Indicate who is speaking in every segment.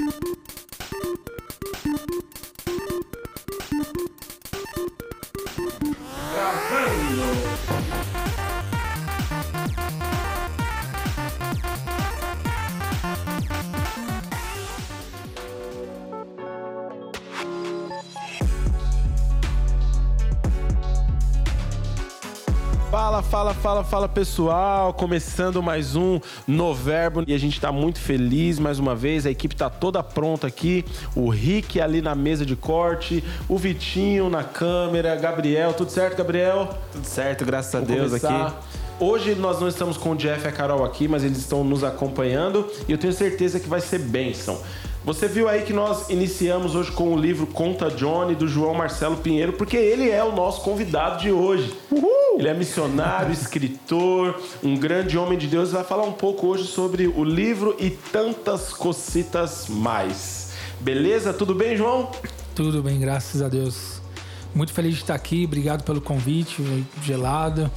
Speaker 1: Thank you. Fala, fala, fala, pessoal, começando mais um Noverbo e a gente tá muito feliz mais uma vez, a equipe tá toda pronta aqui, o Rick ali na mesa de corte, o Vitinho na câmera, Gabriel, tudo certo Gabriel?
Speaker 2: Tudo certo, graças a Deus
Speaker 1: começar.
Speaker 2: aqui.
Speaker 1: Hoje nós não estamos com o Jeff e a Carol aqui, mas eles estão nos acompanhando e eu tenho certeza que vai ser bênção. Você viu aí que nós iniciamos hoje com o livro Conta Johnny, do João Marcelo Pinheiro, porque ele é o nosso convidado de hoje. Ele é missionário, escritor, um grande homem de Deus. Vai falar um pouco hoje sobre o livro e tantas cocitas mais. Beleza? Tudo bem, João?
Speaker 3: Tudo bem, graças a Deus. Muito feliz de estar aqui, obrigado pelo convite, gelado.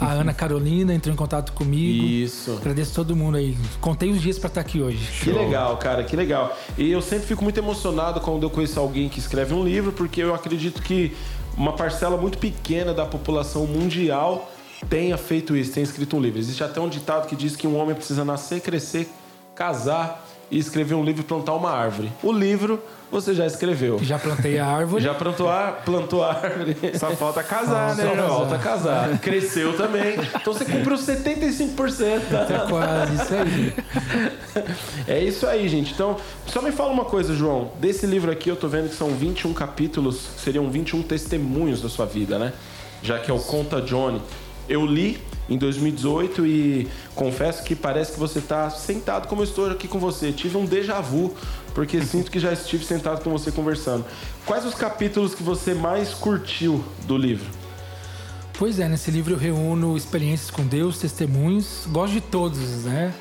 Speaker 3: A Ana Carolina entrou em contato comigo.
Speaker 1: Isso.
Speaker 3: Agradeço todo mundo aí. Contei os dias para estar aqui hoje.
Speaker 1: Que legal, cara, que legal. E eu sempre fico muito emocionado quando eu conheço alguém que escreve um livro, porque eu acredito que uma parcela muito pequena da população mundial tenha feito isso, tenha escrito um livro. Existe até um ditado que diz que um homem precisa nascer, crescer, casar e escrever um livro e plantar uma árvore. O livro você já escreveu.
Speaker 3: Já plantei a árvore.
Speaker 1: Já plantou a, plantou a árvore.
Speaker 2: Só falta casar, né,
Speaker 1: Só falta casar. Cresceu também. Então você cumpriu 75%.
Speaker 3: É quase isso aí.
Speaker 1: É isso aí, gente. Então, só me fala uma coisa, João. Desse livro aqui, eu tô vendo que são 21 capítulos, seriam 21 testemunhos da sua vida, né? Já que é o Conta Johnny. Eu li em 2018 e confesso que parece que você tá sentado como eu estou aqui com você. Tive um déjà vu, porque sinto que já estive sentado com você conversando. Quais os capítulos que você mais curtiu do livro?
Speaker 3: Pois é, nesse livro eu reúno experiências com Deus, testemunhos. Gosto de todos, né?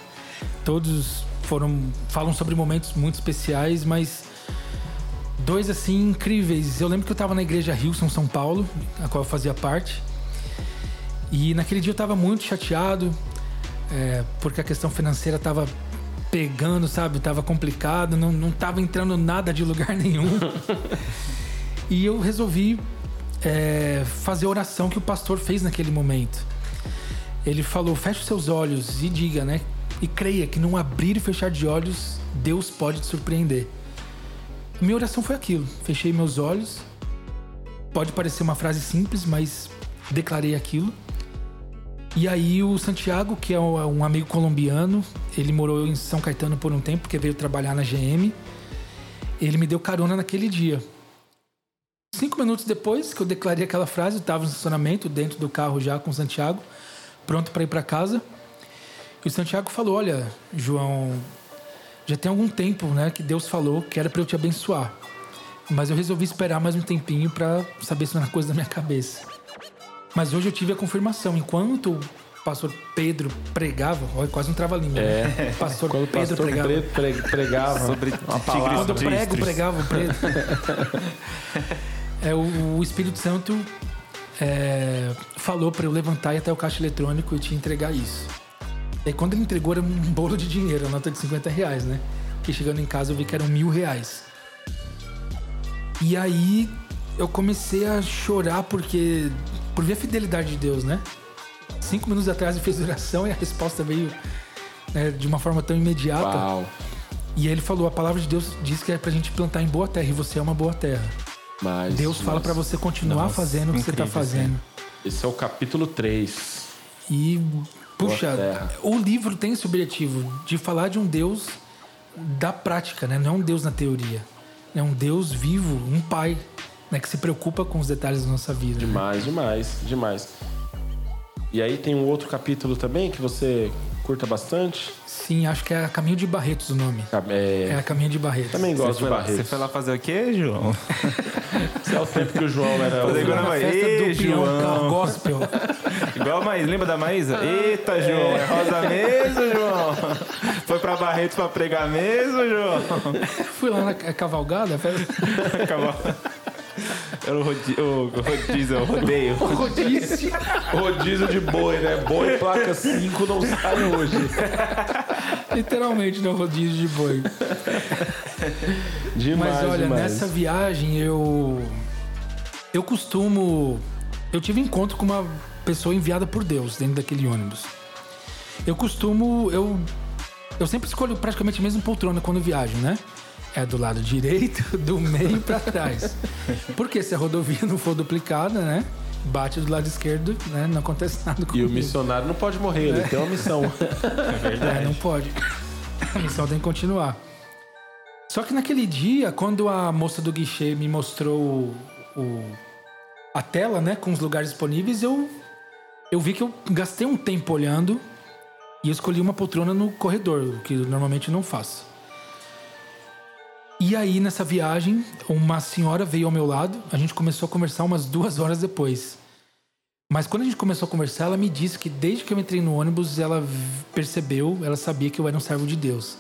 Speaker 3: Todos foram falam sobre momentos muito especiais, mas dois assim incríveis. Eu lembro que eu estava na igreja Hilson, São Paulo, a qual eu fazia parte. E naquele dia eu estava muito chateado, é, porque a questão financeira estava pegando, sabe? Tava complicado, não, não tava entrando nada de lugar nenhum. e eu resolvi é, fazer a oração que o pastor fez naquele momento. Ele falou: feche os seus olhos e diga, né? E creia que num abrir e fechar de olhos, Deus pode te surpreender. Minha oração foi aquilo. Fechei meus olhos. Pode parecer uma frase simples, mas declarei aquilo. E aí o Santiago, que é um amigo colombiano, ele morou em São Caetano por um tempo, porque veio trabalhar na GM. Ele me deu carona naquele dia. Cinco minutos depois que eu declarei aquela frase, eu estava no estacionamento, dentro do carro já com o Santiago, pronto para ir para casa. E o Santiago falou: Olha, João, já tem algum tempo né, que Deus falou que era para eu te abençoar. Mas eu resolvi esperar mais um tempinho para saber se não era coisa da minha cabeça. Mas hoje eu tive a confirmação. Enquanto o pastor Pedro pregava, olha, quase um trava-língua.
Speaker 1: É.
Speaker 3: Né? Pastor
Speaker 1: Quando o
Speaker 3: Pedro
Speaker 1: pastor
Speaker 3: pregava.
Speaker 1: Pre- pregava
Speaker 2: Sobre
Speaker 1: uma palavra.
Speaker 3: Quando eu prego, pregava o Pedro. é, o, o Espírito Santo é, falou para eu levantar e até o caixa eletrônico e te entregar isso. E aí, quando ele entregou, era um bolo de dinheiro, a nota de 50 reais, né? Que chegando em casa eu vi que eram mil reais. E aí eu comecei a chorar porque por ver a fidelidade de Deus, né? Cinco minutos atrás eu fiz oração e a resposta veio né, de uma forma tão imediata.
Speaker 1: Uau.
Speaker 3: E ele falou: a palavra de Deus diz que é pra gente plantar em boa terra e você é uma boa terra.
Speaker 1: Mas,
Speaker 3: Deus fala
Speaker 1: mas
Speaker 3: pra você continuar
Speaker 2: Nossa,
Speaker 3: fazendo o que você tá
Speaker 2: incrível,
Speaker 3: fazendo.
Speaker 1: Esse é o capítulo 3.
Speaker 3: E, puxa, o livro tem esse objetivo de falar de um Deus da prática, né? Não é um Deus na teoria. É um Deus vivo, um pai, né? Que se preocupa com os detalhes da nossa vida. né?
Speaker 1: Demais, demais, demais. E aí tem um outro capítulo também que você curta bastante.
Speaker 3: Sim, acho que é Caminho de Barretos o nome.
Speaker 1: É,
Speaker 3: É a Caminho de Barretos.
Speaker 1: também
Speaker 2: Você
Speaker 1: gosto de
Speaker 2: foi, lá,
Speaker 1: Barretos.
Speaker 2: você foi lá fazer o quê, João?
Speaker 1: Esse é o tempo que o João era.
Speaker 2: Fazer
Speaker 1: o-
Speaker 2: igual
Speaker 3: na festa
Speaker 2: ei,
Speaker 3: do peão
Speaker 2: João.
Speaker 3: gospel.
Speaker 2: Igual a Maísa. Lembra da Maísa? Eita, João. É rosa mesmo, João? Foi pra Barretos pra pregar mesmo, João?
Speaker 3: Fui lá na cavalgada,
Speaker 2: Acabou. Era o, rodízio, o rodeio.
Speaker 3: rodízio.
Speaker 1: Rodízio de boi, né? Boi placa 5 não sai hoje.
Speaker 3: Literalmente no rodízio de boi.
Speaker 1: Demais,
Speaker 3: Mas olha,
Speaker 1: demais.
Speaker 3: nessa viagem eu. Eu costumo. Eu tive encontro com uma pessoa enviada por Deus dentro daquele ônibus. Eu costumo. Eu, eu sempre escolho praticamente a mesma poltrona quando viajo, né? É do lado direito, do meio pra trás. Porque se a rodovia não for duplicada, né? Bate do lado esquerdo, né? Não acontece nada
Speaker 1: E
Speaker 3: comigo.
Speaker 1: o missionário não pode morrer, ele tem uma missão.
Speaker 3: É, não pode. A missão tem que continuar. Só que naquele dia, quando a moça do guichê me mostrou o, o- a tela, né, com os lugares disponíveis, eu, eu vi que eu gastei um tempo olhando e eu escolhi uma poltrona no corredor, o que eu normalmente não faço. E aí, nessa viagem, uma senhora veio ao meu lado, a gente começou a conversar umas duas horas depois. Mas quando a gente começou a conversar, ela me disse que desde que eu entrei no ônibus, ela percebeu, ela sabia que eu era um servo de Deus.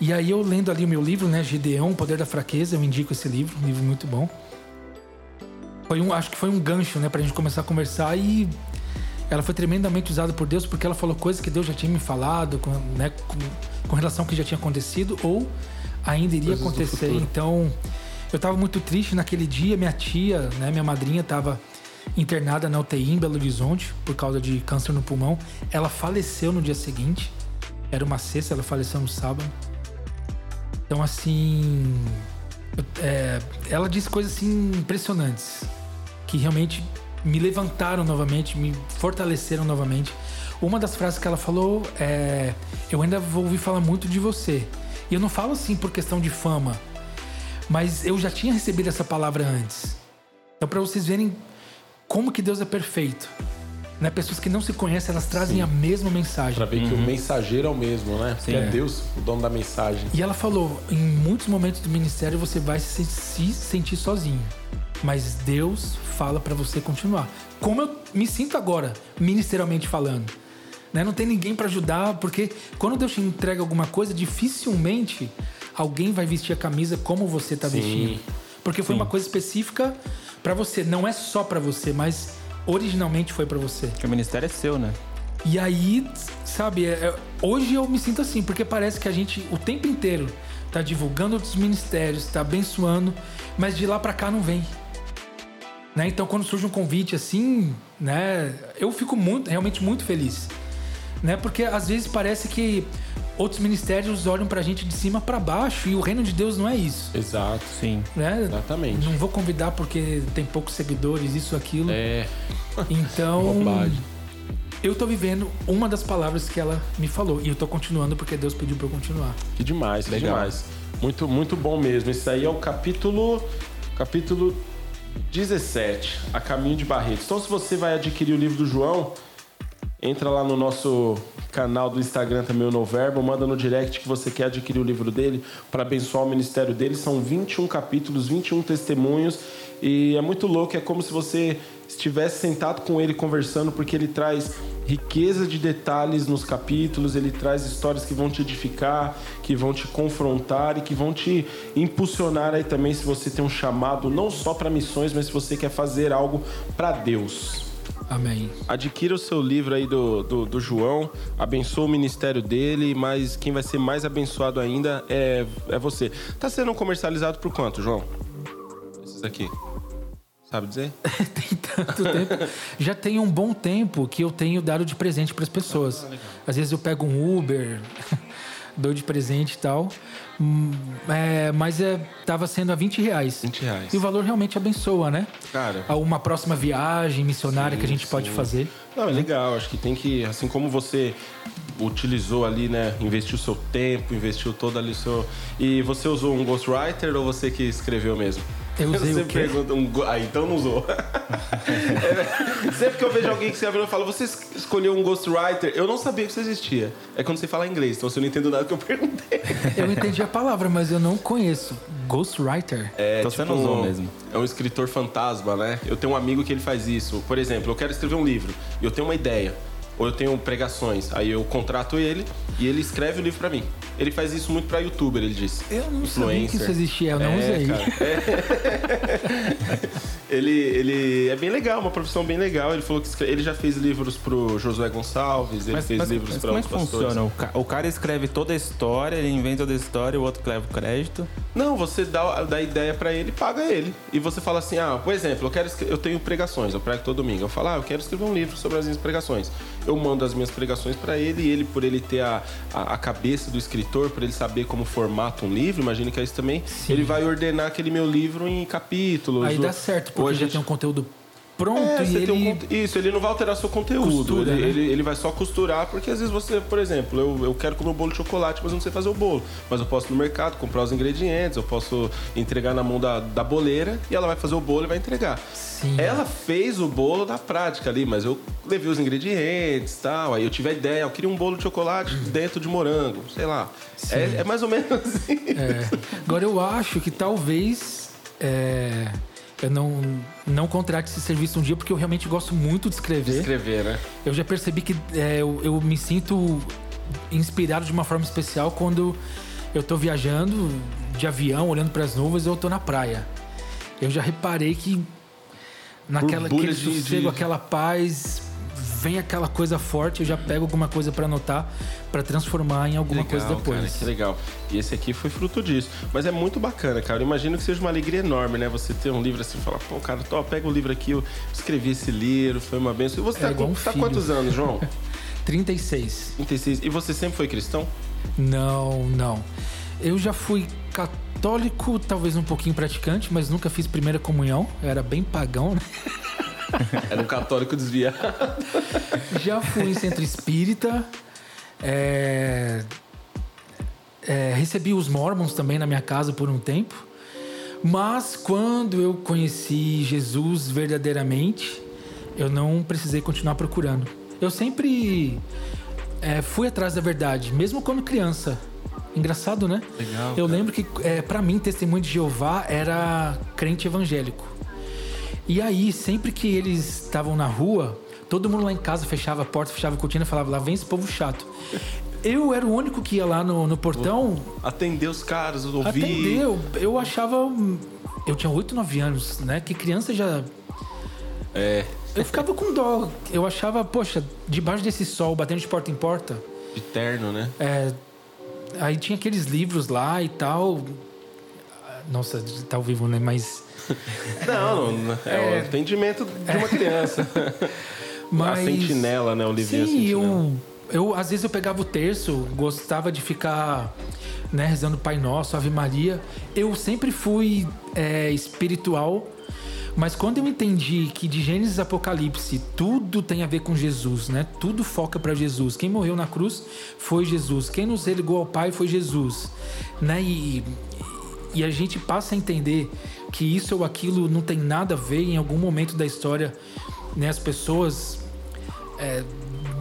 Speaker 3: E aí eu lendo ali o meu livro, né, Gideão, o Poder da Fraqueza, eu indico esse livro, um livro muito bom. Foi um, acho que foi um gancho, né, pra gente começar a conversar e ela foi tremendamente usada por Deus porque ela falou coisas que Deus já tinha me falado, com, né, com, com relação ao que já tinha acontecido ou ainda iria
Speaker 1: Coisas
Speaker 3: acontecer. Então, eu tava muito triste naquele dia, minha tia, né, minha madrinha tava internada na UTI em Belo Horizonte por causa de câncer no pulmão. Ela faleceu no dia seguinte. Era uma sexta, ela faleceu no sábado. Então, assim. é, ela disse coisas assim impressionantes. Que realmente me levantaram novamente, me fortaleceram novamente. Uma das frases que ela falou é: Eu ainda vou ouvir falar muito de você. E eu não falo assim por questão de fama, mas eu já tinha recebido essa palavra antes. Então, para vocês verem como que Deus é perfeito. Né? Pessoas que não se conhecem, elas trazem a mesma mensagem.
Speaker 1: Pra ver que o mensageiro é o mesmo, né? Que é Deus, o dono da mensagem.
Speaker 3: E ela falou: em muitos momentos do ministério você vai se, se sentir sozinho, mas Deus fala pra você continuar. Como eu me sinto agora, ministerialmente falando. Né? Não tem ninguém pra ajudar, porque quando Deus te entrega alguma coisa, dificilmente alguém vai vestir a camisa como você tá
Speaker 1: Sim.
Speaker 3: vestindo. Porque foi uma coisa específica pra você, não é só pra você, mas originalmente foi pra você.
Speaker 2: Que o ministério é seu, né?
Speaker 3: E aí, sabe, é- é- hoje eu me sinto assim, porque parece que a gente o tempo inteiro tá divulgando outros ministérios, tá abençoando, mas de lá pra cá não vem. Né? Então, quando surge um convite assim, né, eu fico muito, realmente muito feliz. Né? Porque às vezes parece que outros ministérios olham pra gente de cima pra baixo e o reino de Deus não é isso.
Speaker 1: Exato.
Speaker 2: Sim.
Speaker 3: Né?
Speaker 1: Exatamente.
Speaker 3: Não vou convidar porque tem poucos seguidores, isso, aquilo.
Speaker 1: É.
Speaker 3: Então,
Speaker 1: Bobagem.
Speaker 3: eu tô vivendo uma das palavras que ela me falou. E eu tô continuando porque Deus pediu pra eu continuar.
Speaker 1: Que demais, que
Speaker 2: Legal.
Speaker 1: demais. Muito, muito bom mesmo. Isso aí é o capítulo. Capítulo 17, A Caminho de Barretos. Então, se você vai adquirir o livro do João, entra lá no nosso canal do Instagram também, o Noverbo, manda no direct que você quer adquirir o livro dele para abençoar o ministério dele. São 21 capítulos, 21 testemunhos e é muito louco, é como se você estivesse sentado com ele conversando, porque ele traz riqueza de detalhes nos capítulos, ele traz histórias que vão te edificar, que vão te confrontar e que vão te impulsionar aí também se você tem um chamado não só para missões, mas se você quer fazer algo para Deus.
Speaker 3: Amém.
Speaker 1: Adquira o seu livro aí do, do, do João, abençoa o ministério dele, mas quem vai ser mais abençoado ainda é, é você. Tá sendo comercializado por quanto, João? Esses aqui. Sabe dizer?
Speaker 3: tem tanto tempo. Já tem um bom tempo que eu tenho dado de presente para as pessoas. Às vezes eu pego um Uber, dou de presente e tal. Hum, é, mas é, tava sendo a 20 reais.
Speaker 1: 20 reais.
Speaker 3: E o valor realmente abençoa, né?
Speaker 1: Cara.
Speaker 3: A Uma próxima viagem missionária que a gente pode fazer.
Speaker 1: Não, é legal. Acho que tem que, assim como você utilizou ali, né? Investiu seu tempo, investiu todo ali o seu. E você usou um ghostwriter ou você que escreveu mesmo?
Speaker 3: Eu usei
Speaker 1: Você
Speaker 3: o quê?
Speaker 1: pergunta um. Ah, então não usou. É, Sempre que eu vejo alguém que se abriu, eu falo, você es- escolheu um ghostwriter? Eu não sabia que isso existia. É quando você fala inglês, então você não entende nada que eu perguntei.
Speaker 3: Eu entendi a palavra, mas eu não conheço. Ghostwriter?
Speaker 1: É,
Speaker 2: Então você não usou mesmo.
Speaker 1: É um escritor fantasma, né? Eu tenho um amigo que ele faz isso. Por exemplo, eu quero escrever um livro e eu tenho uma ideia. Ou eu tenho pregações. Aí eu contrato ele e ele escreve o livro pra mim. Ele faz isso muito pra youtuber, ele disse.
Speaker 3: Eu não sabia que isso existia, eu não
Speaker 1: É,
Speaker 3: usei.
Speaker 1: cara, é. ele, ele é bem legal, uma profissão bem legal. Ele falou que escre- ele já fez livros pro Josué Gonçalves, ele fez livros
Speaker 2: mas
Speaker 1: pra
Speaker 2: como é que
Speaker 1: outros
Speaker 2: funciona? O, ca- o cara escreve toda a história, ele inventa toda a história, o outro leva o crédito.
Speaker 1: Não, você dá, dá ideia pra ele e paga ele. E você fala assim: ah, por exemplo, eu, quero eu tenho pregações, eu prego todo domingo. Eu falo, ah, eu quero escrever um livro sobre as minhas pregações. Eu mando as minhas pregações pra ele e ele, por ele ter a, a, a cabeça do escritor, por ele saber como formata um livro, imagina que é isso também, ele vai ordenar aquele meu livro em capítulos.
Speaker 3: Aí dá certo, porque
Speaker 1: a
Speaker 3: já tem um conteúdo pronto
Speaker 1: É,
Speaker 3: e ele...
Speaker 1: um Isso, ele não vai alterar seu conteúdo.
Speaker 3: Costura,
Speaker 1: ele,
Speaker 3: né?
Speaker 1: ele, ele vai só costurar, porque às vezes você, por exemplo, eu, eu quero comer um bolo de chocolate, mas eu não sei fazer o bolo. Mas eu posso ir no mercado comprar os ingredientes, eu posso entregar na mão da, da boleira e ela vai fazer o bolo e vai entregar.
Speaker 3: Sim.
Speaker 1: Ela fez o bolo na prática ali, mas eu levei os ingredientes e tal. Aí eu tive a ideia, eu queria um bolo de chocolate dentro de morango, sei lá. É, é mais ou menos assim.
Speaker 3: É. Agora eu acho que talvez é, eu não, não contrate esse serviço um dia, porque eu realmente gosto muito de escrever.
Speaker 1: Escrever, né?
Speaker 3: Eu já percebi que é, eu, eu me sinto inspirado de uma forma especial quando eu tô viajando de avião, olhando para as nuvens, eu tô na praia. Eu já reparei que naquela aquele
Speaker 1: de-
Speaker 3: sossego,
Speaker 1: de-
Speaker 3: aquela paz, vem aquela coisa forte, eu já pego alguma coisa para anotar, para transformar em alguma coisa depois.
Speaker 1: Cara, que legal. E esse aqui foi fruto disso. Mas é muito bacana, cara. Eu imagino que seja uma alegria enorme, né? Você ter um livro assim e falar, pô, cara, tô, pega o livro aqui, eu escrevi esse livro, foi uma benção. E você
Speaker 3: É
Speaker 1: tá,
Speaker 3: um
Speaker 1: tá quantos anos, João?
Speaker 3: 36.
Speaker 1: 36. E você sempre foi cristão?
Speaker 3: Não, não. Eu já fui católico, talvez um pouquinho praticante, mas nunca fiz primeira comunhão. Eu era bem pagão, né?
Speaker 1: Era um católico desviado.
Speaker 3: Já fui em centro espírita. é, é, recebi os mormons também na minha casa por um tempo. Mas quando eu conheci Jesus verdadeiramente, eu não precisei continuar procurando. Eu sempre é, fui atrás da verdade, mesmo quando criança. Engraçado, né?
Speaker 1: Legal,
Speaker 3: Eu
Speaker 1: cara.
Speaker 3: lembro que, é, para mim, testemunho de Jeová era crente evangélico. E aí, sempre que eles estavam na rua, todo mundo lá em casa fechava a porta, fechava a cortina e falava: lá vem esse povo chato. Eu era o único que ia lá no, no portão
Speaker 1: Atender os caras, ouvir.
Speaker 3: atender. Eu achava. Eu tinha 8, 9 anos, né? Que criança já.
Speaker 1: É,
Speaker 3: Eu ficava com dó. Eu achava, poxa, debaixo desse sol, batendo de porta em porta.
Speaker 1: de terno, né?
Speaker 3: É, aí tinha aqueles livros lá e tal. Nossa, tá ao vivo, né? Mas.
Speaker 1: Não, não é, o entendimento de uma criança.
Speaker 3: mas
Speaker 1: A sentinela, né? O livrinho
Speaker 3: Sim, eu, eu às vezes eu pegava o terço, gostava de ficar né, rezando Pai Nosso, Ave Maria. Eu sempre fui é, espiritual, mas quando eu entendi que de Gênesis a Apocalipse tudo tem a ver com Jesus, né? Tudo foca para Jesus. Quem morreu na cruz foi Jesus. Quem nos religou ao Pai foi Jesus, né? E, e a gente passa a entender que isso ou aquilo não tem nada a ver em algum momento da história, né? As pessoas é,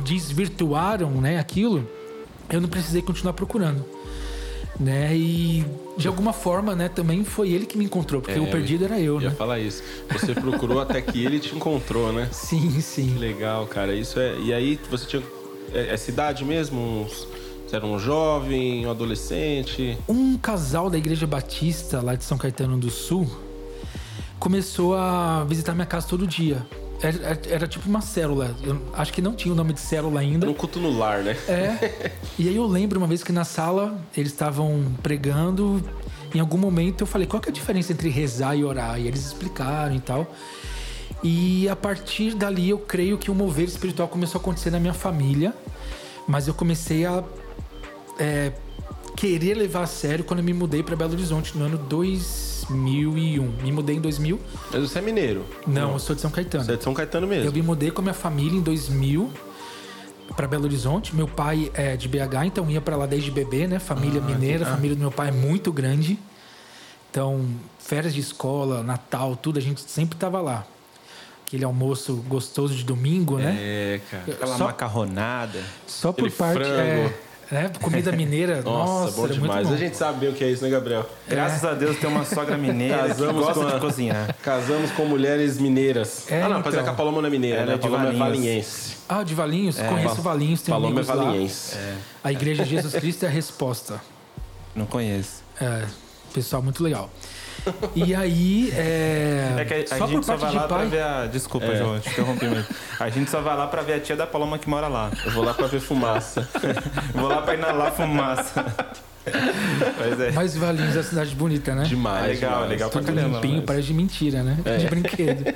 Speaker 3: desvirtuaram né, aquilo, eu não precisei continuar procurando. Né? E de alguma forma, né, também foi ele que me encontrou, porque
Speaker 1: É,
Speaker 3: o perdido era eu,
Speaker 1: ia
Speaker 3: né?
Speaker 1: falar isso. Você procurou até que ele te encontrou, né?
Speaker 3: Sim,
Speaker 1: Que
Speaker 3: sim.
Speaker 1: legal, cara. Isso é. E aí você tinha. É, é cidade mesmo? Uns... Era um jovem, um adolescente?
Speaker 3: Um casal da Igreja Batista, lá de São Caetano do Sul, começou a visitar minha casa todo dia. Era, era- era tipo uma célula. Eu acho que não tinha o nome de célula ainda.
Speaker 1: Era um culto no lar, né?
Speaker 3: É. E aí eu lembro uma vez que na sala eles estavam pregando. Em algum momento eu falei, qual que é a diferença entre rezar e orar? E eles explicaram e tal. E a partir dali eu creio que o mover espiritual começou a acontecer na minha família. Mas eu comecei a é, querer levar a sério quando eu me mudei para Belo Horizonte no ano 2001. Me mudei em 2000.
Speaker 1: Mas você é mineiro.
Speaker 3: Não, eu sou de São Caetano.
Speaker 1: Você é de São Caetano mesmo.
Speaker 3: Eu me mudei com a minha família em 2000 para Belo Horizonte. Meu pai é de BH, então ia para lá desde bebê, né? Família mineira, a família do meu pai é muito grande. Então, férias de escola, Natal, tudo, a gente sempre tava lá. Aquele almoço gostoso de domingo, né?
Speaker 1: É, cara.
Speaker 2: Aquela
Speaker 3: Só-
Speaker 2: macarronada.
Speaker 3: Só por parte.
Speaker 1: frango.
Speaker 3: É, né? Comida mineira.
Speaker 1: Nossa,
Speaker 3: Nossa,
Speaker 1: bom
Speaker 3: era
Speaker 1: demais.
Speaker 3: muito bom.
Speaker 1: A gente sabe bem o que é isso, né, Gabriel?
Speaker 2: Graças a Deus tem uma sogra mineira que
Speaker 1: Casamos
Speaker 2: gosta
Speaker 1: com a-
Speaker 2: de cozinhar.
Speaker 1: Casamos com mulheres mineiras.
Speaker 3: É,
Speaker 1: ah, não, mas é
Speaker 3: então.
Speaker 1: que a Paloma não é mineira,
Speaker 2: Ela
Speaker 1: né?
Speaker 2: é
Speaker 1: A
Speaker 2: de
Speaker 1: Paloma é
Speaker 2: Valinhos.
Speaker 1: valinhense.
Speaker 3: Ah, de Valinhos? Conheço Valinhos, tem
Speaker 1: Paloma é valinhense.
Speaker 3: A Igreja Jesus Cristo é a resposta.
Speaker 2: Não conheço.
Speaker 3: É, pessoal muito legal. E aí, é,
Speaker 2: É que a, a
Speaker 3: só por
Speaker 2: gente só
Speaker 3: parte
Speaker 2: vai
Speaker 3: de
Speaker 2: lá pra
Speaker 3: pai,
Speaker 2: ver a. Desculpa,
Speaker 1: É.
Speaker 2: João, te interrompi mesmo. A gente só vai lá pra ver a tia da Paloma que mora lá.
Speaker 1: Eu vou lá pra ver fumaça.
Speaker 2: Vou lá pra inalar fumaça. Pois é.
Speaker 3: mas Valinhos é uma cidade bonita, né?
Speaker 1: demais.
Speaker 2: Legal,
Speaker 1: demais.
Speaker 2: legal pra
Speaker 3: Tudo
Speaker 2: caramba.
Speaker 3: limpinho,
Speaker 2: mas-
Speaker 3: parece de mentira, né?
Speaker 1: É.
Speaker 3: De brinquedo.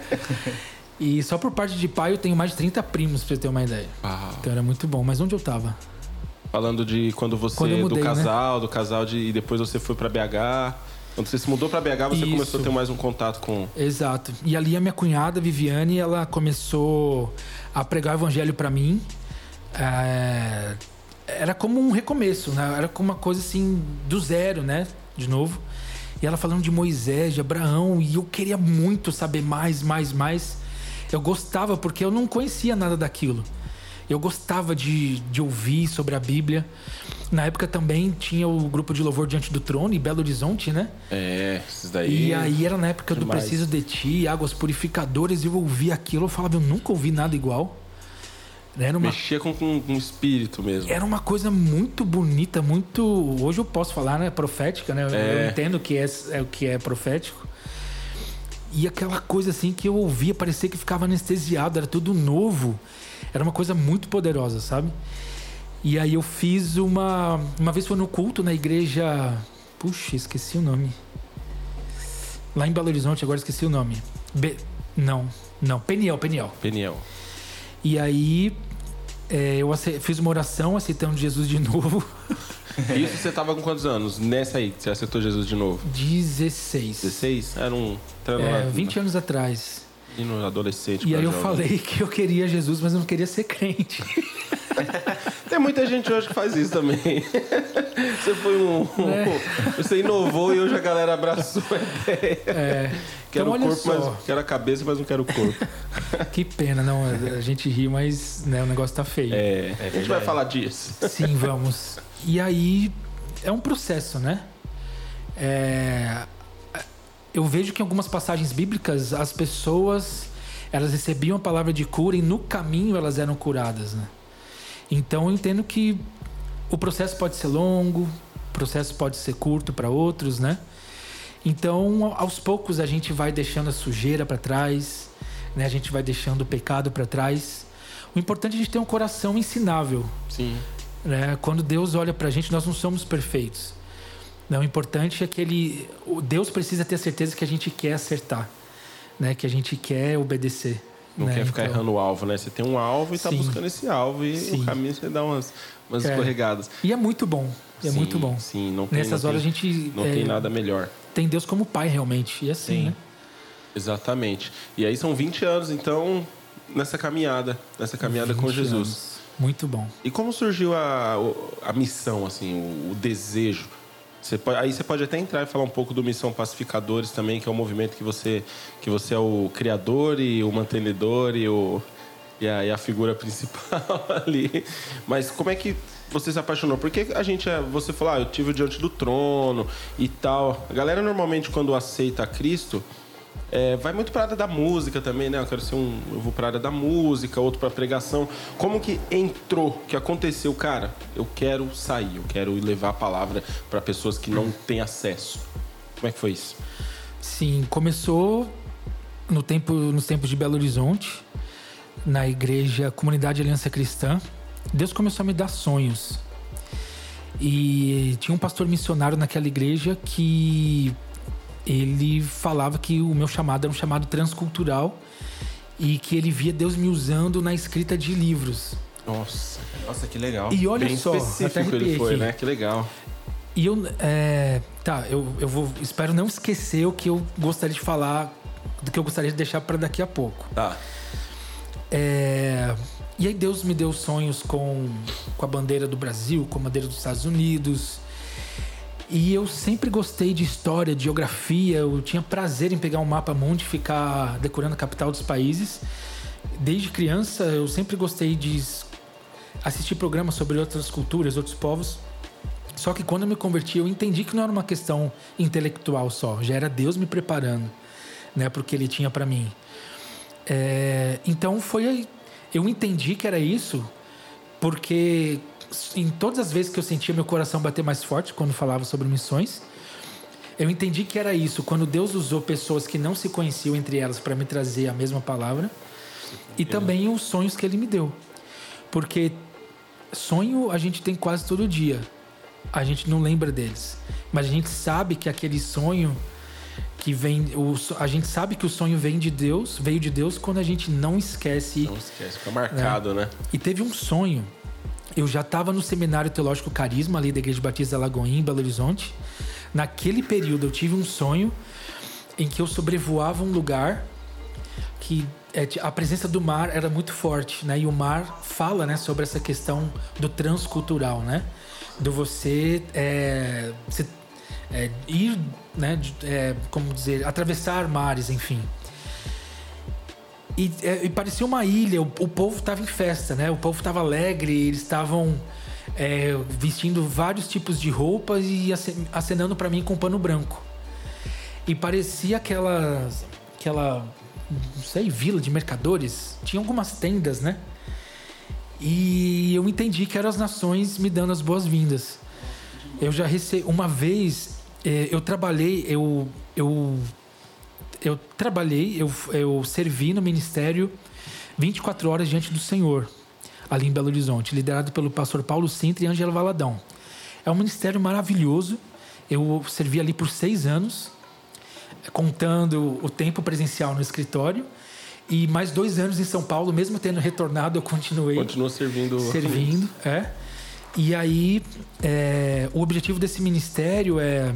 Speaker 3: E só por parte de pai eu tenho mais de 30 primos, pra você ter uma ideia.
Speaker 1: Uau.
Speaker 3: Então era muito bom. Mas onde eu tava?
Speaker 1: Falando de quando você,
Speaker 3: Quando mudei,
Speaker 1: do
Speaker 3: né?
Speaker 1: casal, do casal de. E depois você foi pra BH. Quando você se mudou pra BH, você
Speaker 3: Isso.
Speaker 1: começou a ter mais um contato com.
Speaker 3: Exato. E ali a minha cunhada, Viviane, ela começou a pregar o evangelho pra mim. É, Era como um recomeço, né? Era como uma coisa assim do zero, né? De novo. E ela falando de Moisés, de Abraão, e eu queria muito saber mais, mais, mais. Eu gostava porque eu não conhecia nada daquilo. Eu gostava de, de ouvir sobre a Bíblia. Na época também tinha o grupo de louvor Diante do Trono, em Belo Horizonte, né?
Speaker 1: É, esses daí.
Speaker 3: E aí era na época do
Speaker 1: demais.
Speaker 3: Preciso de Ti, Águas Purificadoras, e eu ouvia aquilo, eu falava, eu nunca ouvi nada igual. Era uma,
Speaker 1: Mexia com, com, com o espírito mesmo.
Speaker 3: era uma coisa muito bonita, muito. Hoje eu posso falar, né? Profética, né? Eu-
Speaker 1: É.
Speaker 3: Eu entendo que é, é o que é profético. E aquela coisa assim que eu ouvia, parecia que ficava anestesiado, era tudo novo. Era uma coisa muito poderosa, sabe? E aí eu fiz uma. Uma vez foi no culto na igreja. Puxa, esqueci o nome. Lá em Belo Horizonte, agora esqueci o nome. Be- Não, não, Peniel, Peniel.
Speaker 1: Peniel.
Speaker 3: E aí é, eu ace- fiz uma oração aceitando Jesus de novo.
Speaker 1: Isso você tava com quantos anos? Nessa aí, que você aceitou Jesus de novo?
Speaker 3: 16.
Speaker 1: 16? Era um. Era
Speaker 3: É, 20 anos atrás.
Speaker 1: No adolescente.
Speaker 3: E aí eu falei que eu queria Jesus, mas eu não queria ser crente.
Speaker 1: Tem muita gente hoje que faz isso também. Você foi um. um-
Speaker 3: É.
Speaker 1: Você inovou e hoje a galera abraçou a ideia.
Speaker 3: É,
Speaker 1: Quero
Speaker 3: então
Speaker 1: o corpo,
Speaker 3: só,
Speaker 1: mas quero a cabeça, mas não quero o corpo.
Speaker 3: que pena, não, a gente ri, mas né, o negócio tá feio.
Speaker 1: É, a gente vai falar disso.
Speaker 3: Sim, vamos. E aí é um processo, né? É, eu vejo que em algumas passagens bíblicas as pessoas elas recebiam a palavra de cura e no caminho elas eram curadas, né? Então eu entendo que o processo pode ser longo, o processo pode ser curto para outros, né? Então aos poucos a gente vai deixando a sujeira para trás, né? A gente vai deixando o pecado para trás. O importante é a gente ter um coração ensinável,
Speaker 1: Sim.
Speaker 3: né? Quando Deus olha pra gente, nós não somos perfeitos. Não, o importante é que ele, o Deus precisa ter certeza que a gente quer acertar, né? Que a gente quer obedecer.
Speaker 1: Não
Speaker 3: né?
Speaker 1: quer ficar
Speaker 3: Então-
Speaker 1: errando o alvo, né? Você tem um alvo e tá
Speaker 3: Sim.
Speaker 1: buscando esse alvo. E
Speaker 3: Sim.
Speaker 1: no caminho você dá umas, umas
Speaker 3: É.
Speaker 1: escorregadas.
Speaker 3: E é muito bom. É
Speaker 1: Sim,
Speaker 3: muito bom.
Speaker 1: Sim, não tem,
Speaker 3: Nessas
Speaker 1: não
Speaker 3: horas
Speaker 1: tem,
Speaker 3: a gente
Speaker 1: não
Speaker 3: é,
Speaker 1: tem nada melhor.
Speaker 3: tem Deus como pai realmente. E assim,
Speaker 2: Sim.
Speaker 3: né?
Speaker 1: Exatamente. E aí são 20 anos, então, nessa caminhada, nessa caminhada com
Speaker 3: 20
Speaker 1: Jesus.
Speaker 3: anos. Muito bom.
Speaker 1: E como surgiu a, o- a missão, assim, o, o desejo? Você pode- aí você pode até entrar e falar um pouco do Missão Pacificadores também, que é um movimento que você, que você é o criador e o mantenedor e, o, e, a, e a figura principal ali. Mas como é que você se apaixonou? Porque a gente, é- você falou, ah, eu tive o Diante do Trono e tal. A galera normalmente quando aceita Cristo, é, vai muito para área da música também, né? Eu quero ser um. Eu vou para área da música, outro para pregação. Como que entrou, que aconteceu, cara? Eu quero sair, eu quero levar a palavra para pessoas que não têm acesso. Como é que foi isso?
Speaker 3: Sim, começou no tempo, nos tempos de Belo Horizonte, na igreja Comunidade Aliança Cristã. Deus começou a me dar sonhos. E tinha um pastor missionário naquela igreja que ele falava que o meu chamado era um chamado transcultural e que ele via Deus me usando na escrita de livros.
Speaker 1: Nossa,
Speaker 2: Nossa, que legal.
Speaker 3: E olha
Speaker 1: bem
Speaker 3: só, até
Speaker 1: específico ele foi,
Speaker 3: aqui.
Speaker 1: né? Que legal.
Speaker 3: E eu, é, tá, eu, eu vou, espero não esquecer o que eu gostaria de falar, do que eu gostaria de deixar para daqui a pouco.
Speaker 1: Tá.
Speaker 3: É, e aí Deus me deu sonhos com, com a bandeira do Brasil, com a bandeira dos Estados Unidos. E eu sempre gostei de história, de geografia. Eu tinha prazer em pegar um mapa mundi e ficar decorando a capital dos países. Desde criança eu sempre gostei de. assisti programas sobre outras culturas, outros povos. Só que quando eu me converti, eu entendi que não era uma questão intelectual só, já era Deus me preparando, né, porque Ele tinha para mim. É, então foi eu entendi que era isso, porque em todas as vezes que eu sentia meu coração bater mais forte quando falava sobre missões, eu entendi que era isso. Quando Deus usou pessoas que não se conheciam entre elas para me trazer a mesma palavra, e também os sonhos que Ele me deu, porque sonho a gente tem quase todo dia a gente não lembra deles. Mas a gente sabe que aquele sonho que vem. O, a gente sabe que o sonho vem de Deus, veio de Deus quando a gente não esquece.
Speaker 1: Não esquece, fica marcado, né? né?
Speaker 3: E teve um sonho. Eu já estava no Seminário Teológico Carisma, ali da Igreja Batista Lagoinha, em Belo Horizonte. Naquele período eu tive um sonho em que eu sobrevoava um lugar que é, a presença do mar era muito forte, né? E o mar fala, né, sobre essa questão do transcultural, né? do você é, se, é, ir, né, é, como dizer, atravessar mares, enfim. E, é, e parecia uma ilha, o, o povo estava em festa, né? O povo estava alegre, eles estavam é, vestindo vários tipos de roupas e acenando para mim com pano branco. E parecia aquela, aquela, não sei, vila de mercadores. Tinha algumas tendas, né? E eu entendi que eram as nações me dando as boas-vindas. Eu já recebi. Uma vez, é, eu trabalhei, eu. Eu, eu trabalhei, eu, eu servi no ministério 24 horas diante do Senhor, ali em Belo Horizonte, liderado pelo pastor Paulo Sintra e Angela Valadão. É um ministério maravilhoso. Eu servi ali por seis anos, contando o tempo presencial no escritório e mais dois anos em São Paulo, mesmo tendo retornado, eu continuei.
Speaker 1: Continua servindo.
Speaker 3: Servindo, é. E aí, é, o objetivo desse ministério é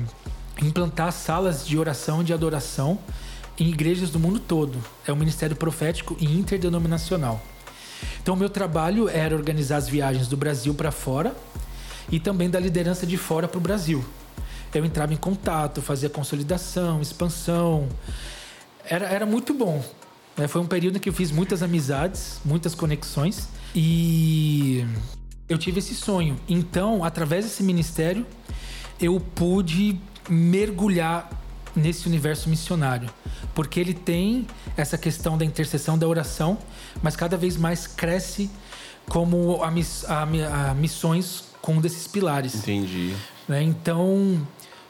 Speaker 3: implantar salas de oração e de adoração em igrejas do mundo todo. É um ministério profético e interdenominacional. Então, o meu trabalho era organizar as viagens do Brasil para fora e também da liderança de fora para o Brasil. Eu entrava em contato, fazia consolidação, expansão. Era, era muito bom. É, foi um período que eu fiz muitas amizades, muitas conexões e eu tive esse sonho. Então, através desse ministério, eu pude mergulhar nesse universo missionário, porque ele tem essa questão da intercessão da oração, mas cada vez mais cresce como a, miss, a, a missões com um desses pilares.
Speaker 1: Entendi.
Speaker 3: Né? Então,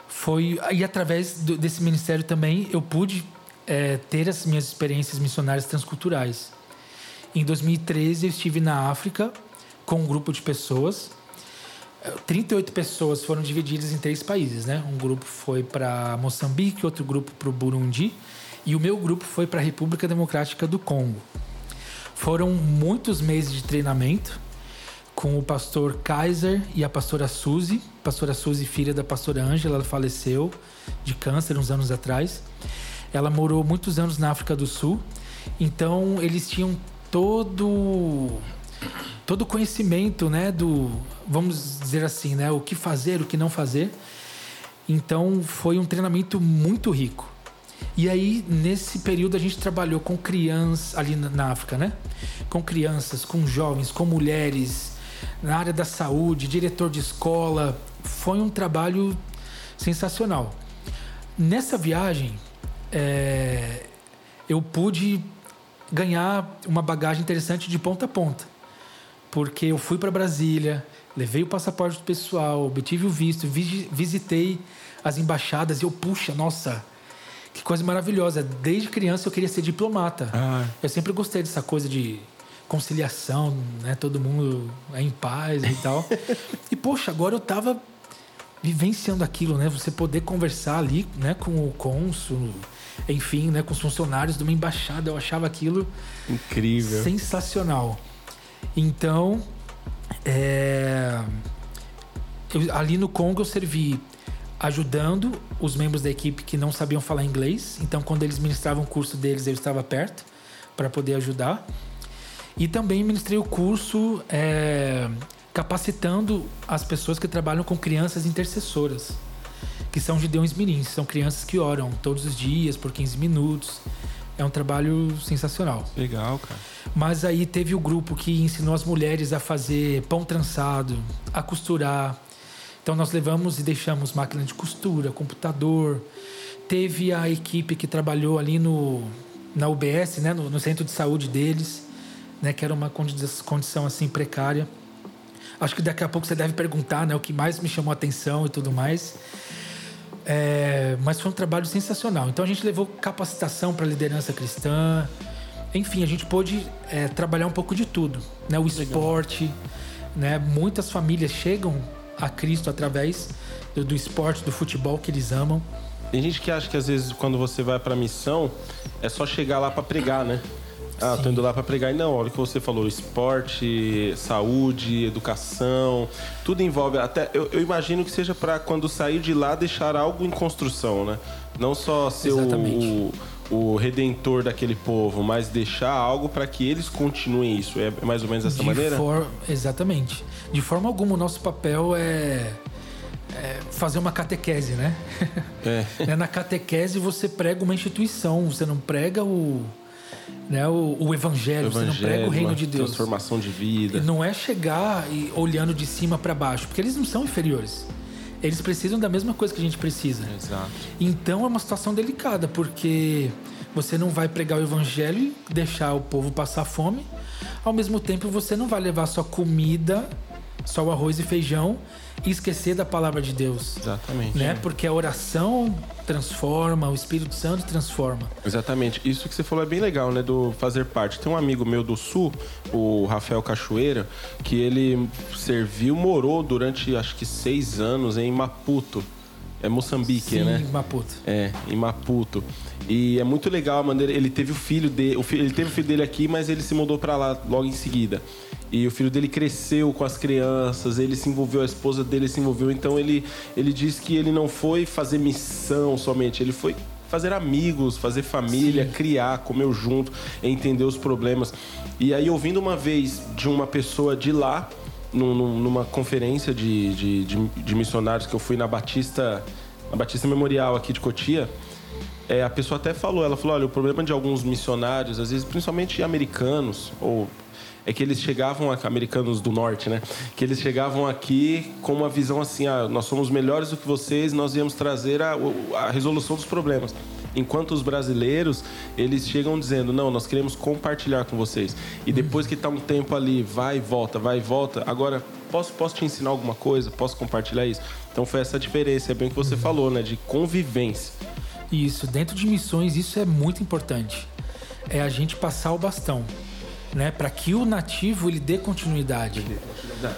Speaker 3: foi. E através do, desse ministério também eu pude é, ter as minhas experiências missionárias transculturais. Em 2013, eu estive na África com um grupo de pessoas. 38 pessoas foram divididas em três países, né? Um grupo foi para Moçambique, outro grupo para o Burundi e o meu grupo foi para a República Democrática do Congo. Foram muitos meses de treinamento com o pastor Kaiser e a pastora Suzy. Pastora Suzy, filha da pastora Ângela, ela faleceu de câncer uns anos atrás. Ela morou muitos anos na África do Sul, então eles tinham todo todo o conhecimento, né, do vamos dizer assim, né, o que fazer, o que não fazer. Então foi um treinamento muito rico. E aí nesse período a gente trabalhou com crianças ali na África, né? Com crianças, com jovens, com mulheres, na área da saúde, diretor de escola. Foi um trabalho sensacional. Nessa viagem, é, eu pude ganhar uma bagagem interessante de ponta a ponta. Porque eu fui para Brasília, levei o passaporte pessoal, obtive o visto, visitei as embaixadas e eu, puxa, nossa, que coisa maravilhosa. Desde criança eu queria ser diplomata. Ah. Eu sempre gostei dessa coisa de conciliação, né? Todo mundo é em paz e tal. e, poxa, agora eu tava vivenciando aquilo, né? Você poder conversar ali, né, com o cônsul, enfim, né, com os funcionários de uma embaixada. Eu achava aquilo
Speaker 1: incrível,
Speaker 3: sensacional. Então, é, eu, ali no Congo eu servi ajudando os membros da equipe que não sabiam falar inglês. Então, quando eles ministravam o curso deles, eu estava perto para poder ajudar. E também ministrei o curso é, capacitando as pessoas que trabalham com crianças intercessoras que são gideões mirins, são crianças que oram todos os dias por 15 minutos, É um trabalho sensacional.
Speaker 1: Legal, cara.
Speaker 3: Mas aí teve o grupo que ensinou as mulheres a fazer pão trançado, a costurar. Então nós levamos e deixamos máquina de costura, computador. Teve a equipe que trabalhou ali no na UBS, né, no, no centro de saúde deles, né, que era uma condição assim precária. Acho que daqui a pouco você deve perguntar, né, o que mais me chamou a atenção e tudo mais. É, mas foi um trabalho sensacional. Então a gente levou capacitação para liderança cristã. Enfim, a gente pôde é, trabalhar um pouco de tudo, né? O esporte, né? Muitas famílias chegam a Cristo através do, do esporte, do futebol que eles amam.
Speaker 1: Tem gente que acha que às vezes quando você vai para missão é só chegar lá para pregar, né? Ah, Sim. tô indo lá para pregar. E não, olha o que você falou: esporte, saúde, educação, tudo envolve. Até eu, eu imagino que seja para quando sair de lá deixar algo em construção, né? Não só ser o, o, redentor daquele povo, mas deixar algo para que eles continuem isso. É mais ou menos dessa
Speaker 3: de
Speaker 1: maneira?
Speaker 3: For... Exatamente. De forma alguma, o nosso papel é é, fazer uma catequese, né? É. Né, na catequese você prega uma instituição, você não prega o, né, o, o, evangelho, o, evangelho, você não prega o reino de Deus.
Speaker 1: Transformação de vida.
Speaker 3: Não é chegar e olhando de cima para baixo, porque eles não são inferiores. Eles precisam da mesma coisa que a gente precisa.
Speaker 1: Exato.
Speaker 3: Então é uma situação delicada, porque você não vai pregar o evangelho e deixar o povo passar fome. Ao mesmo tempo, você não vai levar só comida, só o arroz e feijão e esquecer da palavra de Deus.
Speaker 1: Exatamente.
Speaker 3: Né? Porque a oração transforma, o Espírito Santo transforma.
Speaker 1: Exatamente. Isso que você falou é bem legal, né? Do fazer parte. Tem um amigo meu do Sul, o Rafael Cachoeira, que ele serviu, morou durante acho que seis anos em Maputo. É Moçambique,
Speaker 3: Sim,
Speaker 1: né?
Speaker 3: Em Maputo.
Speaker 1: É, em Maputo. E é muito legal a maneira. Ele teve o filho dele. O filho, ele teve o filho dele aqui, mas ele se mudou para lá logo em seguida. E o filho dele cresceu com as crianças, ele se envolveu, a esposa dele se envolveu. Então ele, ele diz que ele não foi fazer missão somente, ele foi fazer amigos, fazer família, Sim. criar, comer junto, entender os problemas. E aí, ouvindo uma vez de uma pessoa de lá, numa conferência de, de, de, de missionários que eu fui na Batista, na Batista Memorial aqui de Cotia, é, a pessoa até falou, ela falou, olha, o problema de alguns missionários, às vezes principalmente americanos ou é que eles chegavam, americanos do norte, né? Que eles chegavam aqui com uma visão assim: ah, nós somos melhores do que vocês, nós viemos trazer a, a resolução dos problemas. Enquanto os brasileiros, eles chegam dizendo: não, nós queremos compartilhar com vocês. E depois que está um tempo ali, vai e volta, vai e volta, agora posso, posso te ensinar alguma coisa? Posso compartilhar isso? Então foi essa diferença, é bem o que você falou, né? De convivência.
Speaker 3: Isso, dentro de missões, isso é muito importante. É a gente passar o bastão né, para que o nativo ele dê continuidade.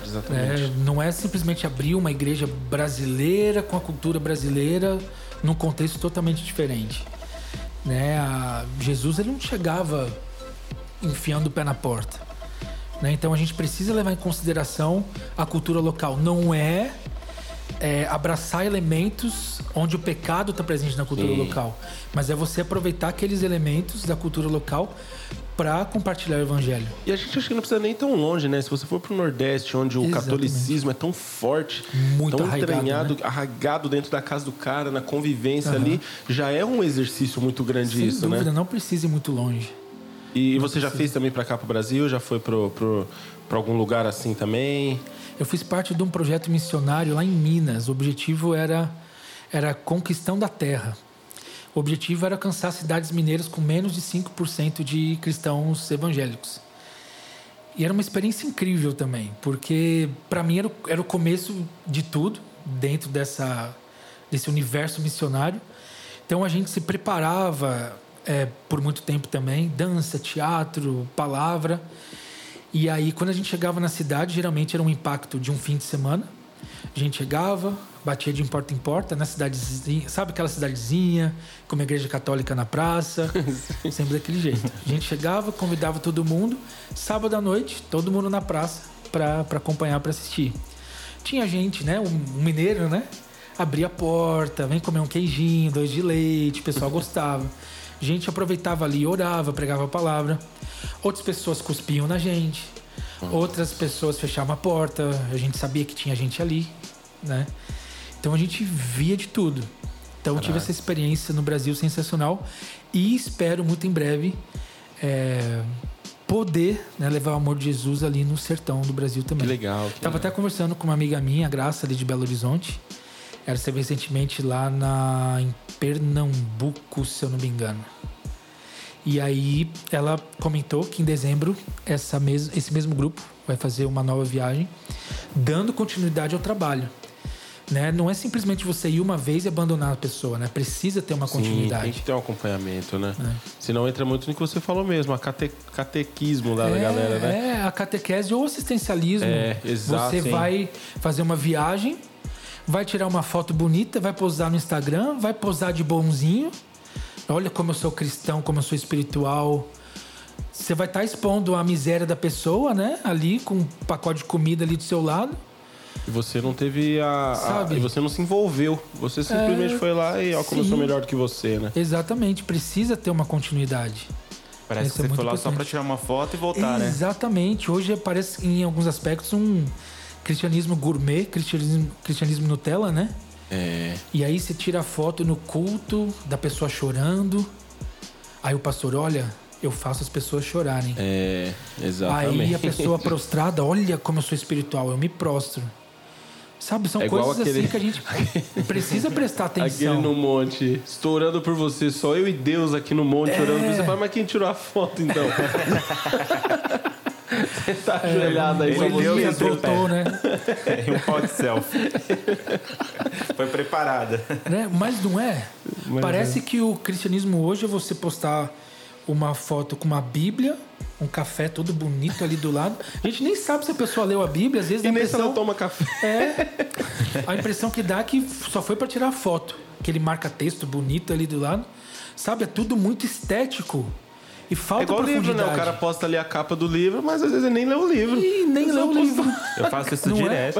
Speaker 1: Exatamente.
Speaker 3: É, não é simplesmente abrir uma igreja brasileira com a cultura brasileira num contexto totalmente diferente. Né? A, Jesus ele não chegava enfiando o pé na porta. Né? Então a gente precisa levar em consideração a cultura local. Não é, é abraçar elementos onde o pecado está presente na cultura Sim. local, mas é você aproveitar aqueles elementos da cultura local para compartilhar o evangelho.
Speaker 1: E a gente acha que não precisa nem tão longe, né? Se você for para o Nordeste, onde o Exatamente. catolicismo é tão forte, Muito tão arraigado, entranhado, né? arraigado dentro da casa do cara, na convivência uhum. ali, já é um exercício muito grande
Speaker 3: Sem
Speaker 1: isso,
Speaker 3: dúvida,
Speaker 1: né?
Speaker 3: não precisa ir muito longe.
Speaker 1: E não você precisa. já fez também para cá para o Brasil? Já foi para algum lugar assim também?
Speaker 3: Eu fiz parte de um projeto missionário lá em Minas. O objetivo era era conquistão da terra. O objetivo era alcançar cidades mineiras com menos de 5% de cristãos evangélicos. E era uma experiência incrível também, porque para mim era o, era o começo de tudo dentro dessa, desse universo missionário. Então a gente se preparava é, por muito tempo também dança, teatro, palavra. E aí, quando a gente chegava na cidade, geralmente era um impacto de um fim de semana. A gente chegava, batia de porta em porta na cidadezinha, sabe aquela cidadezinha com uma igreja católica na praça, sempre daquele jeito. A gente chegava, convidava todo mundo, sábado à noite, todo mundo na praça para acompanhar, para assistir. Tinha gente, né, um mineiro, né, abria a porta, vem comer um queijinho, dois de leite, o pessoal gostava. A gente aproveitava ali, orava, pregava a palavra. Outras pessoas cuspiam na gente. Outras pessoas fechavam a porta, a gente sabia que tinha gente ali, né? Então a gente via de tudo. Então tive essa experiência no Brasil sensacional e espero muito em breve é, poder né, levar o amor de Jesus ali no sertão do Brasil também.
Speaker 1: Que legal. que
Speaker 3: Tava até conversando com uma amiga minha, a Graça, ali de Belo Horizonte. Ela esteve recentemente lá na, em Pernambuco, se eu não me engano. E aí ela comentou que em dezembro essa mes esse mesmo grupo vai fazer uma nova viagem, dando continuidade ao trabalho. Né? Não é simplesmente você ir uma vez e abandonar a pessoa, né? Precisa ter uma
Speaker 1: Sim,
Speaker 3: continuidade.
Speaker 1: tem que ter um acompanhamento, né?
Speaker 3: É.
Speaker 1: Senão entra muito no que você falou mesmo, a cate- catequismo da
Speaker 3: é,
Speaker 1: galera, né?
Speaker 3: É, a catequese ou assistencialismo.
Speaker 1: É, exato,
Speaker 3: Você
Speaker 1: sim.
Speaker 3: vai fazer uma viagem, vai tirar uma foto bonita, vai posar no Instagram, vai posar de bonzinho. Olha como eu sou cristão, como eu sou espiritual. Você vai estar expondo a miséria da pessoa, né? Ali com um pacote de comida ali do seu lado.
Speaker 1: E você não teve a, a-
Speaker 3: Sabe?
Speaker 1: E você não se envolveu. Você simplesmente
Speaker 3: É,
Speaker 1: foi lá e ó, como eu sou
Speaker 3: sim.
Speaker 1: melhor do que você, né?
Speaker 3: Exatamente, precisa ter uma continuidade.
Speaker 2: Parece
Speaker 3: Isso
Speaker 2: que
Speaker 3: é
Speaker 2: você
Speaker 3: muito
Speaker 2: foi lá só pra tirar uma foto e voltar, né?
Speaker 3: Exatamente. Hoje parece em alguns aspectos um cristianismo gourmet, cristianismo, cristianismo Nutella, né?
Speaker 1: É.
Speaker 3: E aí você tira a foto no culto da pessoa chorando. Aí o pastor, olha, eu faço as pessoas chorarem.
Speaker 1: É, exatamente.
Speaker 3: Aí a pessoa prostrada, olha como eu sou espiritual, eu me prostro. Sabe, são
Speaker 1: É
Speaker 3: coisas
Speaker 1: aquele-
Speaker 3: assim que a gente precisa prestar
Speaker 1: Aquele
Speaker 3: atenção.
Speaker 1: no monte, estourando por você, só eu e Deus aqui no monte
Speaker 3: É.
Speaker 1: orando por você. Fala, mas quem tirou a foto então? você tá ajoelhado aí
Speaker 2: ele
Speaker 1: só
Speaker 2: deu
Speaker 1: você.
Speaker 2: e Deus
Speaker 3: voltou, né?
Speaker 2: Um pau de selfie. foi preparada.
Speaker 3: né? Mas não é?
Speaker 1: Mas
Speaker 3: Parece que o cristianismo hoje é você postar uma foto com uma Bíblia, um café todo bonito ali do lado. A gente nem sabe se a pessoa leu a Bíblia, às vezes
Speaker 1: E
Speaker 3: a
Speaker 1: nem se ela
Speaker 3: impressão,
Speaker 1: toma café.
Speaker 3: é, a impressão que dá é que só foi para tirar foto. Aquele marca-texto bonito ali do lado. Sabe, é tudo muito estético. E
Speaker 1: É
Speaker 3: falta
Speaker 1: igual o livro, né? O cara posta ali a capa do livro, mas às vezes ele nem lê o livro.
Speaker 3: E nem leu o livro.
Speaker 2: Eu faço isso
Speaker 3: Não é?
Speaker 2: direto.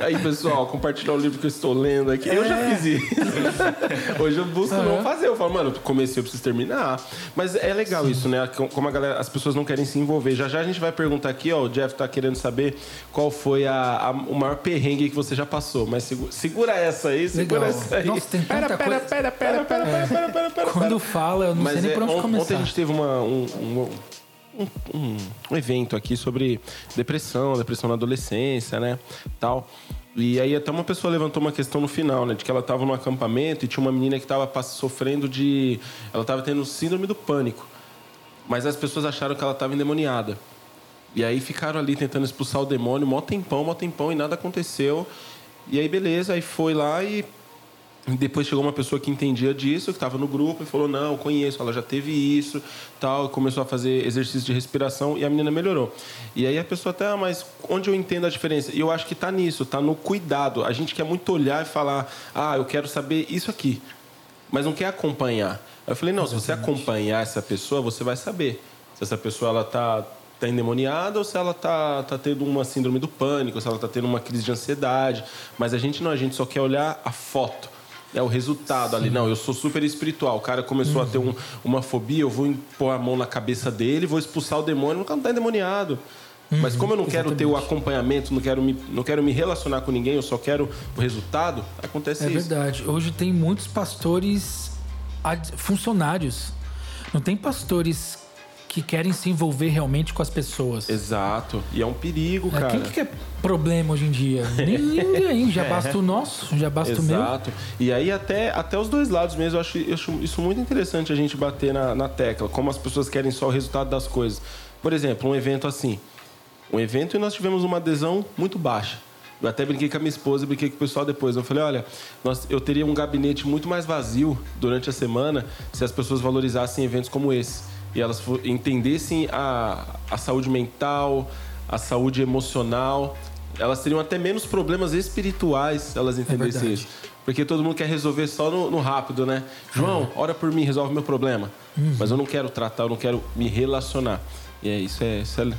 Speaker 1: Aí, pessoal, compartilhar o livro que eu estou lendo aqui. Eu já
Speaker 3: É.
Speaker 1: fiz isso. Hoje eu busco não fazer. Eu falo, mano, eu comecei, eu preciso terminar. Mas é legal isso, né? Como a galera, as pessoas não querem se envolver. Já já a gente vai perguntar aqui, ó. O Jeff tá querendo saber qual foi a, a- o maior perrengue que você já passou. Mas segura, segura essa aí, segura
Speaker 3: Legal.
Speaker 1: essa aí.
Speaker 3: Nossa, tem
Speaker 1: pera,
Speaker 3: tanta
Speaker 1: pera,
Speaker 3: coisa.
Speaker 1: pera, pera, pera, pera, pera, pera, pera,
Speaker 3: Quando fala, eu não sei
Speaker 1: Mas
Speaker 3: nem
Speaker 1: é,
Speaker 3: por onde
Speaker 1: on-
Speaker 3: começar.
Speaker 1: Ontem a gente teve uma- um, um- um- um- evento aqui sobre depressão, depressão na adolescência, né? Tal. E aí até uma pessoa levantou uma questão no final, né? De que ela estava num acampamento e tinha uma menina que estava sofrendo de... Ela estava tendo síndrome do pânico. Mas as pessoas acharam que ela estava endemoniada. E aí ficaram ali tentando expulsar o demônio, mó tempão, mó tempão, e nada aconteceu. E aí beleza, aí foi lá e depois chegou uma pessoa que entendia disso, que estava no grupo e falou: Não, conheço, ela já teve isso, tal. Começou a fazer exercício de respiração e a menina melhorou. E aí a pessoa até, ah, mas onde eu entendo a diferença? E eu acho que está nisso, está no cuidado. A gente quer muito olhar e falar: Ah, eu quero saber isso aqui, mas não quer acompanhar. Aí eu falei: Não, se você acompanhar essa pessoa, você vai saber se essa pessoa ela está tá endemoniada ou se ela tá, tá tendo uma síndrome do pânico, se ela tá tendo uma crise de ansiedade. Mas a gente não, a gente só quer olhar a foto. É o resultado ali. Não, eu sou super espiritual. O cara começou a ter um- uma fobia, eu vou pôr a mão na cabeça dele, vou expulsar o demônio, cara não tá endemoniado. Mas como eu não quero ter o acompanhamento, não quero, me, não quero me relacionar com ninguém, eu só quero o resultado, acontece
Speaker 3: É
Speaker 1: isso.
Speaker 3: verdade. Hoje tem muitos pastores funcionários. Não tem pastores que querem se envolver realmente com as pessoas.
Speaker 1: Exato. E é um perigo,
Speaker 3: É,
Speaker 1: cara.
Speaker 3: Quem que quer problema hoje em dia? Ninguém. Já basta o nosso, já basta o meu.
Speaker 1: Exato. E aí até, até os dois lados mesmo, eu acho, eu acho isso muito interessante a gente bater na, na tecla, como as pessoas querem só o resultado das coisas. Por exemplo, um evento assim. Um evento e nós tivemos uma adesão muito baixa. Eu até brinquei com a minha esposa e brinquei com o pessoal depois. Eu falei, olha, nós, eu teria um gabinete muito mais vazio durante a semana se as pessoas valorizassem eventos como esse. E elas entendessem a, a saúde mental, a saúde emocional. Elas teriam até menos problemas espirituais se elas entendessem
Speaker 3: verdade.
Speaker 1: isso. Porque todo mundo quer resolver só no, no rápido, né? João, ora por mim, resolve meu problema. Mas eu não quero tratar, eu não quero me relacionar. E é isso, é, isso é-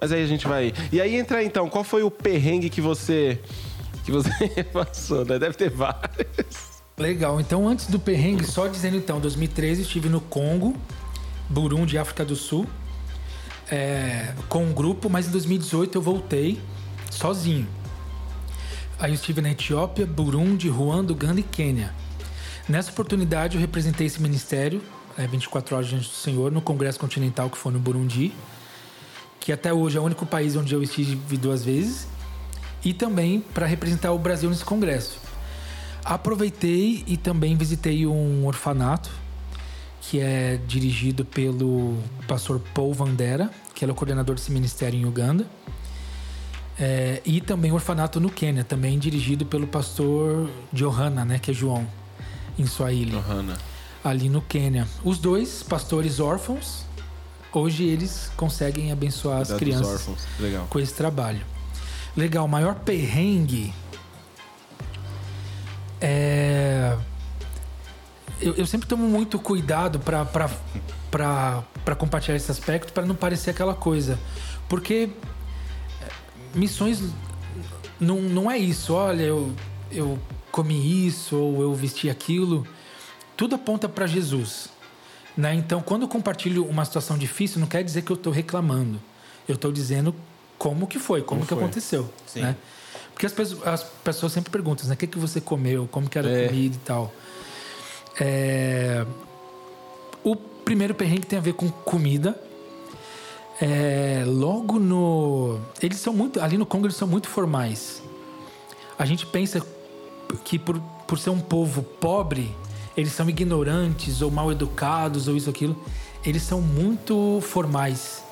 Speaker 1: Mas aí a gente vai. E aí entra então, qual foi o perrengue que você. que você passou, né? Deve ter vários.
Speaker 3: Legal. Então, antes do perrengue, só dizendo então, 2013 estive no Congo, Burundi, África do Sul, é, com um grupo, mas em 2018 eu voltei sozinho. Aí eu estive na Etiópia, Burundi, Ruanda, Uganda e Quênia. Nessa oportunidade eu representei esse ministério, é, 24 horas diante do Senhor, no Congresso Continental que foi no Burundi, que até hoje é o único país onde eu estive duas vezes, e também para representar o Brasil nesse congresso. Aproveitei e também visitei um orfanato que é dirigido pelo pastor Paul Vandera, que ele é o coordenador desse ministério em Uganda. É, e também o orfanato no Quênia, também dirigido pelo pastor Johanna, né, que é João, em Swahili.
Speaker 1: Johanna.
Speaker 3: Ali no Quênia. Os dois pastores órfãos, hoje eles conseguem abençoar as
Speaker 1: Cuidar dos
Speaker 3: crianças com esse trabalho. Legal, o maior perrengue é. Eu, eu sempre tomo muito cuidado para compartilhar esse aspecto para não parecer aquela coisa. Porque é, missões não, não é isso. Olha, eu, eu comi isso ou eu vesti aquilo. Tudo aponta para Jesus. Né? Então, quando eu compartilho uma situação difícil, não quer dizer que eu estou reclamando. Eu estou dizendo como que foi, como,
Speaker 1: Como
Speaker 3: que
Speaker 1: foi.
Speaker 3: aconteceu.
Speaker 2: Sim.
Speaker 3: Né? Porque as pessoas, as pessoas sempre perguntam, né? O que, que você comeu? Como que era a
Speaker 1: É.
Speaker 3: comida e tal. É, O primeiro perrengue tem a ver com comida. É, Logo no... Eles são muito... Ali no Congo eles são muito formais. A gente pensa que por, por ser um povo pobre, eles são ignorantes ou mal educados ou isso aquilo. Eles são muito formais.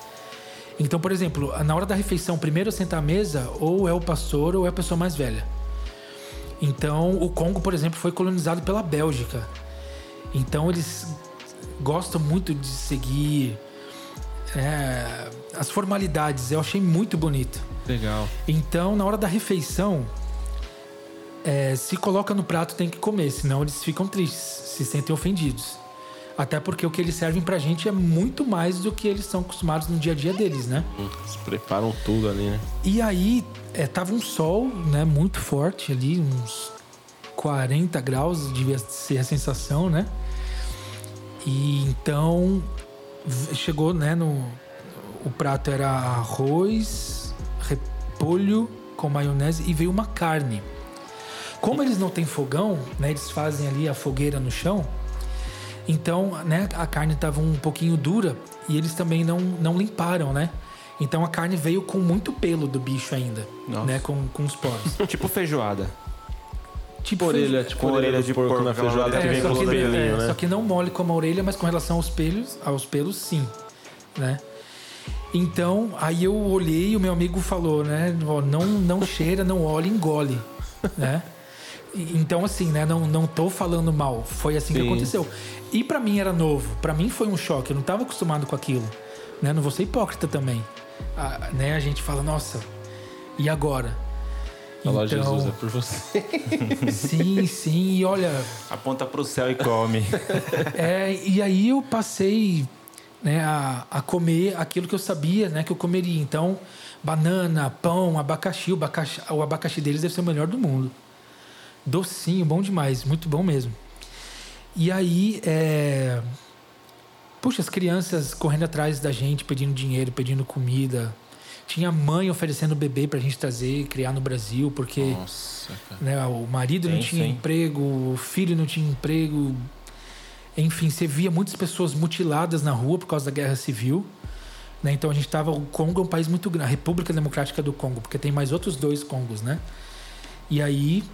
Speaker 3: Então, por exemplo, na hora da refeição, primeiro senta à mesa, ou é o pastor ou é a pessoa mais velha. Então, o Congo, por exemplo, foi colonizado pela Bélgica. Então, eles gostam muito de seguir é, as formalidades. Eu achei muito bonito.
Speaker 1: Legal.
Speaker 3: Então, na hora da refeição, é, se coloca no prato tem que comer, senão eles ficam tristes, se sentem ofendidos. Até porque o que eles servem pra gente é muito mais do que eles são acostumados no dia a dia deles, né?
Speaker 1: Eles preparam tudo ali, né?
Speaker 3: E aí, é, tava um sol, né, muito forte ali, uns 40 graus, devia ser a sensação, né? E então chegou, né, no o prato era arroz, repolho com maionese e veio uma carne. Como eles não têm fogão, né, eles fazem ali a fogueira no chão. Então, né, a carne estava um pouquinho dura e eles também não, não limparam, né? Então a carne veio com muito pelo do bicho ainda,
Speaker 1: Nossa.
Speaker 3: né, com, com os poros.
Speaker 2: Tipo feijoada.
Speaker 3: Tipo
Speaker 1: Orelha, tipo orelha
Speaker 2: orelha
Speaker 1: de porco
Speaker 2: porco,
Speaker 1: na feijoada
Speaker 2: orelha
Speaker 1: que
Speaker 3: É,
Speaker 1: vem
Speaker 3: só,
Speaker 1: com
Speaker 3: que,
Speaker 1: os pelinhos,
Speaker 3: é,
Speaker 1: né?
Speaker 3: só que não mole como a orelha, mas com relação aos pelos, aos pelos sim, né? Então, aí eu olhei e o meu amigo falou, né? Não, não cheira, não olha, engole, né? Então, assim, né? Não, não tô falando mal. Foi assim que
Speaker 1: Sim.
Speaker 3: aconteceu. E pra mim era novo. Pra mim foi um choque. Eu não tava acostumado com aquilo. Né? Não vou ser hipócrita também. Ah, né? A gente fala, nossa, e agora?
Speaker 1: Fala,
Speaker 3: Então,
Speaker 1: Jesus, é por você.
Speaker 3: Sim, sim. E olha,
Speaker 2: Aponta pro céu e come.
Speaker 3: É, e aí eu passei né, a, a comer aquilo que eu sabia né, que eu comeria. Então, banana, pão, abacaxi. O abacaxi, o abacaxi deles deve ser o melhor do mundo. Docinho, bom demais, muito bom mesmo. E aí, é... puxa, as crianças correndo atrás da gente, pedindo dinheiro, pedindo comida. Tinha mãe oferecendo bebê pra gente trazer e criar no Brasil, porque
Speaker 1: Nossa,
Speaker 3: né? O marido não
Speaker 2: Sim,
Speaker 3: tinha
Speaker 2: sim.
Speaker 3: emprego, o filho não tinha emprego. Enfim, você via muitas pessoas mutiladas na rua por causa da guerra civil. Né? Então a gente estava. O Congo é um país muito grande, a República Democrática do Congo, porque tem mais outros dois Congos, né? E aí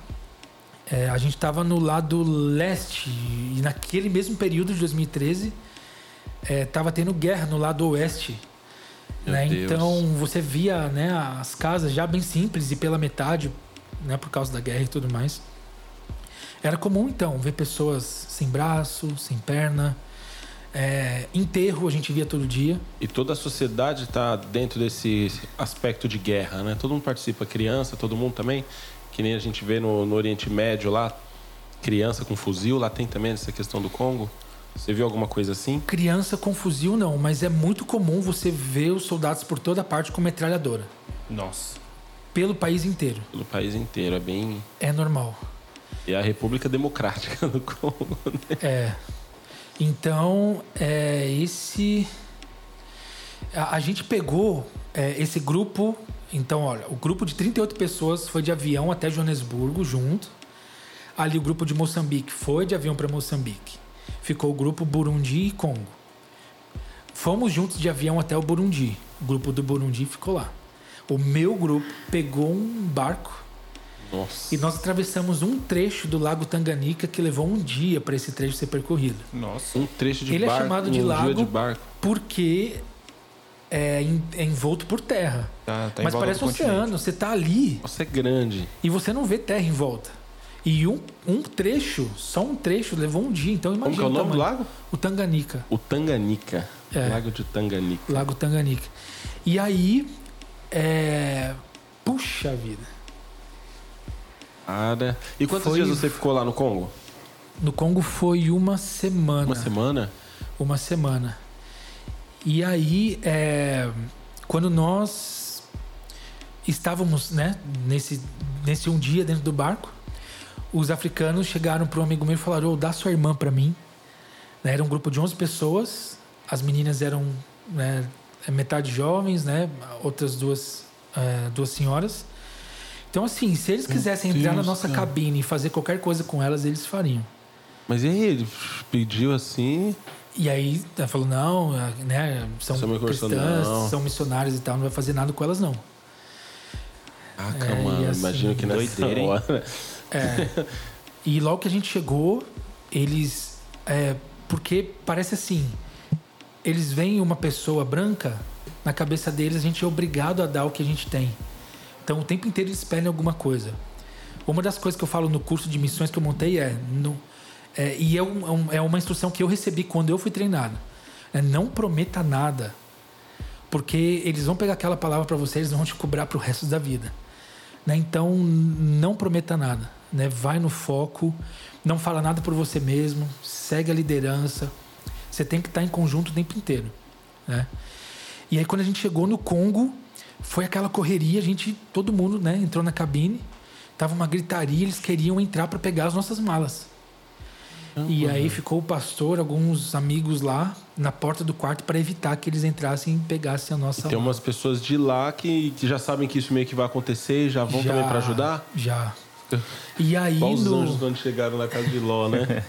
Speaker 3: é, a gente estava no lado leste, e naquele mesmo período de 2013 estava tendo guerra no lado oeste. Né? Então você via né, as casas já bem simples e pela metade, né, por causa da guerra e tudo mais. Era comum então ver pessoas sem braço, sem perna. É, enterro a gente via todo dia.
Speaker 1: E toda a sociedade está dentro desse aspecto de guerra, né? Todo mundo participa, criança, todo mundo também. Que nem a gente vê no, no Oriente Médio lá, criança com fuzil, lá tem também essa questão do Congo. Você viu alguma coisa assim?
Speaker 3: Criança com fuzil não, mas é muito comum você ver os soldados por toda parte com metralhadora.
Speaker 2: Nossa.
Speaker 3: Pelo país inteiro.
Speaker 1: Pelo país inteiro, é bem.
Speaker 3: É normal.
Speaker 1: E a República Democrática do Congo. né?
Speaker 3: É. Então, é, esse. A, a gente pegou é, esse grupo. Então, olha, o grupo de 38 pessoas foi de avião até Joanesburgo junto. Ali o grupo de Moçambique foi de avião para Moçambique. Ficou o grupo Burundi e Congo. Fomos juntos de avião até o Burundi. O grupo do Burundi ficou lá. O meu grupo pegou um barco
Speaker 1: Nossa.
Speaker 3: e nós atravessamos um trecho do Lago Tanganica que levou um dia para esse trecho ser percorrido.
Speaker 2: Nossa.
Speaker 1: Um trecho de
Speaker 3: Ele é
Speaker 1: barco.
Speaker 3: chamado de
Speaker 1: um
Speaker 3: lago.
Speaker 1: de barco.
Speaker 3: Porque é, é envolto por terra.
Speaker 2: Tá, tá
Speaker 3: Mas parece um oceano, você tá ali
Speaker 1: Nossa, é grande.
Speaker 3: e você não vê terra em volta. E um, um trecho, só um trecho, levou um dia. Então
Speaker 1: Como
Speaker 3: imagina
Speaker 1: que é o nome do lago?
Speaker 3: O Tanganica,
Speaker 1: O Tanganica.
Speaker 3: É.
Speaker 1: Lago de Tanganica.
Speaker 3: Lago Tanganica. E aí, é... Puxa vida.
Speaker 1: Cara. E quantos
Speaker 3: Foi-
Speaker 1: dias você ficou lá no Congo?
Speaker 3: No Congo foi uma semana.
Speaker 1: Uma semana?
Speaker 3: uma semana. E aí, é, quando nós estávamos né, nesse, nesse um dia dentro do barco, os africanos chegaram para um amigo meu e falaram: oh, dá sua irmã para mim. Né, Era um grupo de 11 pessoas, as meninas eram né, metade jovens, né, outras duas, é, duas senhoras. Então, assim, se eles quisessem entrar na nossa
Speaker 1: cara.
Speaker 3: cabine e fazer qualquer coisa com elas, eles fariam.
Speaker 1: Mas e aí? Ele pediu assim.
Speaker 3: E aí ela falou, não, né, são
Speaker 1: São
Speaker 3: cristãs,
Speaker 1: não.
Speaker 3: são missionárias e tal, não vai fazer nada com elas não.
Speaker 1: Ah,
Speaker 3: É,
Speaker 1: mano,
Speaker 3: e assim,
Speaker 1: imagino que nessa
Speaker 2: doideira, hein?
Speaker 1: hora.
Speaker 3: É, e logo que a gente chegou, eles. é, porque parece assim: eles veem uma pessoa branca, na cabeça deles a gente é obrigado a dar o que a gente tem. Então o tempo inteiro eles pedem alguma coisa. Uma das coisas que eu falo no curso de missões que eu montei é. no- é, e é, é um- é uma instrução que eu recebi quando eu fui treinado. É não prometa nada. Porque eles vão pegar aquela palavra para você, eles vão te cobrar pro resto da vida. Né? Então, não prometa nada. Né? Vai no foco, não fala nada por você mesmo, segue a liderança. Você tem que estar em conjunto o tempo inteiro. Né? E aí, quando a gente chegou no Congo, foi aquela correria, a gente, todo mundo né, entrou na cabine, tava uma gritaria, eles queriam entrar para pegar as nossas malas. E aí ficou o pastor, alguns amigos lá na porta do quarto para evitar que eles entrassem e pegassem a nossa
Speaker 1: Tem umas pessoas de lá que, que já sabem que isso meio que vai acontecer e já vão
Speaker 3: Já,
Speaker 1: também pra ajudar?
Speaker 3: Já. E aí
Speaker 1: Igual os
Speaker 3: no...
Speaker 1: anjos quando chegaram na casa de Ló, né?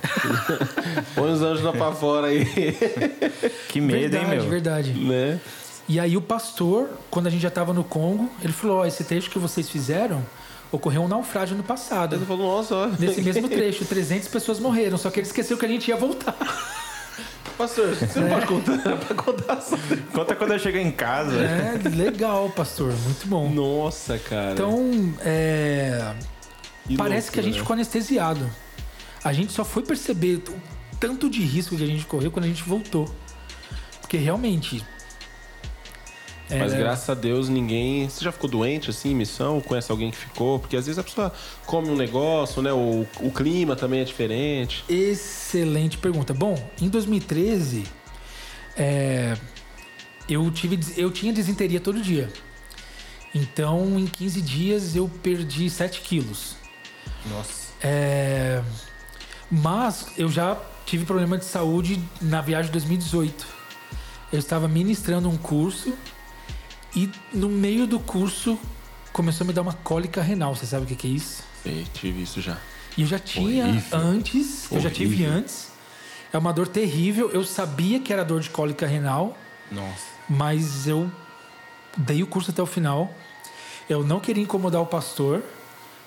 Speaker 1: Põe os anjos lá pra fora aí,
Speaker 2: Que medo,
Speaker 3: verdade,
Speaker 2: hein, meu?
Speaker 3: verdade.
Speaker 1: né?
Speaker 3: E aí o pastor, quando a gente já estava no Congo, ele falou: ó, esse trecho que vocês fizeram ocorreu um naufrágio no passado.
Speaker 1: Ele falou, nossa.
Speaker 3: Nesse mesmo trecho, 300 pessoas morreram, só que ele esqueceu que a gente ia voltar.
Speaker 1: Pastor, você não pode contar, pra contar assim.
Speaker 2: Conta quando eu chegar em casa.
Speaker 3: É, legal, pastor, muito bom.
Speaker 1: Nossa, cara.
Speaker 3: Então, é,
Speaker 1: Que
Speaker 3: parece que a gente
Speaker 1: né?
Speaker 3: ficou anestesiado. A gente só foi perceber o tanto de risco que a gente correu quando a gente voltou. Porque realmente.
Speaker 1: Mas
Speaker 3: era-
Speaker 1: graças a Deus ninguém. Você já ficou doente assim, em missão? Conhece alguém que ficou? Porque às vezes a pessoa come um negócio, né? O, o clima também é diferente.
Speaker 3: Excelente pergunta. Bom, em 2013, é, eu, tive, eu tinha desinteria todo dia. Então, em 15 dias, eu perdi 7 quilos.
Speaker 2: Nossa.
Speaker 3: É, mas eu já tive problema de saúde na viagem de 2018. Eu estava ministrando um curso e no meio do curso começou a me dar uma cólica renal. Você sabe o que é isso?
Speaker 1: Sei, tive isso já.
Speaker 3: E eu já tinha
Speaker 1: Horrível.
Speaker 3: antes, eu já tive
Speaker 1: Horrível.
Speaker 3: antes. É uma dor terrível. Eu sabia que era dor de cólica renal,
Speaker 2: Nossa.
Speaker 3: mas eu dei o curso até o final. Eu não queria incomodar o pastor,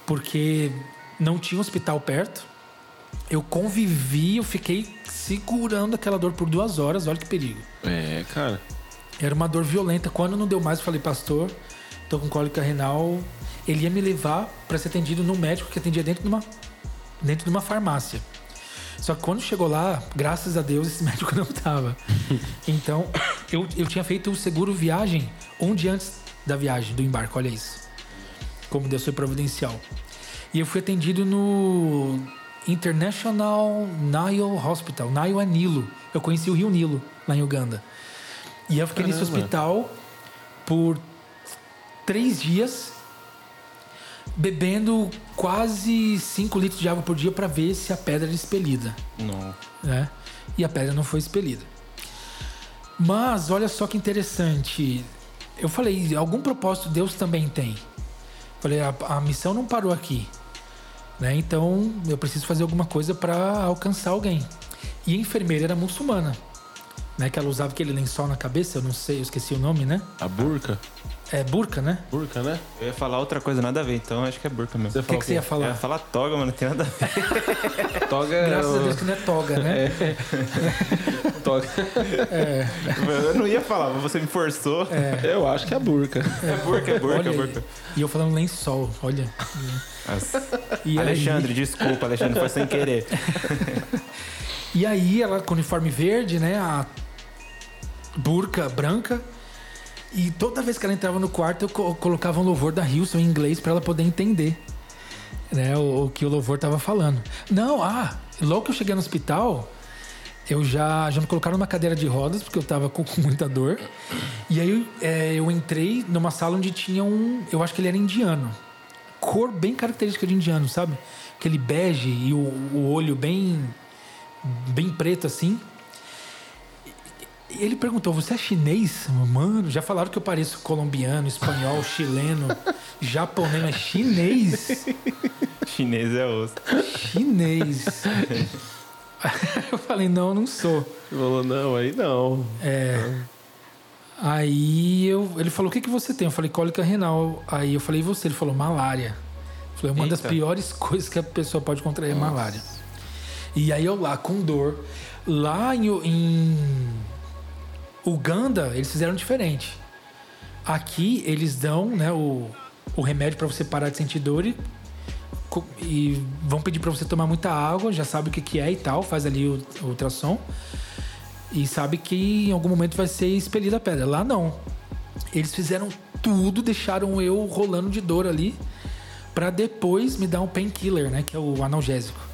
Speaker 3: porque não tinha hospital perto. Eu convivi, eu fiquei segurando aquela dor por duas horas. Olha que perigo.
Speaker 1: É, cara.
Speaker 3: Era uma dor violenta. Quando não deu mais, eu falei, pastor, tô com cólica renal. Ele ia me levar para ser atendido num médico que atendia dentro de uma, dentro de uma farmácia. Só que quando chegou lá, graças a Deus, esse médico não tava. Então, eu, eu tinha feito o seguro viagem um dia antes da viagem, do embarque. Olha isso. Como Deus foi providencial. E eu fui atendido no International Nile Hospital. Nile Nilo. Eu conheci o Rio Nilo, lá em Uganda. E eu fiquei nesse
Speaker 1: Caramba.
Speaker 3: hospital por três dias, bebendo quase 5 litros de água por dia para ver se a pedra era expelida.
Speaker 2: Não.
Speaker 3: Né? E a pedra não foi expelida. Mas olha só que interessante. eu falei, algum propósito Deus também tem. Falei, a, a missão não parou aqui. Né? Então eu preciso fazer alguma coisa para alcançar alguém. E a enfermeira era muçulmana. Né, que ela usava aquele lençol na cabeça, eu não sei, eu esqueci o nome, né?
Speaker 1: A burca?
Speaker 3: É burca, né?
Speaker 1: Burca, né?
Speaker 2: Eu ia falar outra coisa, nada a ver, então acho que é burca mesmo.
Speaker 3: O que, que você ia falar?
Speaker 2: Eu ia falar toga, mano, não tem nada a ver.
Speaker 1: Toga é
Speaker 3: Graças
Speaker 1: o-
Speaker 3: a Deus que não é toga, né?
Speaker 1: Toga.
Speaker 2: eu não ia falar, mas você me forçou.
Speaker 1: Eu acho que é burca.
Speaker 2: É burca, é burca,
Speaker 3: Olha
Speaker 2: é
Speaker 3: aí.
Speaker 2: burca.
Speaker 3: E eu falando lençol, olha.
Speaker 2: Nossa.
Speaker 3: E aí-
Speaker 2: Alexandre, desculpa, Alexandre, foi sem querer.
Speaker 3: E aí ela com uniforme verde, né? A burca branca. E toda vez que ela entrava no quarto, eu co- colocava um louvor da Hilson em inglês para ela poder entender. Né, o, o que o louvor tava falando. Não, ah, logo que eu cheguei no hospital, eu já, já me colocaram numa cadeira de rodas, porque eu tava com, com muita dor. E aí é, eu entrei numa sala onde tinha um. Eu acho que ele era indiano. Cor bem característica de indiano, sabe? Aquele bege e o, o olho bem bem preto assim. E ele perguntou: Você é chinês? Mano, já falaram que eu pareço colombiano, espanhol, chileno, japonês, mas chinês?
Speaker 2: Chinês é osso.
Speaker 3: Chinês. eu falei: Não, não sou.
Speaker 1: Falou, não, aí não.
Speaker 3: É. Aí eu, ele falou: O que, que você tem? Eu falei: Cólica renal. Aí eu falei: E você? Ele falou: Malária. Eu falei: Uma das
Speaker 2: Eita.
Speaker 3: piores coisas que a pessoa pode contrair é malária. E aí eu lá com dor. Lá em, em Uganda, eles fizeram diferente. Aqui eles dão né, o, o remédio para você parar de sentir dor e, e vão pedir para você tomar muita água, já sabe o que, que é e tal, faz ali o, o ultrassom e sabe que em algum momento vai ser expelida a pedra. Lá não. Eles fizeram tudo, deixaram eu rolando de dor ali para depois me dar um painkiller, né, que é o analgésico.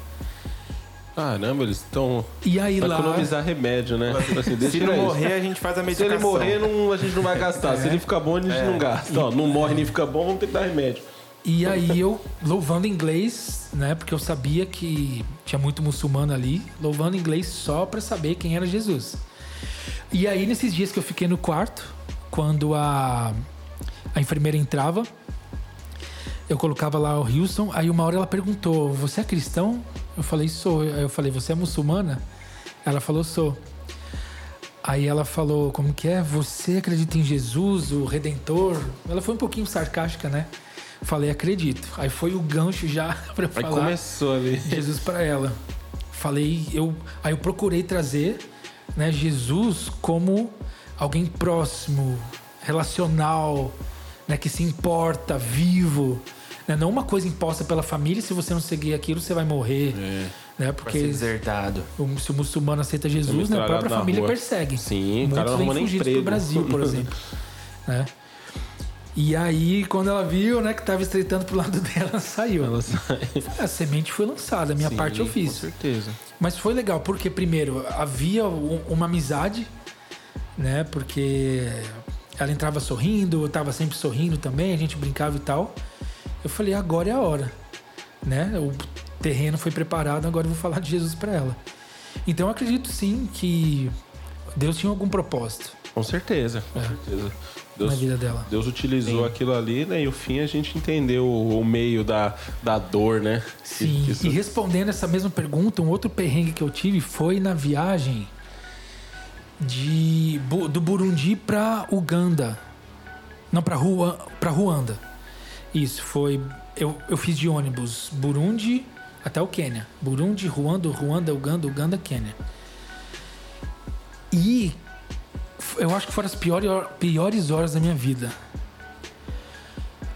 Speaker 1: Caramba, eles estão.
Speaker 3: E aí
Speaker 1: Pra
Speaker 3: lá
Speaker 1: economizar remédio, né? Tipo assim, deixa
Speaker 2: Se
Speaker 1: ele
Speaker 2: não morrer, a gente faz a
Speaker 1: Se
Speaker 2: medicação.
Speaker 1: ele morrer, não, a gente não vai gastar. Se ele ficar bom, a gente não gasta. Ó, não morre nem fica bom, vamos ter que dar remédio.
Speaker 3: E aí eu louvando inglês, né? Porque eu sabia que tinha muito muçulmano ali, louvando inglês só pra saber quem era Jesus. E aí nesses dias que eu fiquei no quarto, quando a, a enfermeira entrava, eu colocava lá o Wilson, aí uma hora ela perguntou: "Você é cristão?" Eu falei: "Sou". Aí eu falei: "Você é muçulmana?" Ela falou: "Sou". Aí ela falou, como que é? Você acredita em Jesus, o Redentor? Ela foi um pouquinho sarcástica, né? Falei, acredito. Aí foi o gancho já pra eu
Speaker 1: Aí
Speaker 3: falar
Speaker 1: começou ali.
Speaker 3: Jesus para ela. Falei, eu, aí eu procurei trazer, né, Jesus como alguém próximo, relacional, né, que se importa, vivo, né? Não uma coisa imposta pela família, se você não seguir aquilo, você vai morrer, né?
Speaker 2: Pra ser
Speaker 3: Porque
Speaker 2: desertado.
Speaker 3: o- se o muçulmano aceita Jesus, né, a própria família
Speaker 1: rua.
Speaker 3: persegue.
Speaker 1: Sim, o
Speaker 3: Muitos
Speaker 1: cara não nem
Speaker 3: fugidos pro Brasil, por exemplo. né? E aí, quando ela viu, né, que tava estreitando pro lado dela, ela saiu.
Speaker 1: Ela sai.
Speaker 3: A semente foi lançada, a minha
Speaker 1: Sim,
Speaker 3: parte eu
Speaker 1: Com
Speaker 3: fiz.
Speaker 1: certeza.
Speaker 3: Mas foi legal, porque primeiro havia um- uma amizade, né? Porque ela entrava sorrindo, eu tava sempre sorrindo também, a gente brincava e tal. Eu falei, agora é a hora, né? O terreno foi preparado, agora eu vou falar de Jesus para ela. Então eu acredito sim que Deus tinha algum propósito
Speaker 1: Com certeza, com certeza. Deus,
Speaker 3: na vida dela.
Speaker 1: Deus utilizou aquilo ali, né? E o fim a gente entendeu o, meio da, da dor, né?
Speaker 3: Sim,
Speaker 1: isso-
Speaker 3: e respondendo essa mesma pergunta, um outro perrengue que eu tive foi na viagem de do Burundi para Uganda. Não, para Ruanda. Isso foi eu, eu fiz de ônibus Burundi até o Quênia. Burundi, Ruanda, Ruanda, Uganda, Uganda, Quênia. E eu acho que foram as piores, piores horas da minha vida.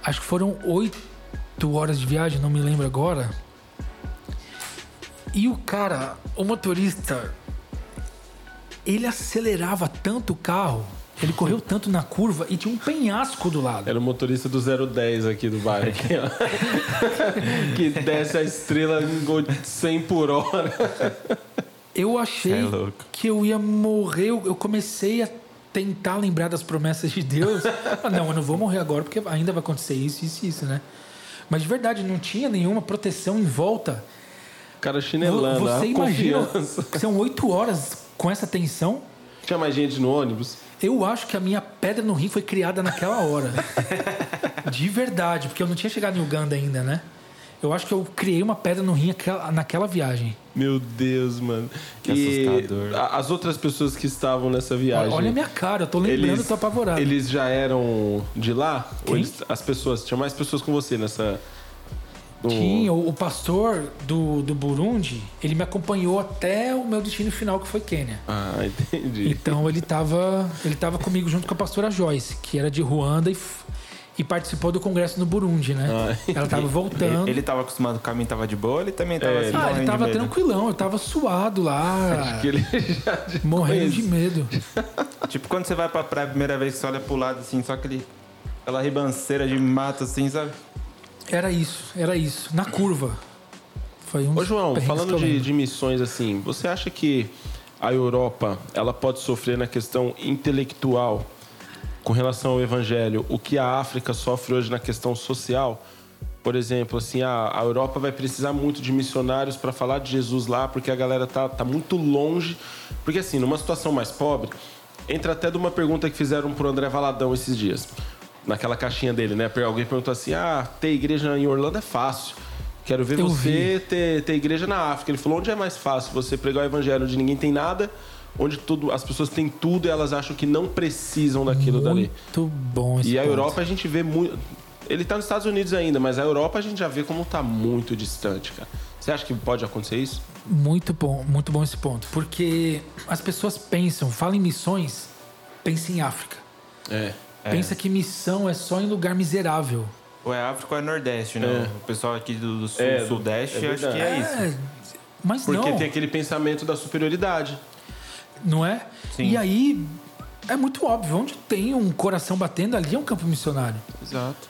Speaker 3: Acho que foram oito horas de viagem, não me lembro agora. E o cara, o motorista, ele acelerava tanto o carro, ele correu tanto na curva e tinha um penhasco do lado.
Speaker 1: Era o motorista do 010 aqui do bairro. aqui, que desce a estrela em gol de 100 por hora.
Speaker 3: Eu achei
Speaker 2: É
Speaker 3: que eu ia morrer. Eu comecei a tentar lembrar das promessas de Deus. Ah, não, eu não vou morrer agora porque ainda vai acontecer isso, isso, isso, né? Mas de verdade, não tinha nenhuma proteção em volta.
Speaker 1: O cara chinelando,
Speaker 3: Você imagina,
Speaker 1: confiança.
Speaker 3: são oito horas com essa tensão.
Speaker 1: Tinha mais gente no ônibus?
Speaker 3: Eu acho que a minha pedra no rim foi criada naquela hora. De verdade, porque eu não tinha chegado em Uganda ainda, né? Eu acho que eu criei uma pedra no rim aquela- naquela viagem.
Speaker 1: Meu Deus, mano.
Speaker 2: Que
Speaker 1: E
Speaker 2: assustador.
Speaker 1: As outras pessoas que estavam nessa viagem.
Speaker 3: Olha a minha cara, eu tô lembrando, eu tô apavorado.
Speaker 1: Eles já eram de lá? Eles- as pessoas, tinha mais pessoas com você nessa.
Speaker 3: Tinha, o, o pastor do, do Burundi, ele me acompanhou até o meu destino final, que foi Quênia.
Speaker 1: Ah, entendi.
Speaker 3: Então ele tava, ele tava comigo junto com a pastora Joyce, que era de Ruanda e, e participou do congresso no Burundi, né?
Speaker 1: Ah,
Speaker 3: Ela tava voltando.
Speaker 2: Ele, ele tava acostumado, o caminho tava de boa, ele também tava
Speaker 1: É,
Speaker 2: assim,
Speaker 3: ah, ele
Speaker 2: morrendo de
Speaker 3: tava
Speaker 2: medo.
Speaker 3: tranquilão, eu tava suado lá,
Speaker 1: Que ele já
Speaker 3: morrendo de medo.
Speaker 2: Tipo quando você vai pra praia a primeira vez que você olha pro lado assim, só aquele, aquela ribanceira de mato assim, sabe?
Speaker 3: Era isso, era isso. Na curva. Foi um
Speaker 1: Ô João, falando de, de missões assim, você acha que a Europa ela pode sofrer na questão intelectual com relação ao evangelho o que a África sofre hoje na questão social? Por exemplo, assim, a, a Europa vai precisar muito de missionários para falar de Jesus lá, porque a galera tá, tá muito longe. Porque assim, numa situação mais pobre, entra até de uma pergunta que fizeram pro André Valadão esses dias. Naquela caixinha dele, né? Alguém perguntou assim: ah, ter igreja em Orlando é fácil. Quero ver
Speaker 3: Eu
Speaker 1: você ter, ter igreja na África. Ele falou: onde é mais fácil você pregar o evangelho onde ninguém tem nada, onde tudo, as pessoas têm tudo e elas acham que não precisam daquilo dali.
Speaker 3: Muito bom esse
Speaker 1: E a
Speaker 3: ponto.
Speaker 1: Europa a gente vê muito. Ele tá nos Estados Unidos ainda, mas a Europa a gente já vê como tá muito distante, cara. Você acha que pode acontecer isso?
Speaker 3: Muito bom, muito bom esse ponto. Porque as pessoas pensam, falam em missões, pensa em África.
Speaker 1: É.
Speaker 3: Pensa que missão é só em lugar miserável.
Speaker 2: Ou é África ou é Nordeste, né?
Speaker 1: É.
Speaker 2: O pessoal aqui do, do Sul,
Speaker 1: É,
Speaker 2: Sudeste,
Speaker 1: é
Speaker 2: acho que é isso.
Speaker 3: É, mas
Speaker 1: Porque
Speaker 3: não,
Speaker 1: tem aquele pensamento da superioridade.
Speaker 3: não é?
Speaker 2: Sim.
Speaker 3: E aí é muito óbvio, onde tem um coração batendo ali é um campo missionário.
Speaker 1: Exato.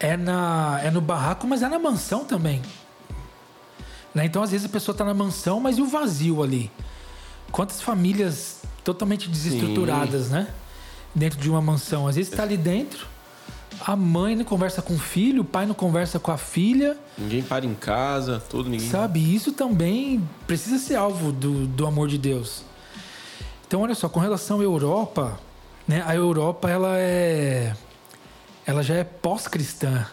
Speaker 3: É, na, é no barraco, mas é na mansão também. Né? Então, às vezes, a pessoa está na mansão, mas e o vazio ali? Quantas famílias totalmente desestruturadas, né? Dentro de uma mansão. Às vezes está ali dentro, a mãe não conversa com o filho, o pai não conversa com a filha,
Speaker 1: Ninguém para em casa, tudo, ninguém.
Speaker 3: sabe? Isso também precisa ser alvo do, do amor de Deus. Então, olha só, com relação à Europa, né? A Europa, ela é... Ela já é pós-cristã.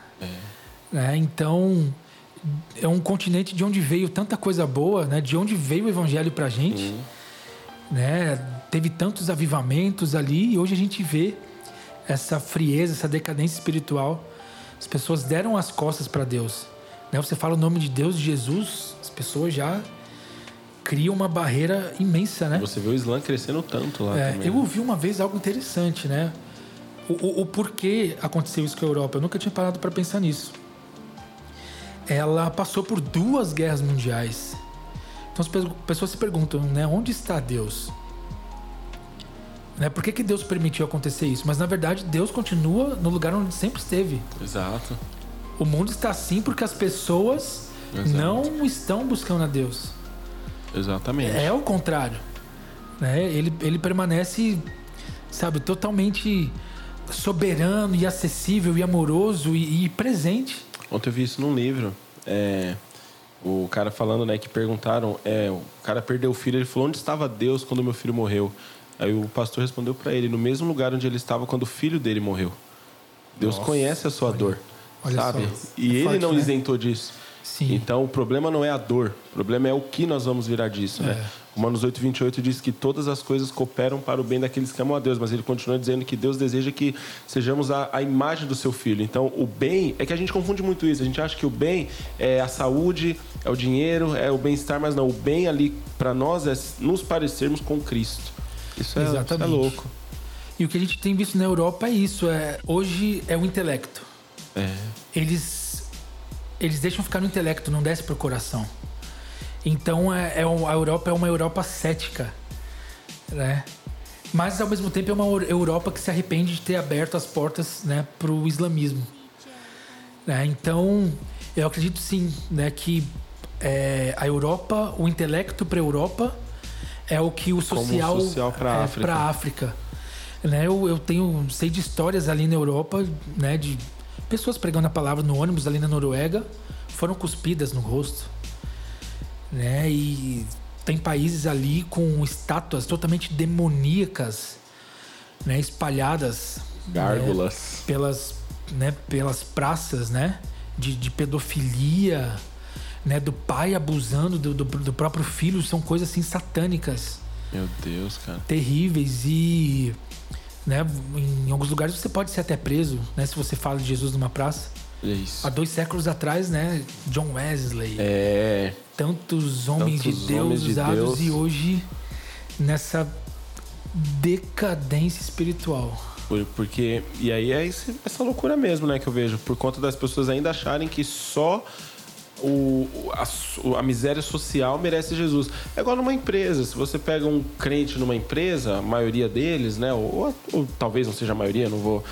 Speaker 3: Né? Então, é um continente de onde veio tanta coisa boa, né? De onde veio o evangelho pra gente. Né? Teve tantos avivamentos ali e hoje a gente vê essa frieza, essa decadência espiritual. As pessoas deram as costas para Deus. Né? Você fala o nome de Deus, de Jesus, as pessoas já criam uma barreira imensa, né?
Speaker 1: Você vê o Islã crescendo tanto lá
Speaker 3: É,
Speaker 1: também.
Speaker 3: eu ouvi uma vez algo interessante, né? O, o, o porquê aconteceu isso com a Europa. Eu nunca tinha parado para pensar nisso. Ela passou por duas guerras mundiais. Então as pe- pessoas se perguntam, né? Onde está Deus? Né? Por que, que Deus permitiu acontecer isso? Mas na verdade Deus continua no lugar onde sempre esteve.
Speaker 1: Exato.
Speaker 3: O mundo está assim porque as pessoas
Speaker 1: Exato.
Speaker 3: não estão buscando a Deus.
Speaker 1: Exatamente.
Speaker 3: É o contrário. Né? Ele, ele permanece, sabe, totalmente soberano e acessível e amoroso e, e presente.
Speaker 1: Ontem eu vi isso num livro. É, o cara falando, né, que perguntaram, é, o cara perdeu o filho, ele falou, onde estava Deus quando meu filho morreu? Aí o pastor respondeu para ele, no mesmo lugar onde ele estava quando o filho dele morreu. Deus
Speaker 2: Nossa,
Speaker 1: conhece a sua dor,
Speaker 3: olha
Speaker 1: sabe?
Speaker 3: só.
Speaker 1: E
Speaker 3: É
Speaker 1: ele
Speaker 3: forte,
Speaker 1: não
Speaker 3: né?
Speaker 1: isentou disso.
Speaker 3: Sim.
Speaker 1: Então o problema não é a dor, o problema é o que nós vamos virar disso, né?
Speaker 3: É.
Speaker 1: Romanos 8, 28 diz que todas as coisas cooperam para o bem daqueles que amam a Deus, mas ele continua dizendo que Deus deseja que sejamos a, a imagem do seu filho. Então o bem, é que a gente confunde muito isso, a gente acha que o bem é a saúde, é o dinheiro, é o bem-estar, mas não, o bem ali para nós é nos parecermos com Cristo. Isso é, isso é
Speaker 3: Exatamente.
Speaker 1: louco.
Speaker 3: E o que a gente tem visto na Europa é isso. É, hoje é o intelecto.
Speaker 1: É.
Speaker 3: Eles, eles deixam ficar no intelecto, não desce pro coração. Então é, é a Europa é uma Europa cética, né? Mas ao mesmo tempo é uma Europa que se arrepende de ter aberto as portas, né, para o islamismo. Né? Então eu acredito sim, né, que é, a Europa, o intelecto para a Europa é o que o
Speaker 1: Como
Speaker 3: social,
Speaker 1: social pra
Speaker 3: é,
Speaker 1: África.
Speaker 3: África. Né? Eu, eu tenho sei de histórias ali na Europa, né, de pessoas pregando a palavra no ônibus ali na Noruega, foram cuspidas no rosto, né? E tem países ali com estátuas totalmente demoníacas, né, espalhadas
Speaker 1: Gárgulas.
Speaker 3: né, pelas, né, pelas praças, né, de, de pedofilia, né, do pai abusando do, do, do próprio filho, são coisas assim satânicas,
Speaker 1: Meu Deus, cara.
Speaker 3: terríveis e né, em alguns lugares você pode ser até preso, né, se você fala de Jesus numa praça.
Speaker 1: Olha isso.
Speaker 3: Há dois séculos atrás, né, John Wesley,
Speaker 1: É.
Speaker 3: tantos homens
Speaker 1: Tantos
Speaker 3: de Deus
Speaker 1: homens de
Speaker 3: usados
Speaker 1: Deus.
Speaker 3: e hoje nessa decadência espiritual.
Speaker 1: Por- Porque. E aí é esse- essa loucura mesmo, né, que eu vejo. Por conta das pessoas ainda acharem que só o, o- a, a miséria social merece Jesus. É igual numa empresa. Se você pega um crente numa empresa, a maioria deles, né? Ou, ou talvez não seja a maioria, não vou.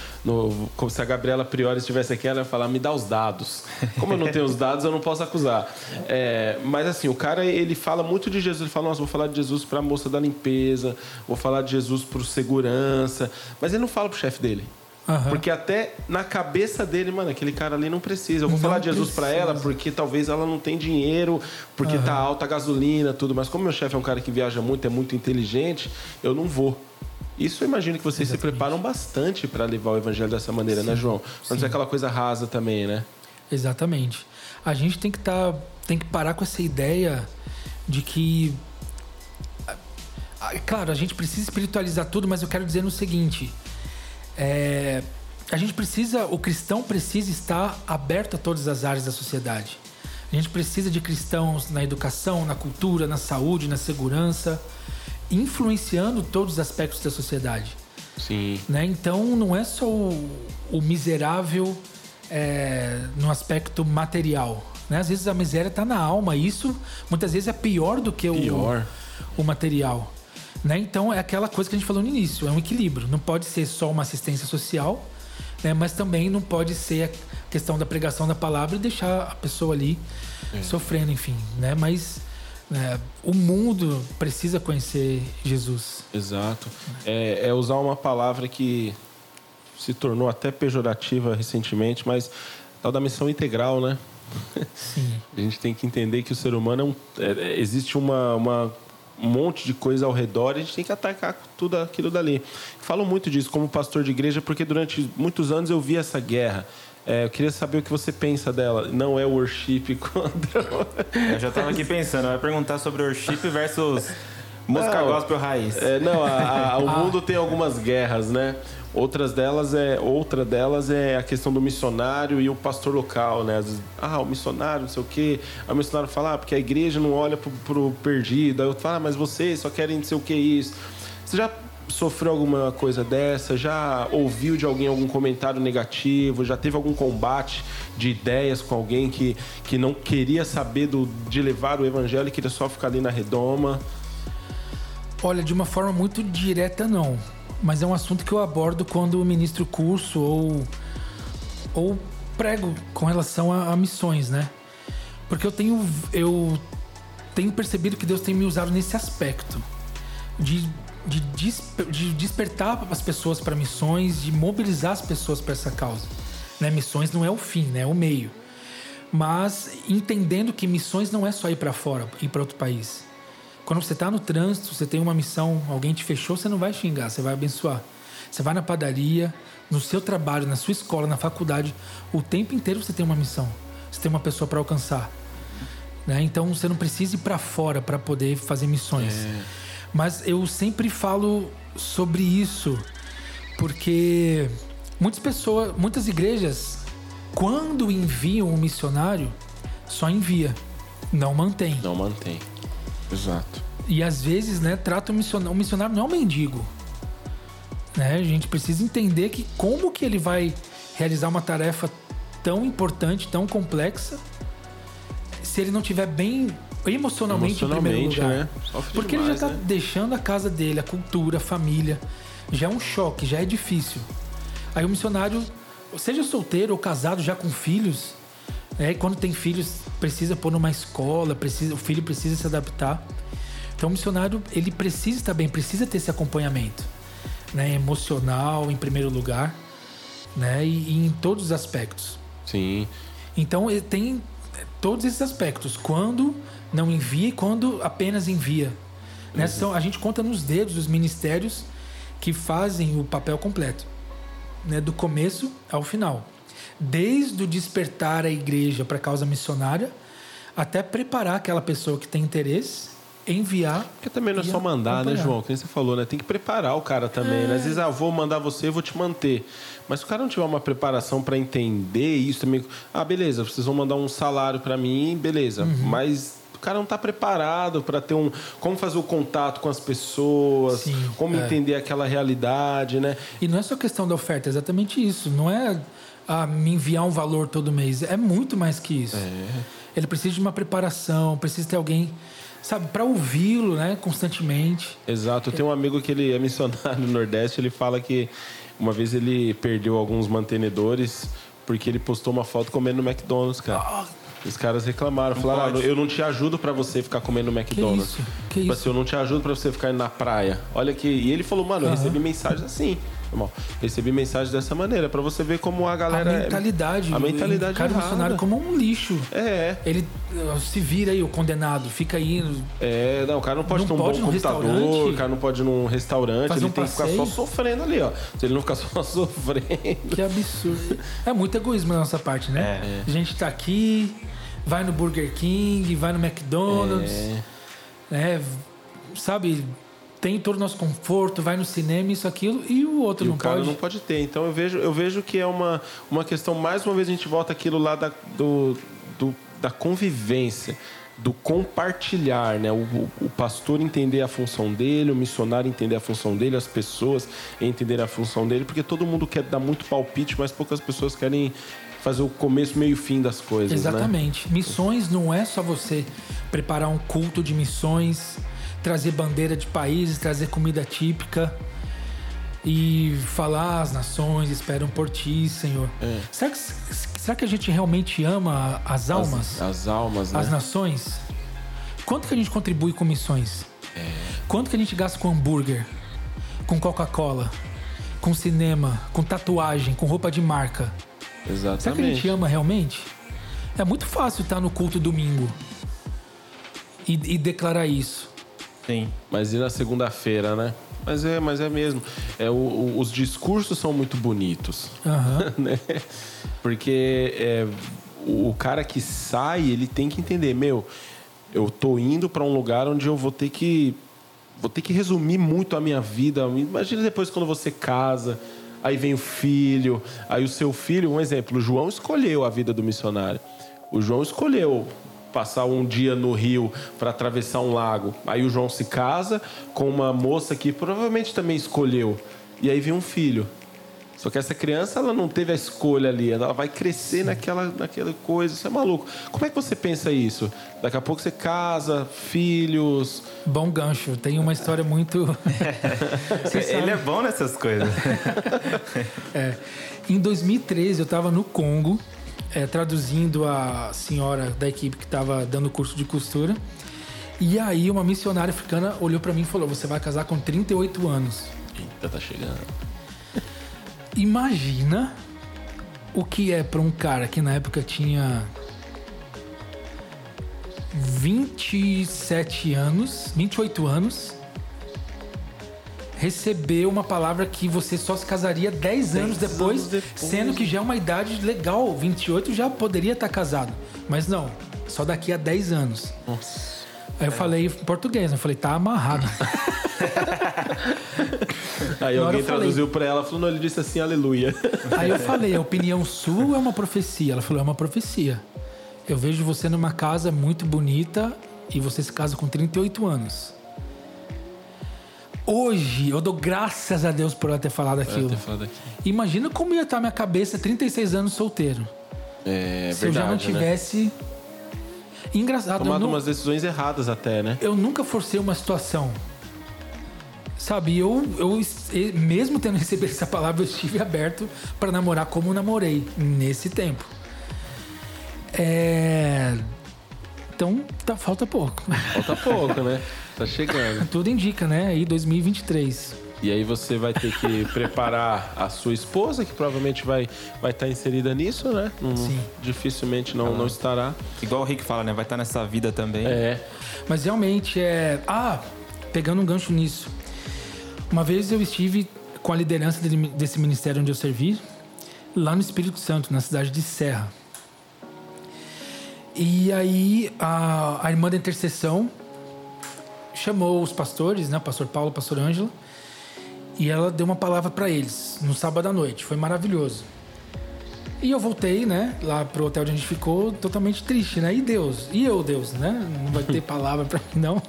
Speaker 1: como se a Gabriela Priori estivesse aqui, ela ia falar, me dá os dados. Como eu não tenho os dados, eu não posso acusar. É, mas assim, o cara ele fala muito de Jesus, ele fala, nossa, vou falar de Jesus pra moça da limpeza, vou falar de Jesus pro segurança. Mas ele não fala pro chefe dele.
Speaker 3: Aham.
Speaker 1: Porque até na cabeça dele, mano, aquele cara ali não precisa. Eu vou
Speaker 3: Não
Speaker 1: falar de Jesus pra
Speaker 3: precisa.
Speaker 1: ela porque talvez ela não tem dinheiro, porque tá alta a gasolina, tudo. Mas como meu chefe é um cara que viaja muito, é muito inteligente, eu não vou. Isso eu imagino que vocês se preparam bastante pra levar o evangelho dessa maneira, né, João? Pra não ser aquela coisa rasa também, né?
Speaker 3: Exatamente. A gente tem que tá, tem que parar com essa ideia de que claro, a gente precisa espiritualizar tudo, mas eu quero dizer no seguinte, é, a gente precisa, o cristão precisa estar aberto a todas as áreas da sociedade. A gente precisa de cristãos na educação, na cultura, na saúde, na segurança, influenciando todos os aspectos da sociedade
Speaker 1: Sim.
Speaker 3: né? Então não é só o, o miserável é, no aspecto material. Né? Às vezes a miséria está na alma. Isso muitas vezes é pior do que o,
Speaker 1: Pior.
Speaker 3: o material. Né? Então é aquela coisa que a gente falou no início, é um equilíbrio. Não pode ser só uma assistência social, né? mas também não pode ser a questão da pregação da palavra e deixar a pessoa ali sofrendo, enfim. Né? Mas né, o mundo precisa conhecer Jesus.
Speaker 1: Exato. É, é usar uma palavra que se tornou até pejorativa recentemente, mas tal da missão integral, né?
Speaker 3: Sim.
Speaker 1: A gente tem que entender que o ser humano é um, é- é- existe uma, uma- um monte de coisa ao redor e a gente tem que atacar tudo aquilo dali. Falo muito disso como pastor de igreja porque durante muitos anos eu vi essa guerra. É, eu queria saber o que você pensa dela. Não é worship contra.
Speaker 2: Eu já tava aqui pensando, vai perguntar sobre worship versus música
Speaker 1: Não.
Speaker 2: gospel raiz.
Speaker 1: É, não, a- a- o mundo tem algumas guerras, né? Outras delas é, outra delas é a questão do missionário e o pastor local, né? Às vezes, ah, o missionário, não sei o quê. Aí o missionário fala, ah, porque a igreja não olha pro, pro perdido. Aí eu falo, ah, mas vocês só querem não sei o que isso. Você já sofreu alguma coisa dessa? Já ouviu de alguém algum comentário negativo? Já teve algum combate de ideias com alguém que, que não queria saber do, de levar o evangelho e queria só ficar ali na redoma?
Speaker 3: Olha, de uma forma muito direta, não. Mas é um assunto que eu abordo quando ministro curso ou, ou prego com relação a, a missões, né? Porque eu tenho, eu tenho percebido que Deus tem me usado nesse aspecto de, de, despe- de despertar as pessoas para missões, de mobilizar as pessoas para essa causa. Né? Missões não é o fim, né? é o meio. Mas entendendo que missões não é só ir para fora, ir para outro país. Quando você está no trânsito, você tem uma missão, alguém te fechou, você não vai xingar, você vai abençoar. Você vai na padaria, no seu trabalho, na sua escola, na faculdade, o tempo inteiro você tem uma missão. Você tem uma pessoa para alcançar. Né? Então você não precisa ir para fora para poder fazer missões. Mas eu sempre falo sobre isso porque muitas pessoas, muitas igrejas, quando enviam um missionário, só envia, não mantém.
Speaker 1: Não mantém. Exato.
Speaker 3: E às vezes, né, trata o missionário, o missionário não é um mendigo. Né? A gente precisa entender que como que ele vai realizar uma tarefa tão importante, tão complexa, se ele não tiver bem emocionalmente, em primeiro
Speaker 1: Emocionalmente,
Speaker 3: lugar.
Speaker 1: né?
Speaker 3: Porque ele já
Speaker 1: demais,
Speaker 3: tá
Speaker 1: né?
Speaker 3: deixando a casa dele, a cultura, a família. Já é um choque, já é difícil. Aí o missionário, seja solteiro ou casado, já com filhos, né? E quando tem filhos, precisa pôr numa escola, precisa, o filho precisa se adaptar. Então o missionário, ele precisa estar bem, precisa ter esse acompanhamento, né? Emocional, em primeiro lugar, né? E, e em todos os aspectos.
Speaker 1: Sim.
Speaker 3: Então tem todos esses aspectos. Quando não envia e quando apenas envia. Né? São, a gente conta nos dedos os ministérios que fazem o papel completo, né? do começo ao final. Desde o despertar a igreja para a causa missionária, até preparar aquela pessoa que tem interesse, enviar.
Speaker 1: Porque também não é só mandar, né,
Speaker 3: acompanhar.
Speaker 1: João? Que nem você falou, né? Tem que preparar o cara também. né? Às vezes, ah, eu vou mandar você, eu vou te manter. Mas se o cara não tiver uma preparação para entender isso também. Ah, beleza, vocês vão mandar um salário para mim, beleza.
Speaker 3: Uhum.
Speaker 1: Mas o cara não está preparado para ter um. Como fazer o contato com as pessoas,
Speaker 3: Sim,
Speaker 1: como
Speaker 3: é.
Speaker 1: entender aquela realidade, né?
Speaker 3: E não é só questão da oferta, é exatamente isso. Não é ah, me enviar um valor todo mês. É muito mais que isso. Ele precisa de uma preparação, precisa ter alguém, sabe, para ouvi-lo, né, constantemente.
Speaker 1: Exato. Tenho um amigo que ele é missionário no Nordeste, ele fala que uma vez ele perdeu alguns mantenedores porque ele postou uma foto comendo no McDonald's, cara.
Speaker 3: Ah,
Speaker 1: Os caras reclamaram, falaram,
Speaker 2: pode.
Speaker 1: ah, eu não te ajudo pra você ficar comendo no McDonald's.
Speaker 3: isso? Que
Speaker 1: Tipo
Speaker 3: isso?
Speaker 1: assim, eu não te ajudo pra você ficar indo na praia. Olha que. E ele falou, mano, eu recebi mensagens assim. Recebi mensagens dessa maneira, pra você ver como a
Speaker 3: a
Speaker 1: galera. é-
Speaker 3: mentalidade.
Speaker 1: A mentalidade
Speaker 3: Cara,
Speaker 1: errada.
Speaker 3: missionário como um lixo.
Speaker 1: É,
Speaker 3: Ele se vira aí, o condenado, fica aí.
Speaker 1: é, não, o cara não pode
Speaker 3: Não
Speaker 1: ter um
Speaker 3: pode
Speaker 1: bom computador, o cara não pode ir num restaurante,
Speaker 3: fazer
Speaker 1: ele
Speaker 3: um
Speaker 1: tem que ficar
Speaker 3: passeio.
Speaker 1: só sofrendo ali, ó. Se ele não ficar só sofrendo.
Speaker 3: Que absurdo. É muito egoísmo da nossa parte, né? A gente tá aqui, vai no Burger King, vai no McDonald's,
Speaker 1: É.
Speaker 3: né? Sabe, tem todo o nosso conforto, vai no cinema, isso, aquilo, e o outro
Speaker 1: E
Speaker 3: não
Speaker 1: o cara
Speaker 3: pode.
Speaker 1: não pode ter. Então eu vejo, eu vejo que é uma, uma questão, mais uma vez a gente volta aquilo lá da, do, do- da convivência, do compartilhar, né? O, o- o pastor entender a função dele, o missionário entender a função dele, as pessoas entenderem a função dele, porque todo mundo quer dar muito palpite, mas poucas pessoas querem fazer o começo, meio e fim das coisas, né?
Speaker 3: Exatamente. Missões não é só você preparar um culto de missões, trazer bandeira de países, trazer comida típica e falar as nações esperam por ti, Senhor.
Speaker 1: É.
Speaker 3: Será, que, será que a gente realmente ama as almas,
Speaker 1: As, as almas, né?
Speaker 3: as nações? Quanto que a gente contribui com missões?
Speaker 1: É.
Speaker 3: Quanto que a gente gasta com hambúrguer, com Coca-Cola, com cinema, com tatuagem, com roupa de marca? Será que a
Speaker 1: Exatamente.
Speaker 3: gente ama realmente? É muito fácil estar no culto domingo e, e declarar isso.
Speaker 2: Sim.
Speaker 1: Mas e na segunda-feira, né? Mas é, mas é mesmo. É, o- o- os discursos são muito bonitos.
Speaker 3: Aham.
Speaker 1: né? Porque é, o o cara que sai, ele tem que entender, meu, eu tô indo para um lugar onde eu vou ter que vou ter que resumir muito a minha vida. Imagina depois quando você casa, aí vem o filho, aí o seu filho, um exemplo, o João escolheu a vida do missionário. O João escolheu passar um dia no rio para atravessar um lago. Aí o João se casa com uma moça que provavelmente também escolheu. E aí vem um filho. Só que essa criança, ela não teve a escolha ali. Ela vai crescer naquela, naquela coisa. Isso é maluco. Como é que você pensa isso? Daqui a pouco você casa, filhos.
Speaker 3: Bom gancho. Tem uma história muito.
Speaker 2: Ele é bom nessas coisas.
Speaker 3: É. Em 2013, eu estava no Congo, é, traduzindo a senhora da equipe que estava dando curso de costura. E aí, uma missionária africana olhou para mim e falou: Você vai casar com 38 anos.
Speaker 1: Eita, tá chegando.
Speaker 3: Imagina o que é para um cara que na época tinha 27 anos, 28 anos, receber uma palavra que você só se casaria 10 anos
Speaker 1: Dez
Speaker 3: depois,
Speaker 1: anos depois.
Speaker 3: sendo que já é uma idade legal, 28 já poderia estar casado. Mas não, só daqui a 10 anos.
Speaker 1: Nossa.
Speaker 3: Aí eu falei em português, né? eu falei, tá amarrado.
Speaker 1: Aí
Speaker 3: Na
Speaker 1: alguém traduziu pra ela, falou, não, ele disse assim, aleluia.
Speaker 3: Aí eu falei, a opinião sua ou é uma profecia? Ela falou, é uma profecia. Eu vejo você numa casa muito bonita e você se casa com 38 anos. Hoje, eu dou graças a Deus por ela ter falado aquilo.
Speaker 1: ter falado aqui.
Speaker 3: Imagina como ia estar minha cabeça 36 anos solteiro.
Speaker 1: É
Speaker 3: se eu já não
Speaker 1: verdade, né?
Speaker 3: tivesse... Engraçado, eu,
Speaker 1: Tomado umas decisões erradas até, né?
Speaker 3: eu nunca forcei uma situação. Sabe, eu, eu mesmo tendo recebido essa palavra, eu estive aberto para namorar como namorei nesse tempo. É... Então, tá, falta pouco.
Speaker 1: Falta pouco, né? Tá chegando.
Speaker 3: Tudo indica, né? Aí 2023.
Speaker 1: E aí você vai ter que preparar a sua esposa, que provavelmente vai vai estar inserida nisso, né? Não-
Speaker 3: Sim.
Speaker 1: Dificilmente não, não estará.
Speaker 2: Igual o Rick fala, né? Vai estar nessa vida também.
Speaker 1: É.
Speaker 3: Mas realmente é. Ah, pegando um gancho nisso. Uma vez eu estive com a liderança desse ministério onde eu servi, lá no Espírito Santo, na cidade de Serra. E aí a, a irmã da intercessão chamou os pastores, né, o pastor Paulo, o pastor Ângela, e ela deu uma palavra para eles no sábado à noite. Foi maravilhoso. E eu voltei, né, lá pro hotel onde a gente ficou, totalmente triste, né? E Deus? E eu, Deus, né? Não vai ter palavra pra mim, não.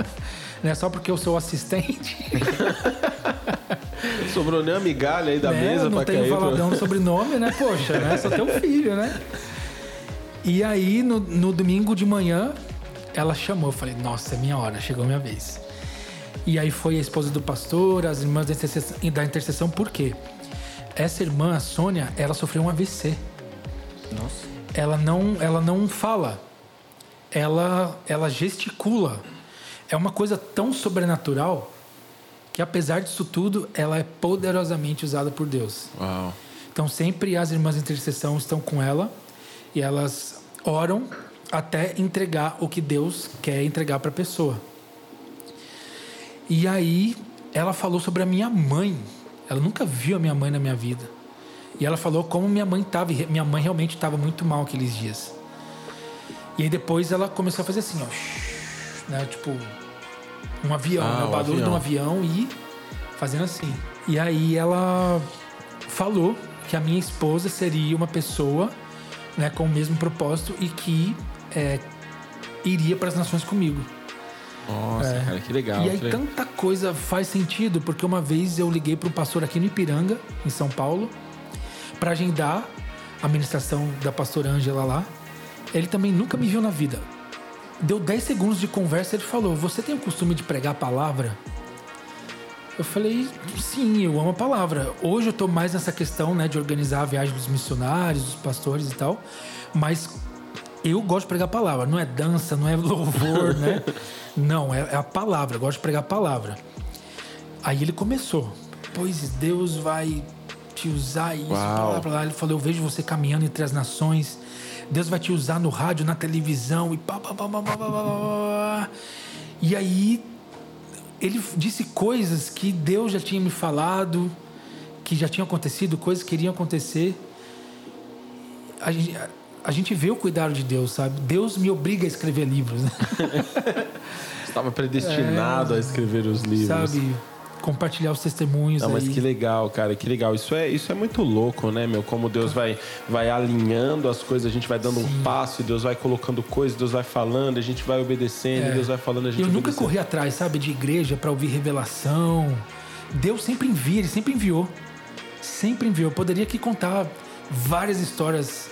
Speaker 3: né? Só porque eu sou assistente.
Speaker 1: Sobrou nem a migalha aí da
Speaker 3: né?
Speaker 1: mesa
Speaker 3: Eu não
Speaker 1: pra
Speaker 3: tenho
Speaker 1: cair.
Speaker 3: Valadão no sobrenome, né? Poxa, né? Só teu filho, né? E aí, no, no domingo de manhã, ela chamou. Eu falei, nossa, é minha hora, chegou minha vez. E aí foi a esposa do pastor, as irmãs da intercessão, da intercessão por quê? Essa irmã, a Sônia, ela sofreu um AVC.
Speaker 2: Nossa.
Speaker 3: Ela não, ela não fala. Ela, ela gesticula. É uma coisa tão sobrenatural que apesar disso tudo, ela é poderosamente usada por Deus.
Speaker 1: Uau.
Speaker 3: Então sempre as irmãs de intercessão estão com ela e elas oram até entregar o que Deus quer entregar para a pessoa. E aí ela falou sobre a minha mãe. Ela nunca viu a minha mãe na minha vida. E ela falou como minha mãe estava. Minha mãe realmente estava muito mal aqueles dias. E aí depois ela começou a fazer assim, ó, né, tipo um avião,
Speaker 1: Ah,
Speaker 3: né, o
Speaker 1: um
Speaker 3: barulho de um avião e fazendo assim. E aí ela falou que a minha esposa seria uma pessoa né, com o mesmo propósito e que é, iria para as nações comigo.
Speaker 1: Nossa, cara, que legal.
Speaker 3: É. e aí
Speaker 1: legal.
Speaker 3: tanta coisa faz sentido, porque uma vez eu liguei para um pastor aqui no Ipiranga, em São Paulo, para agendar a ministração da pastora Ângela lá. Ele também nunca me viu na vida. Deu 10 segundos de conversa ele falou: Você tem o costume de pregar a palavra? Eu falei, sim, eu amo a palavra. Hoje eu tô mais nessa questão, né, de organizar a viagem dos missionários, dos pastores e tal. Mas eu gosto de pregar a palavra. Não é dança, não é louvor, né? Não, é, é a palavra. Eu gosto de pregar a palavra. Aí ele começou. Pois Deus vai te usar isso,
Speaker 1: Uau.
Speaker 3: lá. Ele falou, eu vejo você caminhando entre as nações. Deus vai te usar no rádio, na televisão e pá, pá, pá, pá, pá, pá, pá, pá. E aí ele disse coisas que Deus já tinha me falado, que já tinham acontecido, coisas que iriam acontecer. A gente, a, gente vê o cuidado de Deus, sabe? Deus me obriga a escrever livros, né?
Speaker 1: Estava predestinado a escrever os livros.
Speaker 3: sabe? Compartilhar os testemunhos
Speaker 1: Não,
Speaker 3: aí.
Speaker 1: mas que legal, cara, que legal. Isso é, isso é muito louco, né, meu? Como Deus vai, vai alinhando as coisas, a gente vai dando um passo, Deus vai colocando coisas, Deus vai falando, a gente vai obedecendo,
Speaker 3: É.
Speaker 1: Deus vai falando, a gente
Speaker 3: Eu nunca corri atrás, sabe, de igreja para ouvir revelação. Deus sempre envia, ele sempre enviou. Sempre enviou. Eu poderia aqui contar várias histórias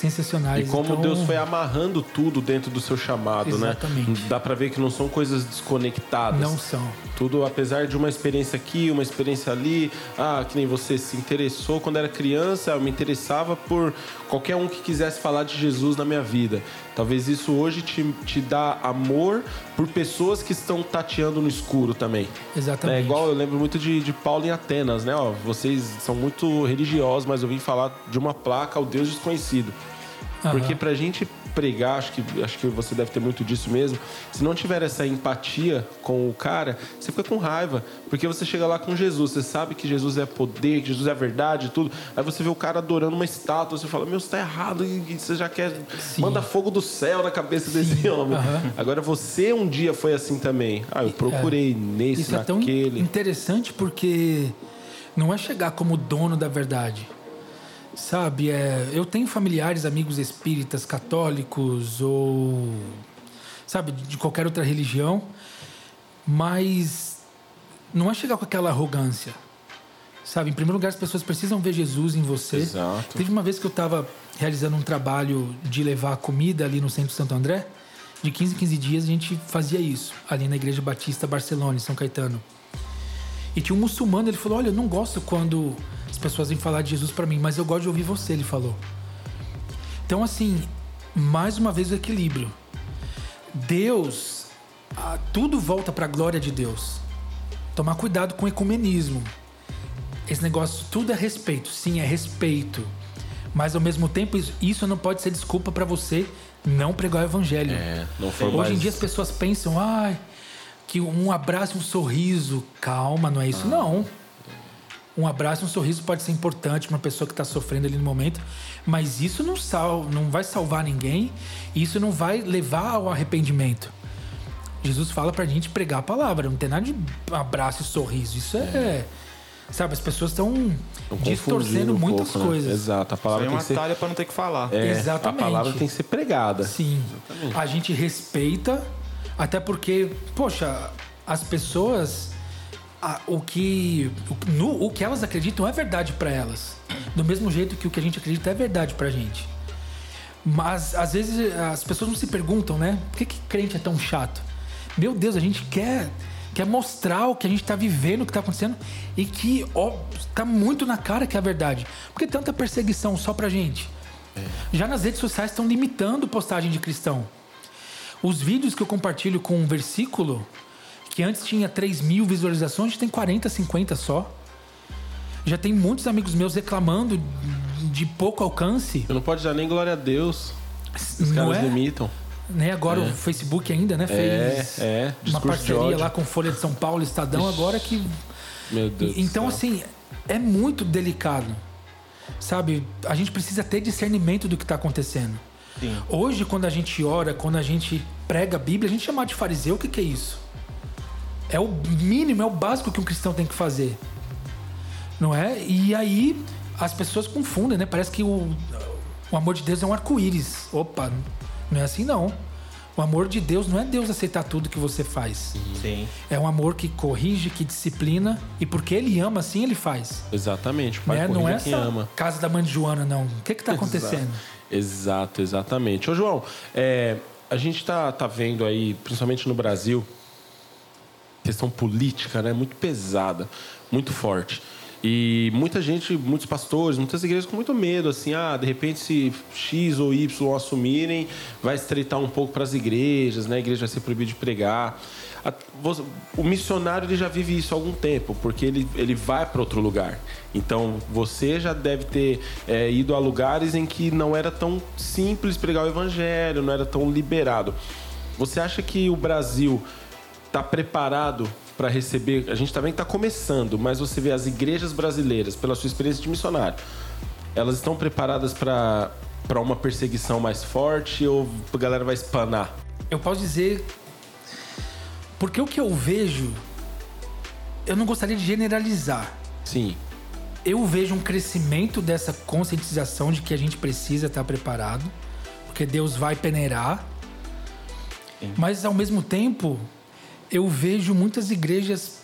Speaker 3: sensacionais.
Speaker 1: E como
Speaker 3: Então,
Speaker 1: Deus foi amarrando tudo dentro do seu chamado,
Speaker 3: Exatamente.
Speaker 1: né? Dá pra ver que não são coisas desconectadas.
Speaker 3: Não são.
Speaker 1: Tudo, apesar de uma experiência aqui, uma experiência ali, ah, que nem você se interessou quando era criança, eu me interessava por qualquer um que quisesse falar de Jesus na minha vida. Talvez isso hoje te, te dá amor por pessoas que estão tateando no escuro também.
Speaker 3: Exatamente.
Speaker 1: É igual eu lembro muito de, de Paulo em Atenas, né? Ó, vocês são muito religiosos, mas eu vim falar de uma placa ao Deus desconhecido.
Speaker 3: Aham.
Speaker 1: Porque pra gente pregar, acho que, acho que você deve ter muito disso mesmo. Se não tiver essa empatia com o cara, você fica com raiva. Porque você chega lá com Jesus, você sabe que Jesus é poder, que Jesus é verdade e tudo. Aí você vê o cara adorando uma estátua, você fala, meu, você tá errado, e você já quer.
Speaker 3: Sim.
Speaker 1: Manda fogo do céu na cabeça desse homem.
Speaker 3: Aham.
Speaker 1: Agora você um dia foi assim também. Ah, eu procurei nesse,
Speaker 3: Isso é tão
Speaker 1: naquele.
Speaker 3: interessante porque não é chegar como dono da verdade. Sabe, é, eu tenho familiares, amigos espíritas, católicos ou sabe, de qualquer outra religião, mas não é chegar com aquela arrogância. Sabe, em primeiro lugar, as pessoas precisam ver Jesus em você.
Speaker 1: Exato.
Speaker 3: Teve uma vez que eu estava realizando um trabalho de levar comida ali no centro de Santo André. De 15 em 15 dias a gente fazia isso, ali na Igreja Batista Barcelona, em São Caetano. E tinha um muçulmano, ele falou: Olha, eu não gosto quando pessoas vêm falar de Jesus para mim, mas eu gosto de ouvir você, ele falou. Então, assim, mais uma vez o equilíbrio. Deus, ah, tudo volta para a glória de Deus. tomar cuidado com o ecumenismo. Esse negócio, tudo é respeito. Sim, é respeito. Mas ao mesmo tempo, isso- não pode ser desculpa para você não pregar o evangelho.
Speaker 1: É,
Speaker 3: Hoje
Speaker 1: mais-
Speaker 3: em dia as pessoas pensam, ai, que um abraço, um sorriso. Calma, não é isso, não. Um abraço, um sorriso pode ser importante para uma pessoa que está sofrendo ali no momento, mas isso não, sal, não vai salvar ninguém, isso não vai levar ao arrependimento. Jesus fala pra gente pregar a palavra, não tem nada de abraço e sorriso. Isso é. Sabe, as pessoas estão
Speaker 1: Tão
Speaker 3: distorcendo
Speaker 1: um
Speaker 3: muitas
Speaker 1: pouco, né?
Speaker 3: coisas.
Speaker 1: Exato, a
Speaker 2: Isso
Speaker 1: palavra
Speaker 2: aí é
Speaker 1: tem
Speaker 2: uma
Speaker 1: que ser.
Speaker 2: talha pra não ter que falar.
Speaker 1: É,
Speaker 3: Exatamente.
Speaker 1: A palavra tem que ser pregada.
Speaker 3: Sim. A gente respeita, até porque, poxa, as pessoas. A- o, que, o, no- o que elas acreditam é verdade pra elas. Do mesmo jeito que o que a gente acredita é verdade pra gente. Mas às vezes as pessoas não se perguntam, né? Por que, que crente é tão chato? Meu Deus, a gente quer, quer mostrar o que a gente tá vivendo, o que tá acontecendo, e que ó, tá muito na cara que é a verdade. Por que tanta perseguição só pra gente? Já nas redes sociais estão limitando postagem de cristão. Os vídeos que eu compartilho com um versículo, que antes tinha 3 mil visualizações, tem 40, 50 só. Já tem muitos amigos meus reclamando de pouco alcance.
Speaker 1: Você não pode dar nem glória a Deus. Os
Speaker 3: Não
Speaker 1: caras
Speaker 3: é?
Speaker 1: limitam.
Speaker 3: Né? Agora o Facebook ainda, né?
Speaker 1: É,
Speaker 3: Fez
Speaker 1: é.
Speaker 3: uma parceria lá com Folha de São Paulo, Estadão, agora que.
Speaker 1: Meu Deus. do
Speaker 3: Então, assim, é muito delicado. Sabe? A gente precisa ter discernimento do que está acontecendo.
Speaker 2: Sim.
Speaker 3: Hoje, quando a gente ora, quando a gente prega a Bíblia, a gente chama de fariseu, o que, que é isso? É o mínimo, é o básico que um cristão tem que fazer. Não é? E aí as pessoas confundem, né? Parece que o, o amor de Deus é um arco-íris. Opa, não é assim não. O amor de Deus não é Deus aceitar tudo que você faz.
Speaker 2: Sim.
Speaker 3: É um amor que corrige, que disciplina. E porque ele ama, assim ele faz.
Speaker 1: Exatamente. O pai
Speaker 3: Né? Não é
Speaker 1: quem
Speaker 3: essa
Speaker 1: ama.
Speaker 3: casa da mãe de Joana, não. O que que tá acontecendo?
Speaker 1: Exato, exatamente. Ô, João, é, a gente tá, tá vendo aí, principalmente no Brasil, questão política, né? Muito pesada, muito forte. E muita gente, muitos pastores, muitas igrejas com muito medo, assim, ah, de repente se X ou Y assumirem, vai estreitar um pouco para as igrejas, né? A igreja vai ser proibida de pregar. O missionário ele já vive isso há algum tempo, porque ele, ele vai para outro lugar. Então você já deve ter é, ido a lugares em que não era tão simples pregar o evangelho, não era tão liberado. Você acha que o Brasil está preparado para receber? A gente também está começando, mas você vê as igrejas brasileiras, pela sua experiência de missionário, elas estão preparadas para para uma perseguição mais forte ou a galera vai espanar?
Speaker 3: Eu posso dizer. Porque o que eu vejo. Eu não gostaria de generalizar.
Speaker 1: Sim,
Speaker 3: Eu vejo um crescimento dessa conscientização de que a gente precisa estar preparado, porque Deus vai peneirar. Mas ao mesmo tempo, eu vejo muitas igrejas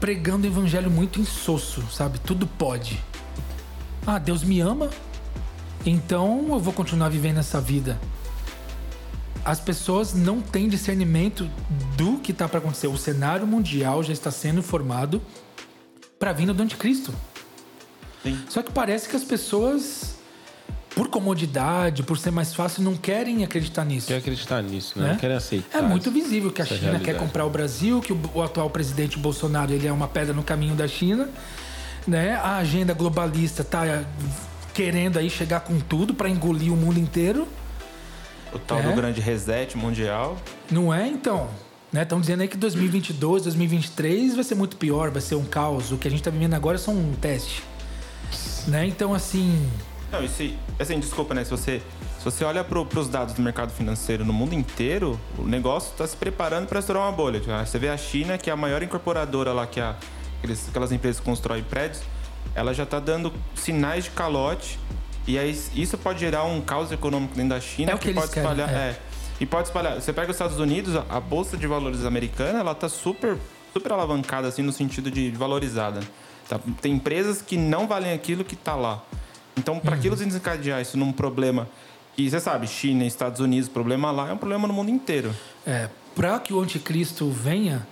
Speaker 3: pregando o evangelho muito insosso, sabe? Tudo pode. Ah, Deus me ama, então eu vou continuar vivendo essa vida. As pessoas não têm discernimento do que está para acontecer. O cenário mundial já está sendo formado para a vinda do anticristo.
Speaker 2: Sim.
Speaker 3: Só que parece que as pessoas, por comodidade, por ser mais fácil, não querem acreditar nisso.
Speaker 1: quer acreditar nisso, né?
Speaker 3: Né?
Speaker 1: Não querem aceitar.
Speaker 3: É muito visível que a China quer
Speaker 1: realidade.
Speaker 3: comprar o Brasil, que o, o atual presidente Bolsonaro ele é uma pedra no caminho da China, né? A agenda globalista está querendo aí chegar com tudo para engolir o mundo inteiro,
Speaker 2: O tal
Speaker 3: É?
Speaker 2: do grande reset mundial.
Speaker 3: não é? Então, né? Estão dizendo aí que 2022, 2023 vai ser muito pior, vai ser um caos. O que a gente está vivendo agora é só um teste, né? Então, assim,
Speaker 2: Não, e se, assim, desculpa, né? Se você, se você olha para os dados do mercado financeiro no mundo inteiro, o negócio está se preparando para estourar uma bolha. Tipo, Você vê a China, que é a maior incorporadora lá, que a, aqueles- aquelas empresas que constroem prédios, ela já está dando sinais de calote. E aí isso pode gerar um caos econômico dentro da China
Speaker 3: É o que eles
Speaker 2: pode
Speaker 3: querem,
Speaker 2: espalhar.
Speaker 3: é.
Speaker 2: é. E pode espalhar. Você pega os Estados Unidos, a, a bolsa de valores americana, ela tá super, super alavancada, assim, no sentido de valorizada. Tá? Tem empresas que não valem aquilo que tá lá. Então, para aquilo desencadear isso num problema que você sabe, China, Estados Unidos, problema lá é um problema no mundo inteiro.
Speaker 3: É, para que o anticristo venha,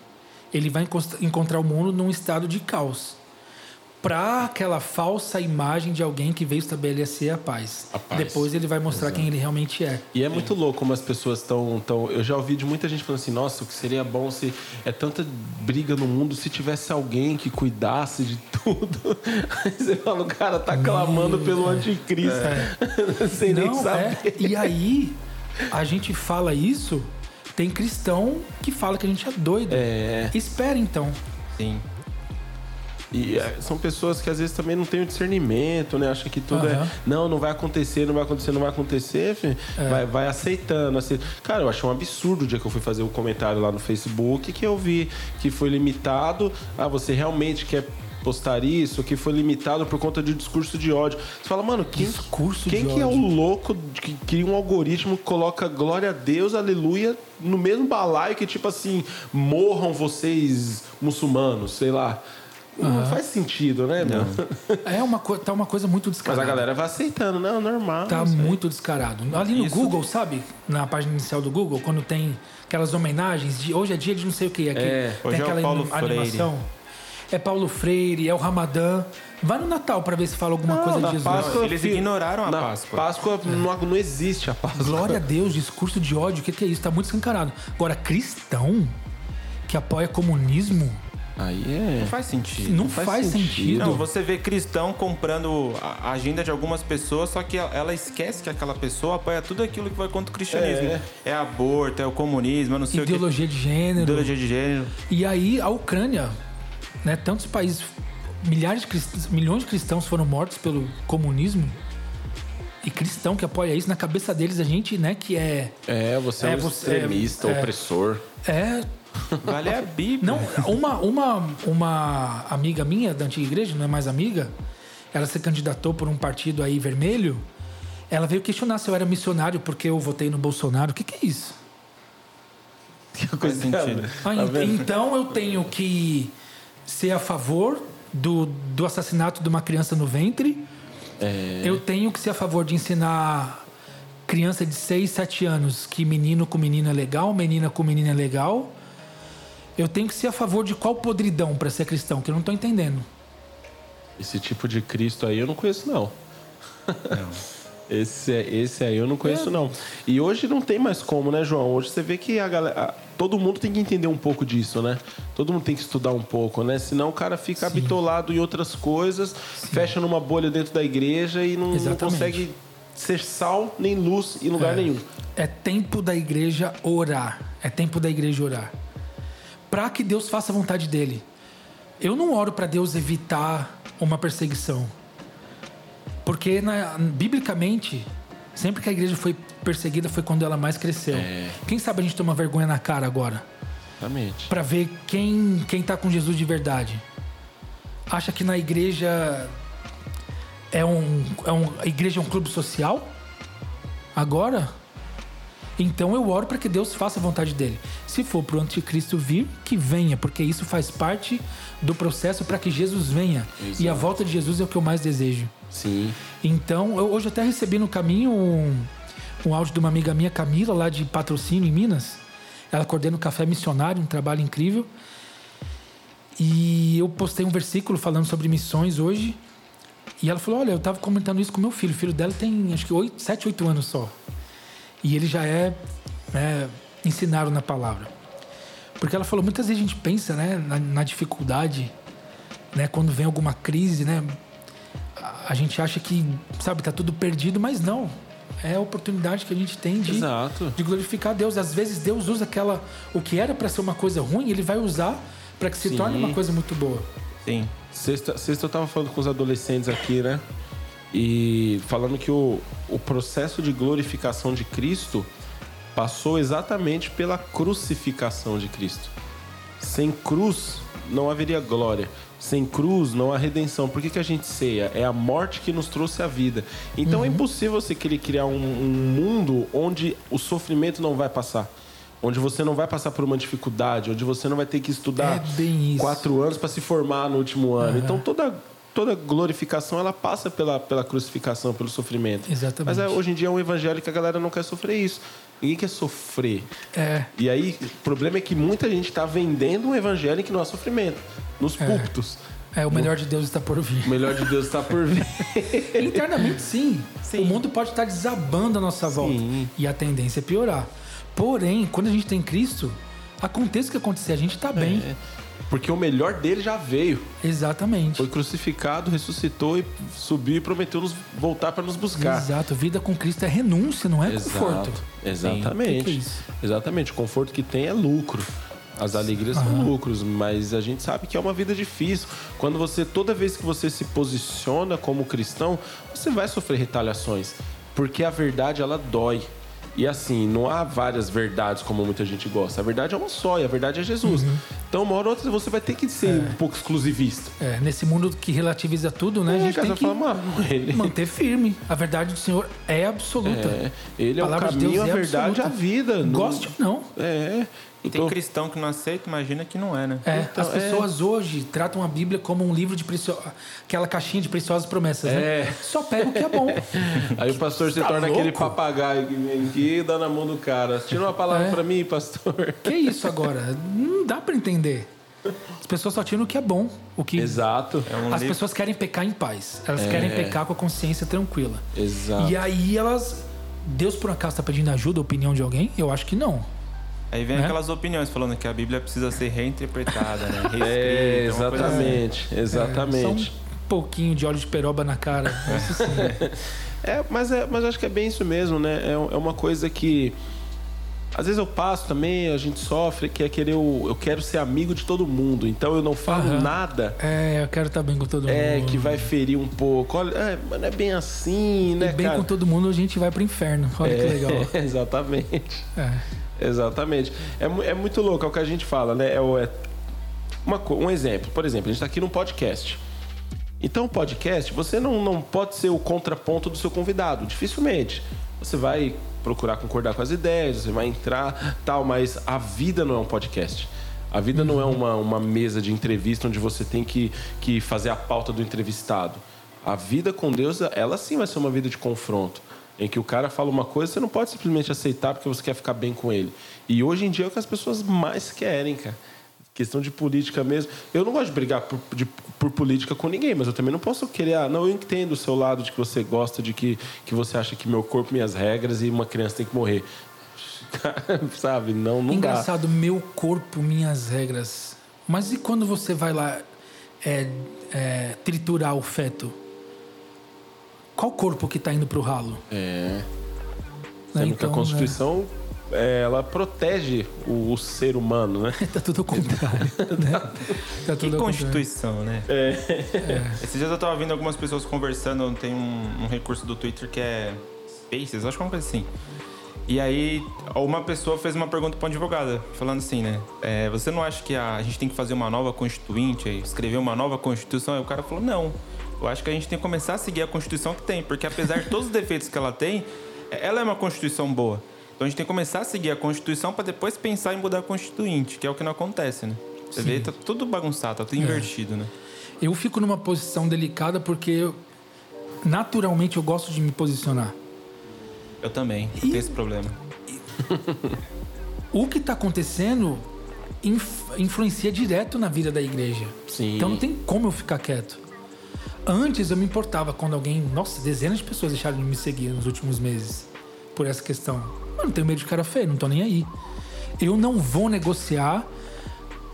Speaker 3: ele vai encontrar o mundo num estado de caos. Para aquela falsa imagem de alguém que veio estabelecer a paz.
Speaker 1: A paz.
Speaker 3: Depois ele vai mostrar quem ele realmente é.
Speaker 1: E é muito louco como as pessoas estão. Tão, eu já ouvi de muita gente falando assim: nossa, o que seria bom se. É tanta briga no mundo se tivesse alguém que cuidasse de tudo. Aí você fala, o cara tá clamando pelo anticristo. Sem nem
Speaker 3: Não,
Speaker 1: saber.
Speaker 3: é. E aí, a gente fala isso, tem cristão que fala que a gente é doido.
Speaker 1: É.
Speaker 3: Espera então.
Speaker 2: Sim.
Speaker 1: E é, são pessoas que às vezes também não têm o discernimento, né? Acha que tudo é.
Speaker 3: Aham.
Speaker 1: Não, não vai acontecer, não vai acontecer, não vai acontecer.
Speaker 3: É.
Speaker 1: Vai, vai aceitando, aceitando. Cara, eu achei um absurdo o dia que eu fui fazer o comentário lá no Facebook que eu vi que foi limitado. Ah, você realmente quer postar isso, que foi limitado por conta de discurso de ódio. Você fala, mano, quem,
Speaker 3: Discurso
Speaker 1: quem que é o
Speaker 3: ódio.
Speaker 1: louco que cria um algoritmo que coloca glória a Deus, aleluia, no mesmo balaio que, tipo assim, morram vocês muçulmanos, sei lá. Não faz sentido, né, meu?
Speaker 3: É uma, co- tá uma coisa muito
Speaker 1: Mas
Speaker 3: descarada.
Speaker 1: a galera vai aceitando, não, normal.
Speaker 3: Tá muito descarado. Ali no
Speaker 2: Isso-
Speaker 3: Google, sabe? Na página inicial do Google, quando tem aquelas homenagens de hoje é dia de não sei o que aqui.
Speaker 1: É,
Speaker 3: tem
Speaker 2: hoje é o
Speaker 3: aquela
Speaker 2: Paulo
Speaker 3: anim-
Speaker 2: Freire.
Speaker 3: animação. É Paulo Freire, é o Ramadã. Vai no Natal pra ver se fala alguma
Speaker 1: Não,
Speaker 3: coisa de Jesus.
Speaker 1: Páscoa-
Speaker 2: Eles ignoraram a
Speaker 1: Na
Speaker 2: Páscoa.
Speaker 1: Páscoa não, não existe a Páscoa.
Speaker 3: Glória a Deus, discurso de ódio, o que, que é isso? Tá muito escancarado. Agora, cristão que apoia comunismo,
Speaker 1: Aí é.
Speaker 2: Não faz sentido.
Speaker 3: não, faz,
Speaker 1: faz
Speaker 3: sentido.
Speaker 1: sentido.
Speaker 2: Não, você vê cristão comprando a agenda de algumas pessoas, só que ela esquece que aquela pessoa apoia tudo aquilo que vai contra o cristianismo.
Speaker 1: É.
Speaker 2: É, aborto, é o comunismo, é não sei o
Speaker 3: Ideologia de
Speaker 2: que.
Speaker 3: gênero.
Speaker 2: Ideologia de gênero.
Speaker 3: E aí a Ucrânia, né, tantos países, milhares de cristãos, milhões de cristãos foram mortos pelo comunismo. E cristão que apoia isso, na cabeça deles a gente, né, que é
Speaker 1: É, você é,
Speaker 3: É,
Speaker 1: um
Speaker 3: você-
Speaker 1: extremista,
Speaker 3: é, é.
Speaker 1: opressor.
Speaker 3: é
Speaker 2: Vale a Bíblia.
Speaker 3: não, uma uma uma amiga minha da antiga igreja, não é mais amiga, ela se candidatou por um partido aí vermelho. Ela veio questionar se eu era missionário porque eu votei no Bolsonaro. O que, que é isso?
Speaker 1: Que coisa
Speaker 2: sentido.
Speaker 3: Ah,
Speaker 1: Tá
Speaker 3: ent-
Speaker 1: vendo?
Speaker 3: então eu tenho que ser a favor do, do assassinato de uma criança no ventre.
Speaker 1: É.
Speaker 3: Eu tenho que ser a favor de ensinar criança de 6, 7 anos que menino com menina é legal, menina com menina é legal. Eu tenho que ser a favor de qual podridão para ser cristão, que eu não tô entendendo.
Speaker 1: Esse tipo de Cristo aí eu não conheço, não. Esse, é- esse aí eu não conheço, não. E hoje não tem mais como, né, João? Hoje você vê que a galera. todo mundo tem que entender um pouco disso, né? Todo mundo tem que estudar um pouco, né? Senão o cara fica habitolado em outras coisas, fecha numa bolha dentro da igreja e não, não consegue ser sal nem luz em lugar
Speaker 3: É.
Speaker 1: nenhum.
Speaker 3: É tempo da igreja orar. É tempo da igreja orar. Para que Deus faça a vontade dele. Eu não oro para Deus evitar uma perseguição. Porque na- biblicamente, sempre que a igreja foi perseguida foi quando ela mais cresceu.
Speaker 1: É.
Speaker 3: Quem sabe a gente toma vergonha na cara agora
Speaker 1: Exatamente.
Speaker 3: para ver quem quem tá com Jesus de verdade. Acha que na igreja é um, é um a igreja é um clube social? Agora? Então eu oro para que Deus faça a vontade dele. Se for para o anticristo vir, que venha, porque isso faz parte do processo para que Jesus venha. E a volta de Jesus é o que eu mais desejo.
Speaker 1: Sim.
Speaker 3: Então, eu, hoje eu até recebi no caminho um, um áudio de uma amiga minha, Camila, lá de Patrocínio, em Minas. Ela coordena o Café Missionário, um trabalho incrível. E eu postei um versículo falando sobre missões hoje. E ela falou: Olha, eu estava comentando isso com meu filho. O filho dela tem acho que 8, 7, 8 anos só. E ele já é né, ensinado na palavra. Porque ela falou: muitas vezes a gente pensa né, na, na dificuldade, né, quando vem alguma crise, né? a gente acha que, sabe, tá tudo perdido, mas não. É a oportunidade que a gente tem de,
Speaker 1: Exato.
Speaker 3: de glorificar Deus. Às vezes Deus usa aquela o que era para ser uma coisa ruim, ele vai usar para que se
Speaker 1: Sim.
Speaker 3: torne uma coisa muito boa.
Speaker 2: Sim.
Speaker 1: Sexta, sexta eu tava falando com os adolescentes aqui, né? E falando que o, o processo de glorificação de Cristo passou exatamente pela crucificação de Cristo. Sem cruz não haveria glória. Sem cruz não há redenção. Por que, que a gente ceia? É a morte que nos trouxe a vida. Então é impossível você querer criar um, um mundo onde o sofrimento não vai passar. Onde você não vai passar por uma dificuldade, onde você não vai ter que estudar
Speaker 3: É
Speaker 1: quatro anos para se formar no último ano. Então toda toda glorificação ela passa pela, pela crucificação, pelo sofrimento.
Speaker 3: Exatamente.
Speaker 1: Mas é, hoje em dia é um evangelho que a galera não quer sofrer isso. Ninguém quer sofrer.
Speaker 3: É,
Speaker 1: E aí, o problema é que muita gente está vendendo um evangelho que não há sofrimento. Nos
Speaker 3: É.
Speaker 1: púlpitos.
Speaker 3: É, o melhor de Deus está por
Speaker 1: O
Speaker 3: vir.
Speaker 1: melhor de Deus está por vir.
Speaker 3: Internamente, sim.
Speaker 2: Sim.
Speaker 3: O mundo pode estar desabando à nossa volta.
Speaker 1: Sim.
Speaker 3: E a tendência é piorar. Porém, quando a gente tem Cristo, aconteça o que acontecer, a gente está bem.
Speaker 1: É, porque o melhor dele já veio.
Speaker 3: Exatamente.
Speaker 1: Foi crucificado, ressuscitou e subiu e prometeu nos voltar para nos buscar.
Speaker 3: Exato. Vida com Cristo é renúncia, não é conforto.
Speaker 1: Exatamente.
Speaker 3: Que é?
Speaker 1: Exatamente. O conforto que tem é lucro. As alegrias são lucros, mas a gente sabe que é uma vida difícil. Quando você, toda vez que você se posiciona como cristão, você vai sofrer retaliações, porque a verdade ela dói. E assim, não há várias verdades como muita gente gosta. A verdade é uma só e a verdade é Jesus.
Speaker 3: Uhum.
Speaker 1: Então, uma hora ou outra você vai ter que ser um pouco exclusivista.
Speaker 3: É, nesse mundo que relativiza tudo, né? a
Speaker 1: É,
Speaker 3: gente
Speaker 1: cara,
Speaker 3: tem que
Speaker 1: fala, ele,
Speaker 3: manter firme. A verdade do Senhor é absoluta.
Speaker 1: é, ele é o
Speaker 3: palavra de
Speaker 1: caminho,
Speaker 3: Deus
Speaker 1: a
Speaker 3: é
Speaker 1: verdade, a
Speaker 3: absoluta.
Speaker 1: vida. Não-
Speaker 3: Goste ou não.
Speaker 1: É.
Speaker 2: E tem
Speaker 1: Então,
Speaker 2: cristão que não aceita, imagina que não é, né?
Speaker 3: É,
Speaker 1: Então,
Speaker 3: as pessoas hoje tratam a Bíblia como um livro de precio... aquela caixinha de preciosas promessas, né?
Speaker 1: É.
Speaker 3: Só pega o que é bom.
Speaker 1: Aí o pastor se
Speaker 3: Tá
Speaker 1: torna aquele
Speaker 3: louco?
Speaker 1: papagaio que vem aqui e dá na mão do cara. Tira uma palavra
Speaker 3: É.
Speaker 1: pra mim, pastor.
Speaker 3: Que isso agora? Não dá pra entender. As pessoas só tiram o que é bom, o que
Speaker 1: Exato.
Speaker 2: É um
Speaker 3: as
Speaker 2: livro-
Speaker 3: pessoas querem pecar em paz. Elas querem pecar com a consciência tranquila.
Speaker 1: Exato.
Speaker 3: E aí elas Deus por acaso está pedindo ajuda, opinião de alguém? Eu acho que não.
Speaker 2: Aí vem
Speaker 3: Né?
Speaker 2: aquelas opiniões falando que a Bíblia precisa ser reinterpretada, né? Reescrita,
Speaker 1: É,
Speaker 2: coisa assim.
Speaker 1: exatamente.
Speaker 3: Só
Speaker 1: Exatamente.
Speaker 3: um pouquinho de óleo de peroba na cara. Isso sim.
Speaker 1: É, mas, é, mas acho que é bem isso mesmo, né? É, é uma coisa que. Às vezes eu passo também, a gente sofre, que é querer. Eu, eu quero ser amigo de todo mundo, então eu não falo
Speaker 3: Aham.
Speaker 1: nada.
Speaker 3: É, eu quero estar bem com todo
Speaker 1: É,
Speaker 3: mundo.
Speaker 1: que vai ferir um pouco. Olha, é, mas não é bem assim, né,
Speaker 3: E bem
Speaker 1: cara?
Speaker 3: com todo mundo a gente vai pro inferno. Olha que legal.
Speaker 1: É, exatamente.
Speaker 3: É.
Speaker 1: Exatamente. É, é muito louco, é o que a gente fala, né? É, é uma um exemplo. Por exemplo, a gente está aqui num podcast. Então, podcast, você não, não pode ser o contraponto do seu convidado, dificilmente. Você vai procurar concordar com as ideias, você vai entrar, tal, mas a vida não é um podcast. A vida não é uma, uma mesa de entrevista onde você tem que, que fazer a pauta do entrevistado. A vida com Deus, ela sim vai ser uma vida de confronto. Em que o cara fala uma coisa, você não pode simplesmente aceitar porque você quer ficar bem com ele. E hoje em dia é o que as pessoas mais querem, cara. Questão de política mesmo. Eu não gosto de brigar por, de- por política com ninguém, mas eu também não posso querer. Ah, não, eu entendo o seu lado de que você gosta, de que, que você acha que meu corpo, minhas regras e uma criança tem que morrer. Sabe? Não, não dá.
Speaker 3: Engraçado, meu corpo, minhas regras. Mas e quando você vai lá é, é, triturar o feto? Qual corpo que tá indo pro ralo?
Speaker 1: É.
Speaker 3: Né?
Speaker 1: Que a Constituição é, ela protege o, o ser humano, né?
Speaker 3: Tá tudo ao contrário. né? Tá
Speaker 2: Que
Speaker 3: tudo contrário.
Speaker 2: constituição, né? Esses dias eu tava ouvindo algumas pessoas conversando, tem um, um recurso do Twitter que é Spaces, acho que é uma coisa assim. E aí, uma pessoa fez uma pergunta para um advogado, falando assim, né? é, você não acha que a, a gente tem que fazer uma nova constituinte, escrever uma nova constituição? Aí o cara falou, não. Eu acho que a gente tem que começar a seguir a constituição que tem, porque apesar de todos os defeitos que ela tem, ela é uma constituição boa. Então a gente tem que começar a seguir a constituição para depois pensar em mudar a constituinte, que é o que não acontece, né? Você vê, tá tudo bagunçado, tá tudo invertido, né?
Speaker 3: Eu fico numa posição delicada porque eu- naturalmente eu gosto de me posicionar.
Speaker 2: Eu também, eu tenho esse problema.
Speaker 3: O que está acontecendo inf- influencia direto na vida da igreja.
Speaker 1: Sim.
Speaker 3: Então não tem como eu ficar quieto. Antes eu me importava quando alguém. Nossa, dezenas de pessoas deixaram de me seguir nos últimos meses por essa questão. Eu não tenho medo de cara feio, não tô nem aí. Eu não vou negociar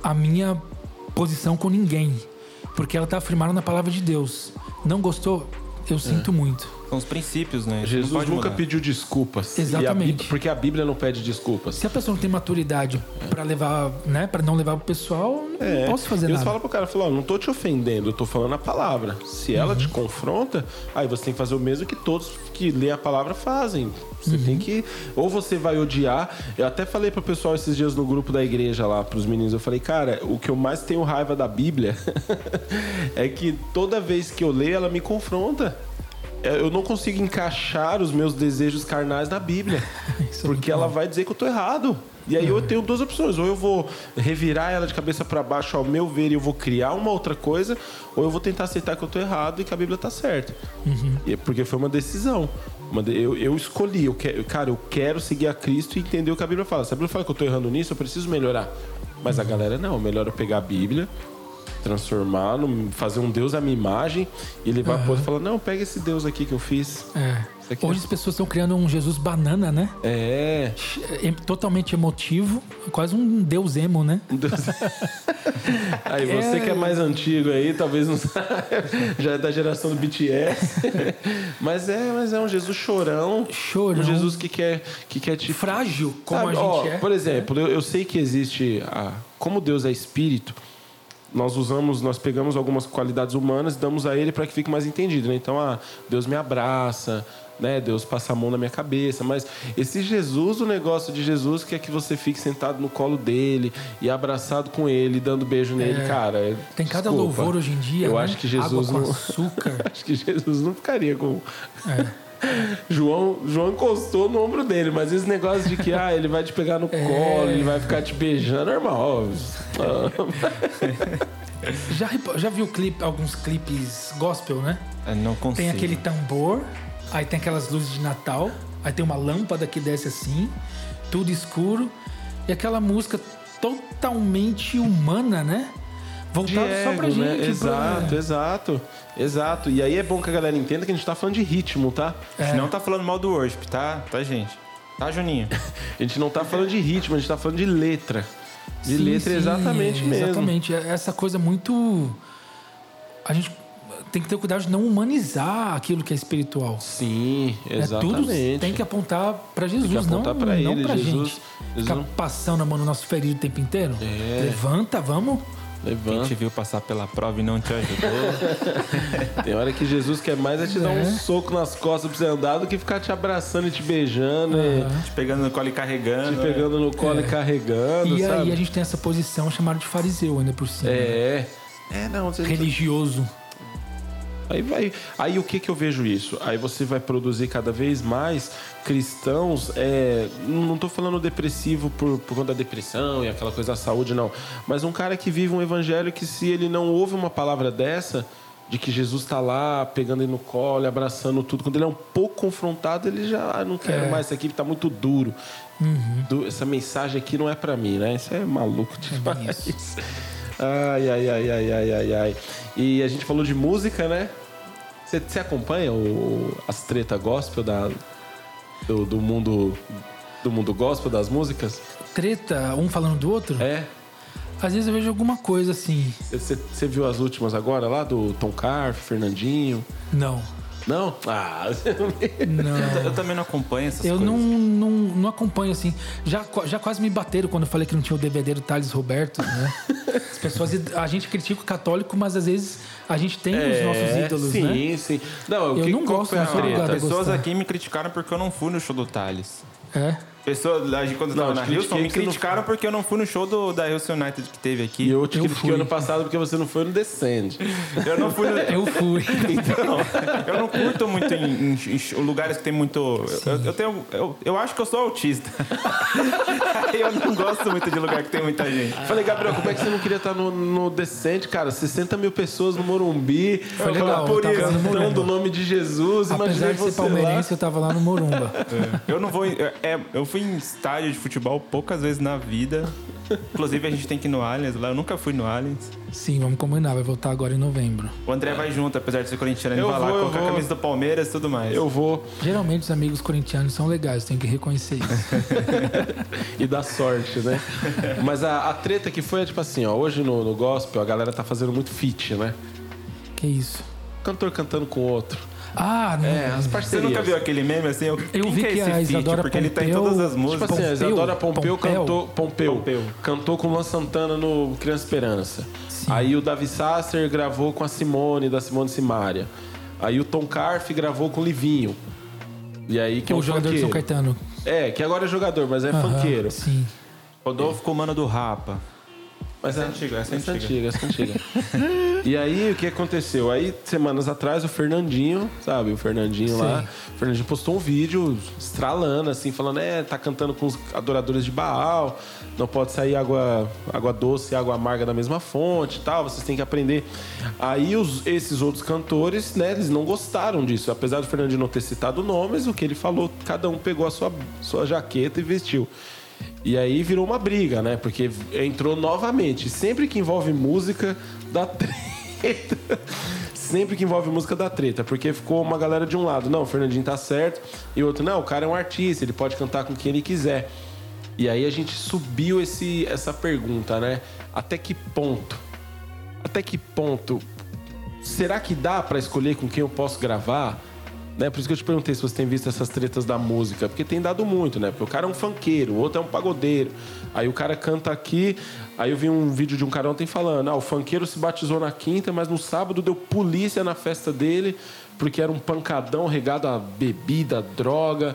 Speaker 3: a minha posição com ninguém. Porque ela tá afirmada na palavra de Deus. Não gostou? Eu sinto muito.
Speaker 2: São os princípios, né? Isso
Speaker 1: Jesus nunca
Speaker 2: mudar.
Speaker 1: pediu desculpas.
Speaker 3: Exatamente.
Speaker 1: A Bíblia- porque a Bíblia não pede desculpas.
Speaker 3: Se a pessoa não tem maturidade pra levar, né, para não levar pro pessoal, não
Speaker 1: É,
Speaker 3: posso fazer
Speaker 1: Eles
Speaker 3: nada.
Speaker 1: falam pro cara, falam, ó, não tô te ofendendo, eu tô falando a palavra. Se ela
Speaker 3: Uhum.
Speaker 1: te confronta, aí você tem que fazer o mesmo que todos que lê a palavra fazem. Você
Speaker 3: Uhum.
Speaker 1: tem que. Ou você vai odiar. Eu até falei pro pessoal esses dias no grupo da igreja lá, pros meninos, eu falei, cara, o que eu mais tenho raiva da Bíblia é que toda vez que eu leio, ela me confronta. É, Eu não consigo encaixar os meus desejos carnais na Bíblia.
Speaker 3: É
Speaker 1: porque ela vai dizer que eu tô errado. E aí eu tenho duas opções. Ou eu vou revirar ela de cabeça para baixo ao meu ver e eu vou criar uma outra coisa, ou eu vou tentar aceitar que eu tô errado e que a Bíblia tá certa. E é Porque foi uma decisão. Eu, eu escolhi, eu quero, cara, eu quero seguir a Cristo e entender o que a Bíblia fala. Se a Bíblia fala que eu tô errando nisso, eu preciso melhorar. Mas a galera não, melhor eu pegar a Bíblia transformar, fazer um Deus à minha imagem e levar pro outro e falar: Não, pega esse Deus aqui que eu fiz.
Speaker 3: É.
Speaker 1: Aqui
Speaker 3: Hoje
Speaker 1: é-
Speaker 3: as pessoas estão criando um Jesus banana, né?
Speaker 1: É.
Speaker 3: É Totalmente emotivo, quase um deus emo, né?
Speaker 1: um Deus. aí você que é mais antigo aí, talvez não saiba, já é da geração do BTS. mas é, mas é um Jesus chorão.
Speaker 3: Chorão.
Speaker 1: Um Jesus que quer, que quer te
Speaker 3: Frágil, como
Speaker 1: Sabe,
Speaker 3: a gente
Speaker 1: ó,
Speaker 3: é.
Speaker 1: Por exemplo, eu, eu sei que existe. A, como Deus é espírito, nós usamos, nós pegamos algumas qualidades humanas e damos a ele para que fique mais entendido. Né? Então, ah, Deus me abraça, né? Deus passa a mão na minha cabeça. Mas esse Jesus, o negócio de Jesus, que é que você fique sentado no colo dele e abraçado com ele, dando beijo nele, cara. é-
Speaker 3: Tem cada
Speaker 1: desculpa.
Speaker 3: louvor hoje em dia.
Speaker 1: Eu
Speaker 3: né?
Speaker 1: acho que Jesus
Speaker 3: Água com
Speaker 1: não.
Speaker 3: açúcar.
Speaker 1: acho que Jesus não ficaria com.
Speaker 3: É.
Speaker 1: João, João encostou no ombro dele, mas esse negócio de que ah, ele vai te pegar no
Speaker 3: É.
Speaker 1: colo, ele vai ficar te beijando, é normal.
Speaker 3: Já, já viu clipe, alguns clipes gospel, né?
Speaker 2: Eu não consigo.
Speaker 3: Tem aquele tambor, aí tem aquelas luzes de Natal, aí tem uma lâmpada que desce assim, tudo escuro, e aquela música totalmente humana, né? Voltado só pra
Speaker 1: Diego, né?
Speaker 3: gente.
Speaker 1: Exato,
Speaker 3: pra...
Speaker 1: exato, exato. E aí é bom que a galera entenda que a gente tá falando de ritmo, tá?
Speaker 2: A gente não tá falando mal do worship, tá? Tá, gente? Tá, Juninho?
Speaker 1: A gente não tá falando de ritmo, a gente tá falando de letra. De
Speaker 3: Sim,
Speaker 1: letra
Speaker 3: sim,
Speaker 1: exatamente mesmo.
Speaker 3: Exatamente. É Essa coisa muito. A gente tem que ter cuidado de não humanizar aquilo que é espiritual.
Speaker 1: Sim,
Speaker 3: É, tudo
Speaker 1: exatamente.
Speaker 3: tem que apontar pra Jesus,
Speaker 1: Tem que apontar
Speaker 3: não, não
Speaker 1: ele,
Speaker 3: pra
Speaker 1: Jesus-
Speaker 3: gente.
Speaker 1: Jesus
Speaker 3: Ficar
Speaker 1: não-
Speaker 3: passando a mão no nosso ferido o tempo inteiro.
Speaker 1: É.
Speaker 3: Levanta, vamos.
Speaker 2: Quem
Speaker 1: Levanta.
Speaker 2: te viu passar pela prova e não te ajudou.
Speaker 1: Tem hora que Jesus quer mais é te dar
Speaker 3: É.
Speaker 1: um soco nas costas pra você andar do que ficar te abraçando e te beijando, e
Speaker 2: te pegando no colo e carregando.
Speaker 1: te pegando no colo e carregando,
Speaker 3: É. E
Speaker 1: sabe?
Speaker 3: aí a gente tem essa posição chamada de fariseu ainda por cima. né?
Speaker 1: É. É, não, você
Speaker 3: Religioso.
Speaker 1: Aí vai. Aí o que que eu vejo isso? Aí você vai produzir cada vez mais cristãos. É, não estou falando depressivo por, por conta da depressão e aquela coisa da saúde, não. Mas um cara que vive um evangelho que, se ele não ouve uma palavra dessa, de que Jesus está lá pegando ele no colo, abraçando tudo, quando ele é um pouco confrontado, ele já ah, não quero
Speaker 3: É.
Speaker 1: mais, isso aqui está muito duro. Du- essa mensagem aqui não é para mim, né? Isso é maluco demais.
Speaker 3: isso.
Speaker 1: Ai, ai, ai, ai, ai, ai, ai. E a gente falou de música, né? Você, você acompanha o, as treta gospel da, do, do mundo do mundo gospel das músicas?
Speaker 3: Treta, um falando do outro.
Speaker 1: É.
Speaker 3: Às vezes eu vejo alguma coisa assim.
Speaker 1: Você, você viu as últimas agora lá do Tom Carf, Fernandinho?
Speaker 3: Não.
Speaker 1: Não? Ah, você não?
Speaker 3: Não.
Speaker 2: Eu também não acompanho essas
Speaker 3: Eu
Speaker 2: coisas.
Speaker 3: não, não, não acompanho assim. Já, já quase me bateram quando eu falei que não tinha o DVD do Thales Roberto, né? As pessoas. A gente critica o católico, mas às vezes a gente tem os nossos ídolos,
Speaker 1: sim,
Speaker 3: né?
Speaker 1: sim. Não, o
Speaker 3: Eu
Speaker 1: que,
Speaker 3: não gosto,
Speaker 1: foi a
Speaker 3: não sou
Speaker 1: treta?
Speaker 3: obrigado a
Speaker 2: Pessoas
Speaker 3: gostar.
Speaker 2: aqui me criticaram porque eu não fui no show do Thales.
Speaker 3: É.
Speaker 2: Pessoas, quando eu
Speaker 1: Não,
Speaker 2: tava
Speaker 1: eu
Speaker 2: na Houston, me criticaram porque eu não fui no show do, da Houston United que teve aqui.
Speaker 1: E eu te
Speaker 3: Eu
Speaker 1: critiquei
Speaker 3: fui.
Speaker 1: ano passado porque você não foi no Descend.
Speaker 2: Eu não fui no,
Speaker 3: Eu fui.
Speaker 2: Então, eu não curto muito em, em- em lugares que tem muito. Eu, eu tenho. Eu, eu acho que eu sou autista. Eu não gosto muito de lugar que tem muita gente.
Speaker 1: Falei, Gabriel, como é que você não queria estar no, no Descent, cara? 60 mil pessoas no Morumbi.
Speaker 3: Foi legal,
Speaker 1: Por
Speaker 3: eu tava no
Speaker 1: cantando
Speaker 3: Morumba.
Speaker 1: o nome de Jesus.
Speaker 3: Apesar de ser
Speaker 1: você
Speaker 3: palmeirense, eu tava lá no Morumba.
Speaker 2: Eu não vou. em- é, eu fui em estádio de futebol poucas vezes na vida. Inclusive a gente tem que ir no Allianz lá. Eu nunca fui no Allianz.
Speaker 3: Sim, vamos combinar, vai voltar agora em novembro.
Speaker 2: O André vai junto, apesar de ser corintiano. Ele
Speaker 1: Eu
Speaker 2: vai lá,
Speaker 1: vou,
Speaker 2: colocar a camisa do Palmeiras e tudo mais.
Speaker 1: Eu vou
Speaker 3: Geralmente os amigos corintianos são legais, tem que reconhecer isso.
Speaker 1: e dar sorte, né? Mas a, a treta que foi é tipo assim, ó. Hoje no, no gospel a galera tá fazendo muito feat, né?
Speaker 3: que isso?
Speaker 1: Cantor cantando com outro.
Speaker 3: Ah, não.
Speaker 1: É, as
Speaker 2: Você
Speaker 1: parcerias.
Speaker 2: nunca viu aquele meme assim? Eu,
Speaker 3: Eu vi
Speaker 2: que é
Speaker 3: que
Speaker 2: esse
Speaker 3: a
Speaker 2: feat?
Speaker 3: Isadora
Speaker 2: Porque ele tá em
Speaker 3: Pompeu-
Speaker 2: todas as
Speaker 1: Tipo
Speaker 2: músicas.
Speaker 1: assim, a
Speaker 3: Pompeu?
Speaker 1: Isadora Pompeu,
Speaker 3: Pompeu?
Speaker 1: cantou Pompeu,
Speaker 2: Pompeu.
Speaker 1: cantou com o Luan Santana no Criança Esperança.
Speaker 3: Sim.
Speaker 1: Aí o Davi Sasser gravou com a Simone, da Simone Simaria. Aí o Tom Carf gravou com o Livinho. E aí que é
Speaker 3: o
Speaker 1: um
Speaker 3: jogador de São
Speaker 1: funkeiro.
Speaker 3: Caetano.
Speaker 1: É, que agora é jogador, mas é
Speaker 3: Aham,
Speaker 1: funkeiro.
Speaker 3: Sim.
Speaker 2: Rodolfo Comando do Rapa.
Speaker 1: Mas
Speaker 2: Essa é antiga, essa é
Speaker 1: essa é
Speaker 2: antiga.
Speaker 1: antiga, essa é antiga. e aí, o que aconteceu? Aí, semanas atrás, o Fernandinho, sabe? O Fernandinho lá.
Speaker 3: Sim.
Speaker 1: O Fernandinho postou um vídeo estralando, assim, falando: é, tá cantando com os adoradores de Baal, não pode sair água, água doce e água amarga da mesma fonte e tal, vocês têm que aprender. Aí, os, esses outros cantores, né, eles não gostaram disso. Apesar do Fernandinho não ter citado nomes, o que ele falou, cada um pegou a sua, sua jaqueta e vestiu. E aí virou uma briga, né? Porque entrou novamente. Sempre que envolve música, dá treta. Sempre que envolve música dá treta, porque ficou uma galera de um lado, não, o Fernandinho tá certo, e o outro, não, o cara é um artista, ele pode cantar com quem ele quiser. E aí a gente subiu esse, essa pergunta, né? Até que ponto? Até que ponto? Será que dá para escolher com quem eu posso gravar? Né? Por isso que eu te perguntei se você tem visto essas tretas da música, porque tem dado muito, né? Porque o cara é um funkeiro, o outro é um pagodeiro. Aí o cara canta aqui, aí eu vi um vídeo de um cara ontem falando: ah, o funkeiro se batizou na quinta, mas no sábado deu polícia na festa dele, porque era um pancadão regado a bebida, droga.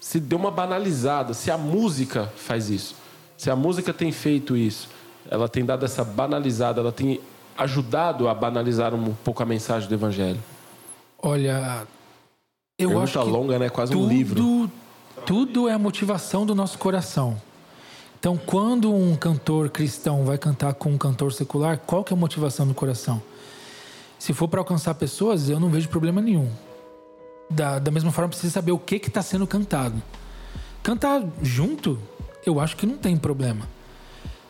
Speaker 1: Se deu uma banalizada. Se a música faz isso, se a música tem feito isso, ela tem dado essa banalizada, ela tem ajudado a banalizar um pouco a mensagem do evangelho.
Speaker 3: Olha, eu
Speaker 1: Pergunta
Speaker 3: acho que
Speaker 1: longa, né? Quase
Speaker 3: tudo,
Speaker 1: um livro.
Speaker 3: Tudo é a motivação do nosso coração. Então, quando um cantor cristão vai cantar com um cantor secular, qual que é a motivação do coração? Se for para alcançar pessoas, eu não vejo problema nenhum. Da, da mesma forma, precisa saber o que está sendo cantado. Cantar junto, eu acho que não tem problema.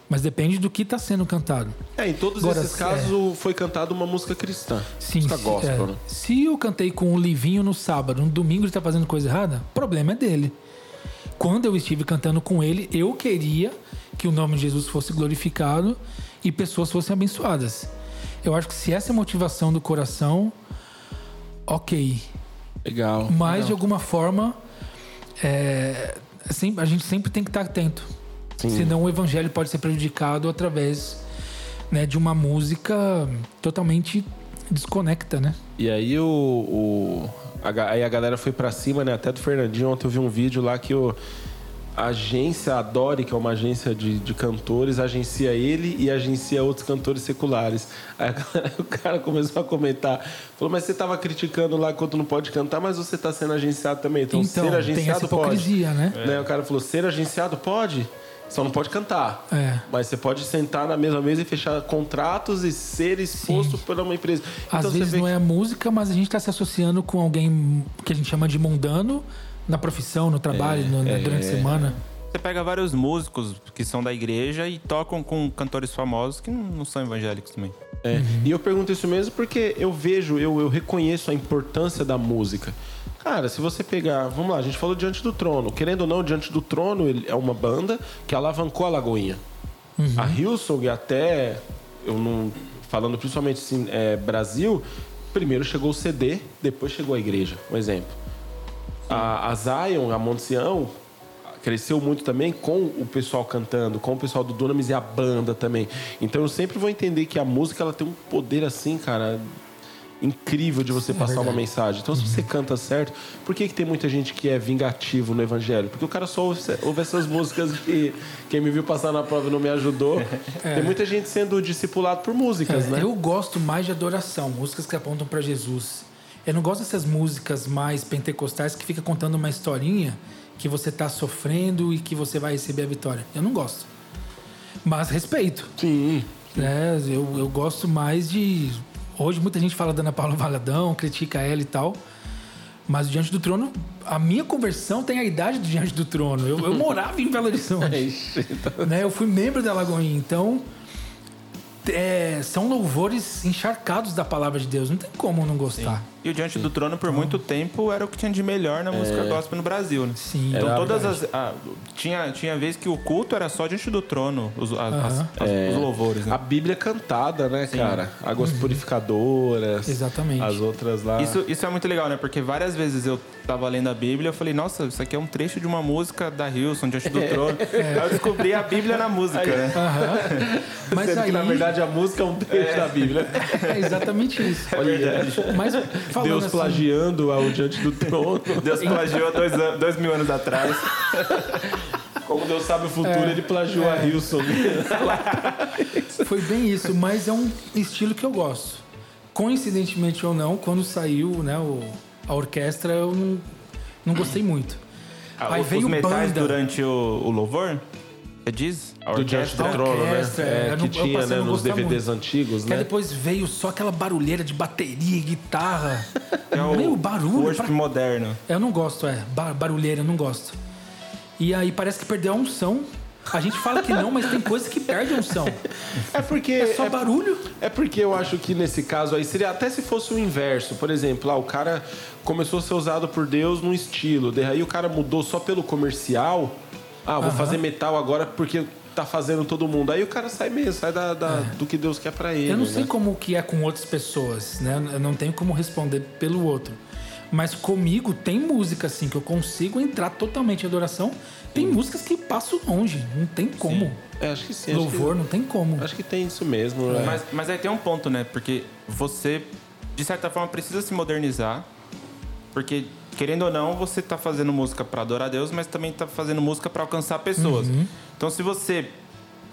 Speaker 3: Mas depende do que está sendo cantado.
Speaker 1: É, em todos
Speaker 3: Agora,
Speaker 1: esses
Speaker 3: é.
Speaker 1: casos foi cantada uma música cristã.
Speaker 3: Sim,
Speaker 1: música
Speaker 3: se-
Speaker 1: gospel,
Speaker 3: é.
Speaker 1: né?
Speaker 3: Se eu cantei com o Livinho no sábado, no domingo ele tá fazendo coisa errada, problema é dele. Quando eu estive cantando com ele, eu queria que o nome de Jesus fosse glorificado e pessoas fossem abençoadas. Eu acho que se essa é a motivação do coração, ok.
Speaker 1: Legal.
Speaker 3: Mas de alguma forma, é, a gente sempre tem que estar atento.
Speaker 1: Sim.
Speaker 3: Senão o evangelho pode ser prejudicado através né, de uma música totalmente desconecta, né?
Speaker 1: E aí o, o- a, aí a galera foi pra cima, né? Até do Fernandinho. Ontem eu vi um vídeo lá que o, a agência Adore, que é uma agência de, de cantores, agencia ele e agencia outros cantores seculares. Aí a galera- o cara começou a comentar. Falou, mas você tava criticando lá quando não pode cantar, mas você tá sendo agenciado também. Então,
Speaker 3: Então,
Speaker 1: ser
Speaker 3: tem
Speaker 1: agenciado
Speaker 3: essa
Speaker 1: pode.
Speaker 3: hipocrisia, né?
Speaker 1: Né? O cara falou, ser agenciado pode, só não pode cantar.
Speaker 3: É.
Speaker 1: Mas você pode sentar na mesma mesa e fechar contratos e ser exposto por uma empresa.
Speaker 3: Às
Speaker 1: Então, você
Speaker 3: vezes
Speaker 1: vê
Speaker 3: não
Speaker 1: que-
Speaker 3: é a música, mas a gente está se associando com alguém que a gente chama de mundano na profissão, no trabalho, no-
Speaker 1: é.
Speaker 3: durante a semana.
Speaker 2: Você pega vários músicos que são da igreja e tocam com cantores famosos que não são evangélicos também.
Speaker 1: É, E eu pergunto isso mesmo porque eu vejo, eu, eu reconheço a importância da música. Cara, se você pegar, vamos lá, a gente falou Diante do Trono. Querendo ou não, Diante do Trono ele é uma banda que alavancou a Lagoinha. A Hillsong até, eu não, falando principalmente assim, é, Brasil, primeiro chegou o CD, depois chegou a igreja, um exemplo. A, a Zion, a Monte Sião, cresceu muito também com o pessoal cantando, com o pessoal do Dunamis e a banda também. Então eu sempre vou entender que a música ela tem um poder assim, cara, incrível de você passar uma
Speaker 3: verdade.
Speaker 1: mensagem. Então se você canta certo, por que, que tem muita gente que é vingativo no evangelho? Porque o cara só ouve, ouve essas músicas que quem me viu passar na prova e não me ajudou. Tem muita gente sendo discipulado por músicas,
Speaker 3: É,
Speaker 1: né?
Speaker 3: Eu gosto mais de adoração, músicas que apontam para Jesus. Eu não gosto dessas músicas mais pentecostais que fica contando uma historinha que você tá sofrendo e que você vai receber a vitória. Eu não gosto. Mas respeito.
Speaker 1: Sim.
Speaker 3: né? Eu, eu gosto mais de. Hoje muita gente fala da Ana Paula Valadão, critica ela e tal. Mas o Diante do Trono, a minha conversão tem a idade do Diante do Trono. Eu, eu morava em Belo Horizonte.
Speaker 1: Ixi, então-
Speaker 3: né? Eu fui membro da Lagoinha, então é, são louvores encharcados da palavra de Deus. Não tem como não gostar.
Speaker 2: E o Diante do Trono, por muito tempo, era o que tinha de melhor na música gospel no Brasil, né?
Speaker 3: Sim.
Speaker 2: Então
Speaker 1: Era
Speaker 2: todas
Speaker 3: verdade.
Speaker 2: as. ah, tinha, tinha vez que o culto era só diante do trono, os, as- as- os louvores, né?
Speaker 1: A Bíblia cantada, né, cara? Águas purificadoras.
Speaker 3: Exatamente.
Speaker 1: As outras lá.
Speaker 2: Isso, isso é muito legal, né? Porque várias vezes eu tava lendo a Bíblia e eu falei, nossa, isso aqui é um trecho de uma música da Hilson, Diante do Trono. Aí eu descobri a Bíblia na música, né?
Speaker 3: Mas
Speaker 1: Sendo
Speaker 3: aí,
Speaker 1: que, na verdade, a música é um trecho da Bíblia.
Speaker 3: é exatamente isso. Mas falando
Speaker 1: Deus
Speaker 3: assim,
Speaker 1: plagiando ao Diante do Trono.
Speaker 2: Deus plagiou dois, an- dois mil anos atrás.
Speaker 1: Como Deus sabe o futuro, ele plagiou a Hilson.
Speaker 3: Foi bem isso, mas é um estilo que eu gosto. Coincidentemente ou não, quando saiu né, o- a orquestra, eu não, não gostei muito.
Speaker 2: Ah,
Speaker 3: Aí
Speaker 2: os
Speaker 3: veio
Speaker 2: metais
Speaker 3: banda.
Speaker 2: durante o, o louvor? Você diz? A
Speaker 1: Diante do Trono, né?
Speaker 3: orquestra,
Speaker 1: É,
Speaker 3: eu
Speaker 1: que
Speaker 3: não-
Speaker 1: tinha né, nos DVDs
Speaker 3: muito.
Speaker 1: antigos,
Speaker 3: Que aí
Speaker 1: né?
Speaker 3: depois veio só aquela barulheira de bateria, guitarra.
Speaker 2: É o
Speaker 3: Meio barulho.
Speaker 2: worship
Speaker 3: pra-
Speaker 2: moderno.
Speaker 3: Eu não gosto, é. Ba- Barulheira, eu não gosto. E aí parece que perdeu a unção. A gente fala que não, mas tem coisas que perdem a unção.
Speaker 1: É porque.
Speaker 3: É só barulho.
Speaker 1: É porque eu acho que nesse caso aí seria até se fosse o inverso. Por exemplo, lá, o cara começou a ser usado por Deus num estilo, daí o cara mudou só pelo comercial. Ah, vou
Speaker 3: Aham.
Speaker 1: fazer metal agora porque tá fazendo todo mundo. Aí o cara sai mesmo, sai da, da- do que Deus quer pra ele.
Speaker 3: É. Eu não sei
Speaker 1: né?
Speaker 3: como que é com outras pessoas, né? Eu não tenho como responder pelo outro. Mas comigo tem música assim que eu consigo entrar totalmente em adoração. Tem músicas que passo longe, não tem como.
Speaker 1: É, acho que sim. acho que-
Speaker 3: Louvor, não tem como.
Speaker 1: Acho que tem isso mesmo. né?
Speaker 2: Mas, mas aí tem um ponto, né? Porque você, de certa forma, precisa se modernizar. Porque, querendo ou não, você tá fazendo música para adorar a Deus, mas também tá fazendo música para alcançar pessoas.
Speaker 3: Uhum.
Speaker 2: Então, se você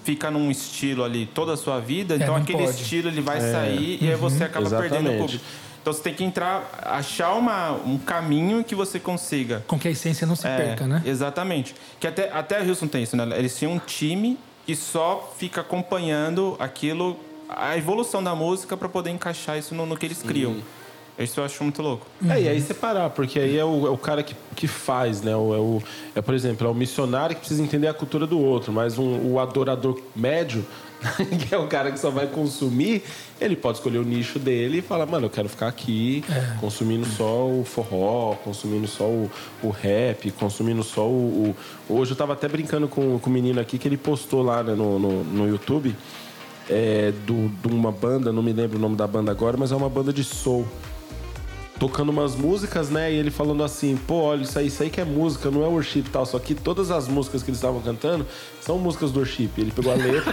Speaker 2: fica num estilo ali toda a sua vida, então
Speaker 3: É, não
Speaker 2: aquele
Speaker 3: pode. Uhum.
Speaker 2: estilo ele vai sair e aí você acaba perdendo o
Speaker 1: Exatamente.
Speaker 2: público. Então você tem que entrar, achar uma, um caminho que você consiga
Speaker 3: Com que a essência não se
Speaker 2: é,
Speaker 3: perca, né?
Speaker 2: Exatamente. Que até, até a Houston tem isso, né? Eles tinham um time que só fica acompanhando aquilo, a evolução da música para poder encaixar isso no, no que eles criam. Isso eu acho muito louco.
Speaker 1: É, e aí separar, porque aí é o, é o cara que, que faz, né? O, é, o, é, por exemplo, é o missionário que precisa entender a cultura do outro, mas um, o adorador médio, que é o cara que só vai consumir, ele pode escolher o nicho dele e falar, mano, eu quero ficar aqui consumindo só o forró, consumindo só o, o rap, consumindo só o, o- Hoje eu tava até brincando com, com o menino aqui que ele postou lá né, no, no, no YouTube é, do, de uma banda, não me lembro o nome da banda agora, mas é uma banda de soul tocando umas músicas, né? E ele falando assim, pô, olha, isso aí, isso aí que é música, não é worship e tal. Só que todas as músicas que eles estavam cantando são músicas do worship. Ele pegou a letra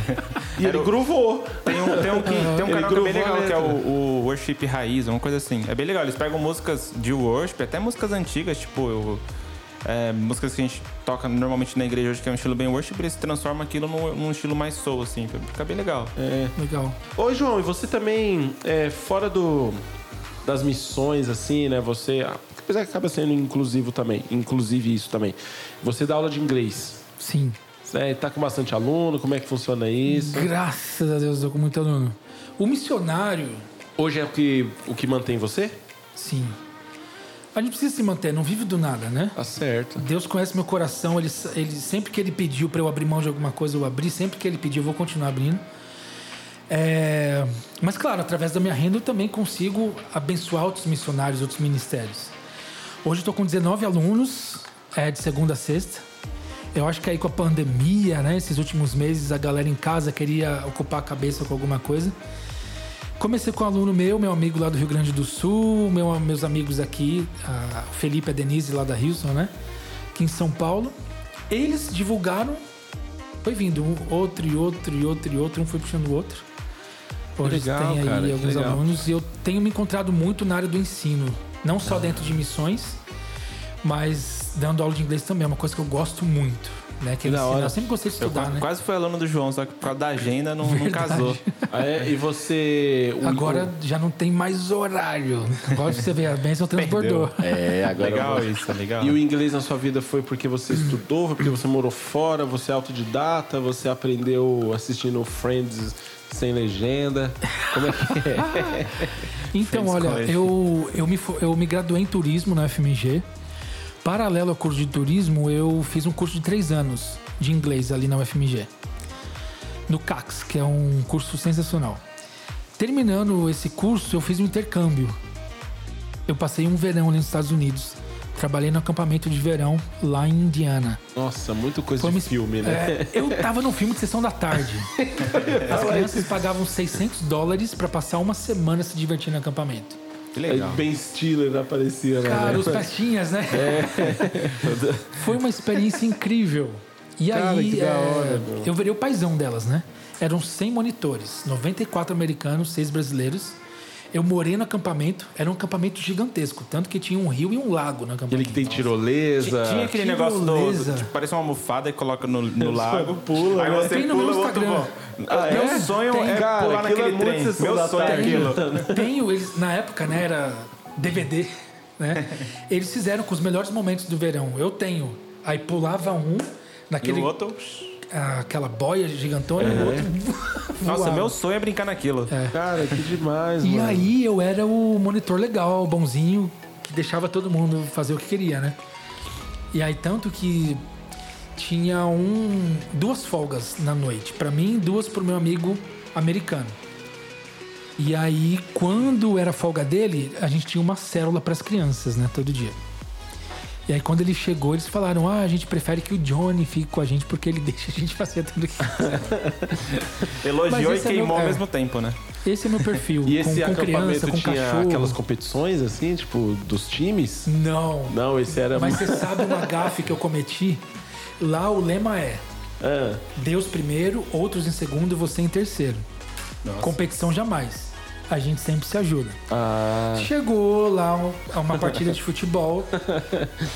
Speaker 1: e ele gruvou.
Speaker 2: Tem um, tem um, que- tem um canal que é bem legal, que é o, o Worship Raiz, uma coisa assim. É bem legal. Eles pegam músicas de worship, até músicas antigas, tipo... eu- é, músicas que a gente toca normalmente na igreja hoje, que é um estilo bem worship, eles transformam aquilo num, num estilo mais soul, assim. Fica bem legal.
Speaker 3: Legal.
Speaker 1: Ô, João, e você também, é, fora do, das missões, assim, né? Você, apesar que acaba sendo inclusivo também, inclusive isso também. Você dá aula de inglês.
Speaker 3: Sim.
Speaker 1: Você tá com bastante aluno, como é que funciona isso?
Speaker 3: Graças a Deus, eu tô com muito aluno. O missionário,
Speaker 1: Hoje é o que, o que mantém você?
Speaker 3: sim. A gente precisa se manter, não vive do nada, né?
Speaker 1: Tá certo.
Speaker 3: Deus conhece meu coração, ele, ele sempre que ele pediu para eu abrir mão de alguma coisa, eu abri, sempre que ele pediu, eu vou continuar abrindo. É, mas claro, através da minha renda eu também consigo abençoar outros missionários, outros ministérios. Hoje eu estou com 19 alunos, é, de segunda a sexta. Eu acho que aí com a pandemia, né, esses últimos meses, a galera em casa queria ocupar a cabeça com alguma coisa. Comecei com um aluno meu, meu amigo lá do Rio Grande do Sul, meu, meus amigos aqui, a Felipe e a Denise lá da Houston, né? Aqui em São Paulo. Eles divulgaram, foi vindo um, outro e outro e outro e outro, um foi puxando o outro. Hoje
Speaker 1: legal,
Speaker 3: tem aí
Speaker 1: cara,
Speaker 3: alguns alunos e eu tenho me encontrado muito na área do ensino, não só dentro de missões, mas dando aula de inglês também, é uma coisa que eu gosto muito, né? Que
Speaker 1: da hora.
Speaker 3: Eu sempre gostei de
Speaker 2: Eu
Speaker 3: estudar,
Speaker 2: qua-
Speaker 3: né?
Speaker 2: quase fui aluno do João, só que por causa da agenda não, não casou.
Speaker 1: Ah, é? E você. o-
Speaker 3: Agora já não tem mais horário. Agora você vê, a bênção transbordou.
Speaker 1: É, agora.
Speaker 2: Legal isso, legal.
Speaker 1: E o inglês na sua vida foi porque você estudou, foi porque você morou fora, você é autodidata, você aprendeu assistindo Friends sem legenda. Como é que é?
Speaker 3: Então, olha,
Speaker 2: College.
Speaker 3: eu, eu, me, eu me graduei em turismo na FMG. Paralelo ao curso de turismo, eu fiz um curso de três anos de inglês ali na UFMG. No CAX, que é um curso sensacional. Terminando esse curso, eu fiz um intercâmbio. Eu passei um verão ali nos Estados Unidos. Trabalhei no acampamento de verão lá em Indiana.
Speaker 1: Nossa, muito coisa
Speaker 3: Foi
Speaker 1: de filme, né?
Speaker 3: É, eu tava no filme de sessão da tarde. As crianças pagavam 600 dólares pra passar uma semana se divertindo no acampamento.
Speaker 2: Que legal.
Speaker 1: Ben Stiller aparecia, né?
Speaker 3: Cara, os festinhas, né? Foi uma experiência incrível. E
Speaker 1: Cara,
Speaker 3: aí,
Speaker 1: que da
Speaker 3: é,
Speaker 1: hora,
Speaker 3: eu virei o paizão delas, né? Eram 100 monitores, 94 americanos, 6 brasileiros. Eu morei no acampamento, era um acampamento gigantesco, tanto que tinha um rio e um lago no acampamento.
Speaker 1: Aquele que tem tirolesa.
Speaker 2: Tinha aquele
Speaker 3: Que
Speaker 2: negócio do, do- tipo, parece uma almofada e coloca no, no lago.
Speaker 1: pula,
Speaker 2: aí
Speaker 1: né?
Speaker 2: você
Speaker 3: Tem no
Speaker 2: pula
Speaker 3: meu
Speaker 2: o outro
Speaker 3: Instagram.
Speaker 1: Ah,
Speaker 2: Meu
Speaker 1: é?
Speaker 2: sonho
Speaker 3: Tem,
Speaker 2: é
Speaker 1: cara,
Speaker 2: pular
Speaker 1: é
Speaker 2: naquele
Speaker 1: muito
Speaker 2: trem.
Speaker 1: sessão
Speaker 2: Meu sonho é aquilo.
Speaker 3: Tenho, eles, na época, né, era DVD, né? Eles fizeram com os melhores momentos do verão. Eu tenho. Aí pulava um
Speaker 2: E
Speaker 3: naquele
Speaker 2: o outro...
Speaker 3: aquela boia gigantona e o outro
Speaker 2: Nossa, meu sonho é brincar naquilo.
Speaker 1: Cara, que demais,
Speaker 3: E
Speaker 1: mano.
Speaker 3: aí eu era o monitor legal, bonzinho, que deixava todo mundo fazer o que queria, né? E aí tanto que tinha um, duas folgas na noite. Pra mim e duas pro meu amigo americano. E aí, quando era folga dele, a gente tinha uma célula pras crianças, né? Todo dia. E aí, quando ele chegou, eles falaram: Ah, a gente prefere que o Johnny fique com a gente porque ele deixa a gente fazer tudo que
Speaker 2: Elogiou e
Speaker 3: é
Speaker 2: queimou
Speaker 3: meu-
Speaker 2: ao
Speaker 3: é.
Speaker 2: mesmo tempo, né?
Speaker 3: Esse é meu perfil.
Speaker 1: E
Speaker 3: com,
Speaker 1: esse
Speaker 3: com criança,
Speaker 1: acampamento
Speaker 3: com
Speaker 1: tinha
Speaker 3: cachorro.
Speaker 1: aquelas competições, assim, tipo, dos times?
Speaker 3: Não.
Speaker 1: Não, esse era...
Speaker 3: Mas você sabe uma gafe que eu cometi? Lá o lema é
Speaker 1: Ah,
Speaker 3: Deus primeiro, outros em segundo e você em terceiro. Competição jamais. A gente sempre se ajuda.
Speaker 1: ah,
Speaker 3: Chegou lá um- uma partida de futebol,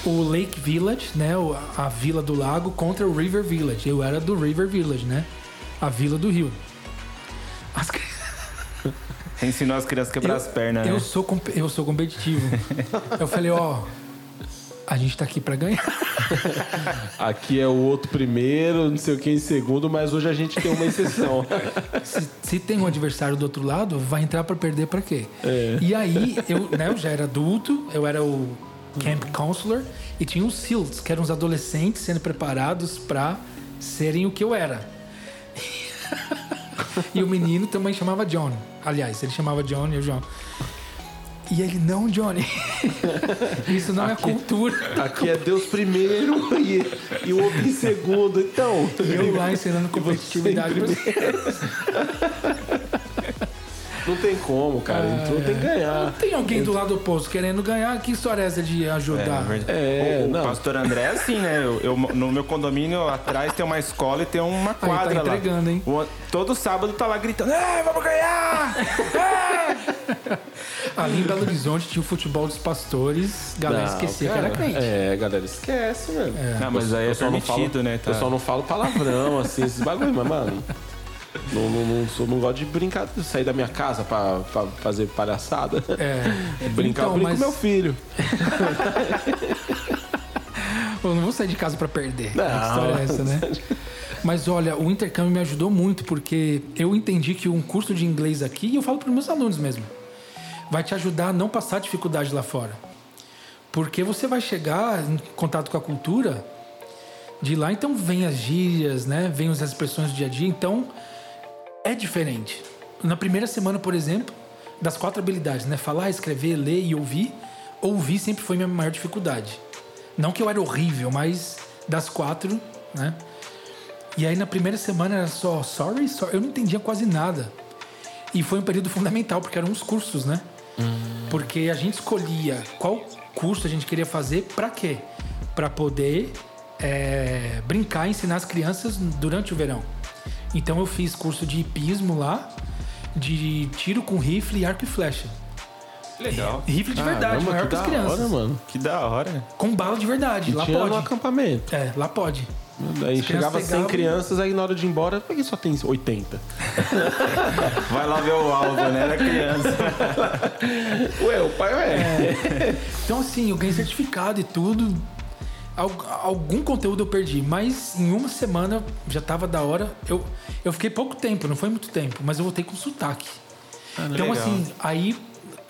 Speaker 3: o Lake Village, né, a vila do lago contra o River Village. Eu era do River Village, né, a vila do rio. As
Speaker 2: Ensinou as crianças a quebrar as pernas,
Speaker 3: eu
Speaker 2: né?
Speaker 3: sou eu sou competitivo. eu falei, ó, a gente tá aqui pra ganhar.
Speaker 1: aqui é o outro primeiro, não sei o que em segundo, mas hoje a gente tem uma exceção.
Speaker 3: se, se tem um adversário do outro lado, vai entrar pra perder pra quê?
Speaker 1: É.
Speaker 3: E aí, eu, né, eu já era adulto, eu era o camp counselor e tinha os SEALs, que eram os adolescentes sendo preparados pra serem o que eu era. e o menino também chamava John. Aliás, ele chamava John e eu John. E ele, não, Johnny. Isso não é cultura.
Speaker 1: Aqui é Deus primeiro e, e o outro em segundo. Então,
Speaker 3: E eu lá ensinando competitividade.
Speaker 1: Não tem como, cara. Então tem que ganhar.
Speaker 3: Tem alguém do lado oposto querendo ganhar? Que história é essa de ajudar?
Speaker 2: verdade.
Speaker 1: É,
Speaker 2: o, o
Speaker 1: não.
Speaker 2: pastor André é assim, né? Eu, eu- no meu condomínio atrás tem uma escola e tem uma
Speaker 3: tá
Speaker 2: quadra lá.
Speaker 3: entregando, hein?
Speaker 2: O- todo sábado tá lá gritando: É, vamos ganhar!
Speaker 3: Ali em Belo Horizonte tinha o futebol dos pastores. Galera
Speaker 1: Não,
Speaker 3: esquecia que
Speaker 1: cara,
Speaker 3: era crente.
Speaker 1: É, galera, esquece, mano.
Speaker 2: Não, mas aí é
Speaker 1: Eu só não
Speaker 2: permitido,
Speaker 1: falo,
Speaker 2: né? Tá.
Speaker 1: Eu só não falo palavrão, assim, esses bagulho, mas, mano. Não, não, não, sou- não gosto de brincar, de sair da minha casa pra, pra fazer palhaçada.
Speaker 3: É.
Speaker 1: Brincar,
Speaker 3: Então,
Speaker 1: eu brinco
Speaker 3: mas-
Speaker 1: com meu filho.
Speaker 3: Eu não vou sair de casa pra perder.
Speaker 1: Não.
Speaker 3: A história é essa, né? Mas olha, o intercâmbio me ajudou muito porque eu entendi que um curso de inglês aqui, e eu falo para meus alunos mesmo, vai te ajudar a não passar dificuldade lá fora. Porque você vai chegar em contato com a cultura de lá, então vem as gírias, né? Vem as expressões do dia a dia, então é diferente. Na primeira semana, por exemplo, das quatro habilidades, né? Falar, escrever, ler e ouvir, ouvir sempre foi minha maior dificuldade. Não que eu era horrível, mas das quatro, né? E aí na primeira semana era só sorry, sorry. Eu não entendia quase nada. E foi um período fundamental, porque eram uns cursos, né? Porque a gente escolhia qual curso a gente queria fazer pra quê? Pra poder é, brincar ensinar as crianças durante o verão. Então eu fiz curso de hipismo lá, de tiro com rifle e arco e flecha.
Speaker 2: Legal.
Speaker 3: Rifle de verdade,
Speaker 1: Caramba,
Speaker 3: maior
Speaker 1: que
Speaker 3: que as
Speaker 1: da
Speaker 3: crianças.
Speaker 1: hora, mano.
Speaker 2: Que da hora.
Speaker 3: Com bala de verdade, lá
Speaker 1: Tinha no
Speaker 3: pode.
Speaker 1: acampamento.
Speaker 3: É, lá pode.
Speaker 1: Aí chegava
Speaker 3: crianças
Speaker 1: 100
Speaker 3: pegavam-
Speaker 1: crianças, aí na hora de ir embora, por que só tem 80?
Speaker 2: Vai lá ver o alvo, né? Era criança.
Speaker 1: Ué, o pai é.
Speaker 3: Então, assim, eu ganhei certificado e tudo. Al- Algum conteúdo eu perdi, mas em uma semana já tava da hora. Eu, eu fiquei pouco tempo, não foi muito tempo, mas eu voltei com sotaque. então,
Speaker 2: legal.
Speaker 3: assim, aí,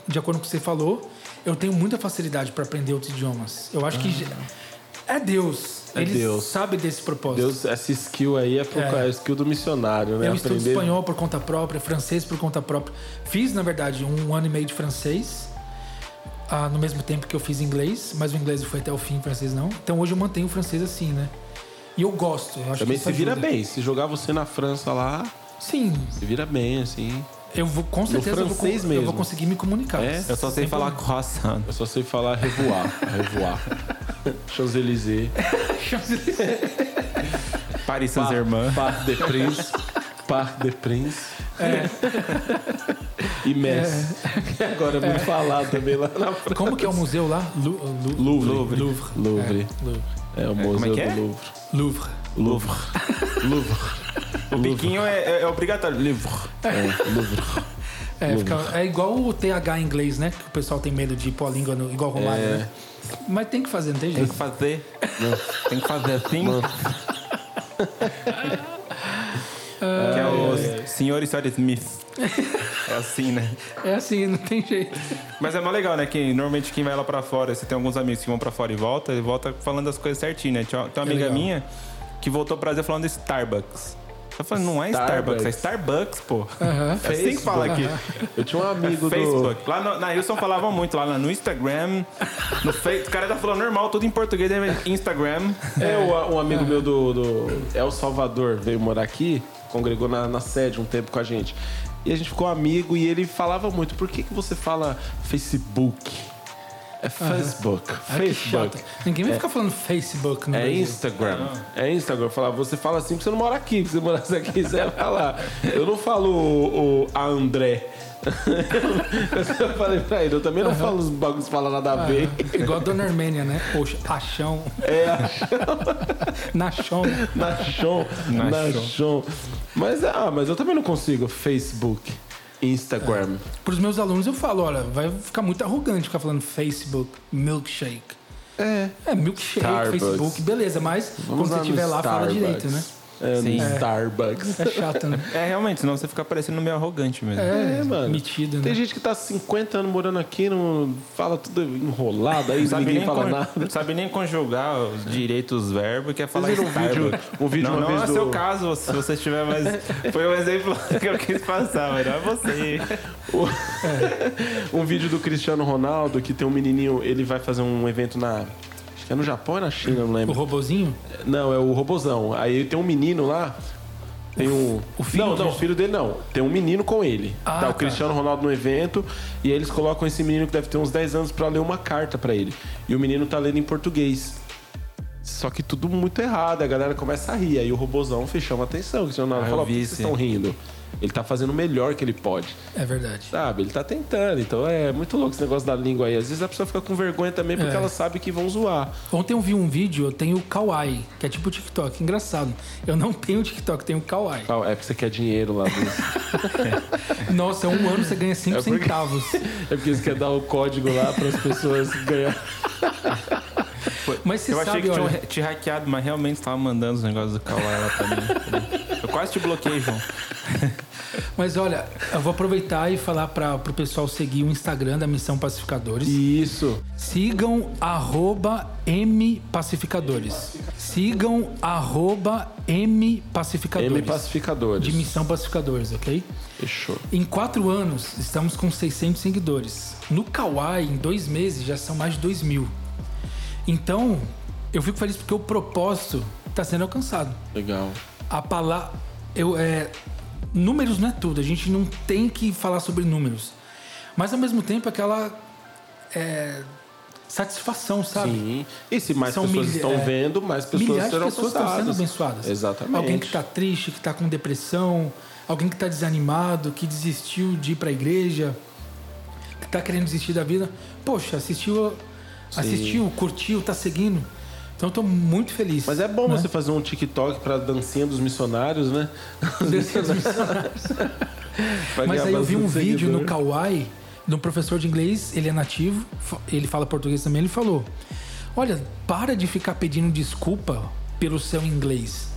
Speaker 3: de acordo com o que você falou, eu tenho muita facilidade para aprender outros idiomas. Eu acho que já- é Deus.
Speaker 1: É
Speaker 3: Ele
Speaker 1: Deus.
Speaker 3: sabe desse propósito.
Speaker 1: Deus, essa skill aí é, pro,
Speaker 3: É.
Speaker 1: é. a skill do missionário, né?
Speaker 3: Eu estudo espanhol por conta própria, francês por conta própria. Fiz, na verdade, um ano e meio de francês, ah, no mesmo tempo que eu fiz inglês, mas o inglês foi até o fim, o francês não. Então hoje eu mantenho o francês assim, né? E eu gosto. Eu acho
Speaker 1: Também
Speaker 3: que
Speaker 1: se vira
Speaker 3: ajuda.
Speaker 1: bem. Se jogar você na França lá,
Speaker 3: Sim,
Speaker 1: se vira bem, assim.
Speaker 3: eu vou com certeza eu vou,
Speaker 1: francês
Speaker 3: eu
Speaker 1: mesmo.
Speaker 3: vou conseguir me comunicar.
Speaker 1: É?
Speaker 2: Eu só sei falar croissant.
Speaker 1: Eu só sei falar revoar. revoar. Champs-Élysées.
Speaker 2: Paris Saint-Germain.
Speaker 1: Parc de Prince. Parc de Prince.
Speaker 3: É.
Speaker 1: E Metz. Que agora é muito falado também lá na França.
Speaker 3: Como que é o museu lá? Lu, Lu,
Speaker 1: Louvre.
Speaker 3: Louvre.
Speaker 1: Louvre.
Speaker 3: É, Louvre.
Speaker 1: É, o
Speaker 2: como é
Speaker 1: museu
Speaker 2: que é?
Speaker 1: do Louvre.
Speaker 3: Louvre.
Speaker 1: Louvre. Louvre.
Speaker 2: O biquinho é, é- é obrigatório. Livro.
Speaker 1: É, Louvre.
Speaker 3: É, fica- é igual o TH em inglês, né? Que o pessoal tem medo de pôr a língua no, igual Romário,
Speaker 1: É.
Speaker 3: né? Mas tem que fazer, não tem
Speaker 2: Tem
Speaker 3: jeito.
Speaker 2: que fazer. Tem que fazer assim. Que é o Senhor História Smith. É assim, né?
Speaker 3: É assim, não tem jeito.
Speaker 2: Mas é mó legal, né? Que normalmente quem vai lá pra fora, você tem alguns amigos que vão pra fora e volta, ele volta falando as coisas certinho, né? Tem uma
Speaker 3: É
Speaker 2: amiga
Speaker 3: legal.
Speaker 2: minha que voltou pro Brasil falando de Starbucks. Eu falei, não é
Speaker 1: Starbucks.
Speaker 2: Starbucks, é Starbucks, pô.
Speaker 3: Aham.
Speaker 2: É assim que fala aqui.
Speaker 1: Eu tinha um amigo do.
Speaker 2: Facebook. Lá no, na Wilson falavam muito, lá no Instagram, no Facebook. O cara tá falando normal, tudo em português, né? Instagram.
Speaker 1: É, o- um amigo meu do, do El Salvador veio morar aqui, congregou na, na sede um tempo com a gente. E a gente ficou amigo e ele falava muito, por que, que você fala Facebook? É Facebook. Facebook.
Speaker 3: Ninguém vai ficar falando Facebook no
Speaker 1: É
Speaker 3: Brasil.
Speaker 1: Instagram. É Instagram. Eu falava, você fala assim porque você não mora aqui. Se você morasse aqui, você ia falar. Eu não falo o, o- a André. Eu falei pra ele, eu também não falo os bagulhos que falam nada a ver.
Speaker 3: Igual a Dona Armênia, né? Poxa, Achão.
Speaker 1: É,
Speaker 3: Nachão.
Speaker 1: Nachon.
Speaker 2: Nachon.
Speaker 1: Nachon. Mas, ah, mas eu também não consigo. Facebook, Instagram.
Speaker 3: Para os meus alunos eu falo, olha, vai ficar muito arrogante ficar falando Facebook, milkshake.
Speaker 1: É.
Speaker 3: É, milkshake,
Speaker 1: Starbucks.
Speaker 3: Facebook, beleza, mas
Speaker 1: Vamos
Speaker 3: quando você estiver lá, fala direito, né?
Speaker 1: É, no
Speaker 2: Sim.
Speaker 1: Starbucks.
Speaker 3: É chato, né?
Speaker 2: É, realmente, senão você fica parecendo meio arrogante mesmo.
Speaker 3: É,
Speaker 1: É, mano.
Speaker 3: metido, né?
Speaker 1: Tem gente que tá 50 anos morando aqui, não fala tudo enrolado, aí
Speaker 2: Não sabe,
Speaker 1: ninguém
Speaker 2: nem
Speaker 1: fala
Speaker 2: con-
Speaker 1: nada.
Speaker 2: não sabe nem conjugar os direitos dos verbos, quer falar
Speaker 1: viram um
Speaker 2: Starbucks.
Speaker 1: vídeo- um vídeo
Speaker 2: não,
Speaker 1: uma
Speaker 2: não
Speaker 1: vez
Speaker 2: é
Speaker 1: do-
Speaker 2: seu caso, se você estiver mais... Foi um exemplo que eu quis passar, mas não é você.
Speaker 1: um vídeo do Cristiano Ronaldo que tem um menininho, ele vai fazer um evento na. É no Japão ou na China, não
Speaker 3: O
Speaker 1: lembro.
Speaker 3: robozinho?
Speaker 1: Não, é o Robozão. Aí tem um menino lá. Tem um.
Speaker 3: o filho
Speaker 1: não, não, o filho dele não. Tem um menino com ele.
Speaker 3: Ah,
Speaker 1: tá o
Speaker 3: tá.
Speaker 1: Cristiano Ronaldo no evento. E aí eles colocam esse menino que deve ter uns 10 anos pra ler uma carta pra ele. E o menino tá lendo em português. Só que tudo muito errado, a galera começa a rir. Aí o robozão chama a atenção. O Cristiano Ronaldo
Speaker 2: Ah,
Speaker 1: fala, por que vocês estão rindo? Ele tá fazendo o melhor que ele pode.
Speaker 3: É verdade.
Speaker 1: Sabe? Ele tá tentando. Então é muito louco esse negócio da língua aí. Às vezes a pessoa fica com vergonha também porque
Speaker 3: É.
Speaker 1: ela sabe que vão zoar.
Speaker 3: Ontem eu vi um vídeo, eu tenho o Kawaii, que é tipo o TikTok. Engraçado. Eu não tenho TikTok, tenho o Kawaii.
Speaker 1: É porque você quer dinheiro lá. Do...
Speaker 3: Nossa, um ano você ganha 5
Speaker 1: É porque-
Speaker 3: centavos.
Speaker 1: é porque você quer dar o código lá para as pessoas ganhar.
Speaker 3: Mas você
Speaker 2: eu achei
Speaker 3: sabe,
Speaker 2: que tinham
Speaker 3: olha...
Speaker 2: re- te hackeado, mas realmente você tava mandando os negócios do Kawaii lá pra mim. Eu quase te bloqueei, João.
Speaker 3: Mas olha, eu vou aproveitar e falar para o pessoal seguir o Instagram da Missão Pacificadores.
Speaker 1: Isso.
Speaker 3: Sigam arroba M Pacificadores. Sigam arroba M Pacificadores.
Speaker 1: M Pacificadores.
Speaker 3: De Missão Pacificadores, ok?
Speaker 1: Fechou.
Speaker 3: Em quatro anos, estamos com 600 seguidores. No Kawaii, em dois meses, já são mais de 2 mil. Então, eu fico feliz porque o propósito está sendo alcançado.
Speaker 1: Legal.
Speaker 3: A palavra. Eu, é, números não é tudo, a gente não tem que falar sobre números. Mas ao mesmo tempo, aquela é, satisfação, sabe?
Speaker 1: Sim. E se mais
Speaker 3: São
Speaker 1: pessoas estão
Speaker 3: é,
Speaker 1: vendo, mais pessoas serão
Speaker 3: pessoas estão sendo abençoadas.
Speaker 1: Exatamente.
Speaker 3: Alguém que está triste, que está com depressão, alguém que está desanimado, que desistiu de ir para a igreja, que está querendo desistir da vida. Poxa, assistiu, assistiu, curtiu, está seguindo. Então eu tô muito feliz.
Speaker 1: Mas é bom
Speaker 3: né?
Speaker 1: você fazer um TikTok pra dancinha dos missionários, né?
Speaker 3: Desses missionários.
Speaker 1: Pra
Speaker 3: Mas aí eu vi um vídeo no. Kawaii de um professor de inglês, ele é nativo, ele fala português também, ele falou: Olha, para de ficar pedindo desculpa pelo seu inglês.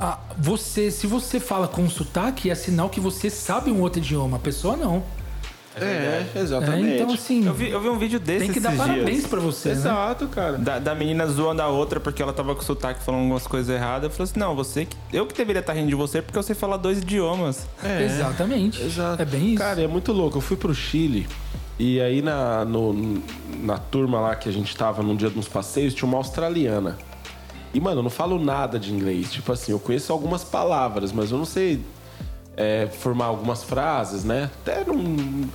Speaker 3: Ah, você, se você fala com sotaque, é sinal que você sabe um outro idioma. A pessoa não.
Speaker 1: É,
Speaker 3: É,
Speaker 1: exatamente.
Speaker 3: então, assim,
Speaker 2: Eu vi, eu vi um vídeo desse
Speaker 3: tem que dar parabéns
Speaker 2: dias.
Speaker 3: pra você, né?
Speaker 1: Exato, cara.
Speaker 2: Da, da menina zoando a outra porque ela tava com sotaque falando algumas coisas erradas. Eu falei assim: não, você que- eu que deveria estar rindo de você porque eu sei falar dois idiomas.
Speaker 1: É.
Speaker 3: Exatamente.
Speaker 1: Exato.
Speaker 3: É bem isso.
Speaker 1: Cara, é muito louco. Eu fui pro Chile e aí na, no- na turma lá que a gente tava num dia dos passeios, tinha uma australiana. E, mano, eu não falo nada de inglês. Tipo assim, eu conheço algumas palavras, mas eu não sei é, formar algumas frases, né? Até não.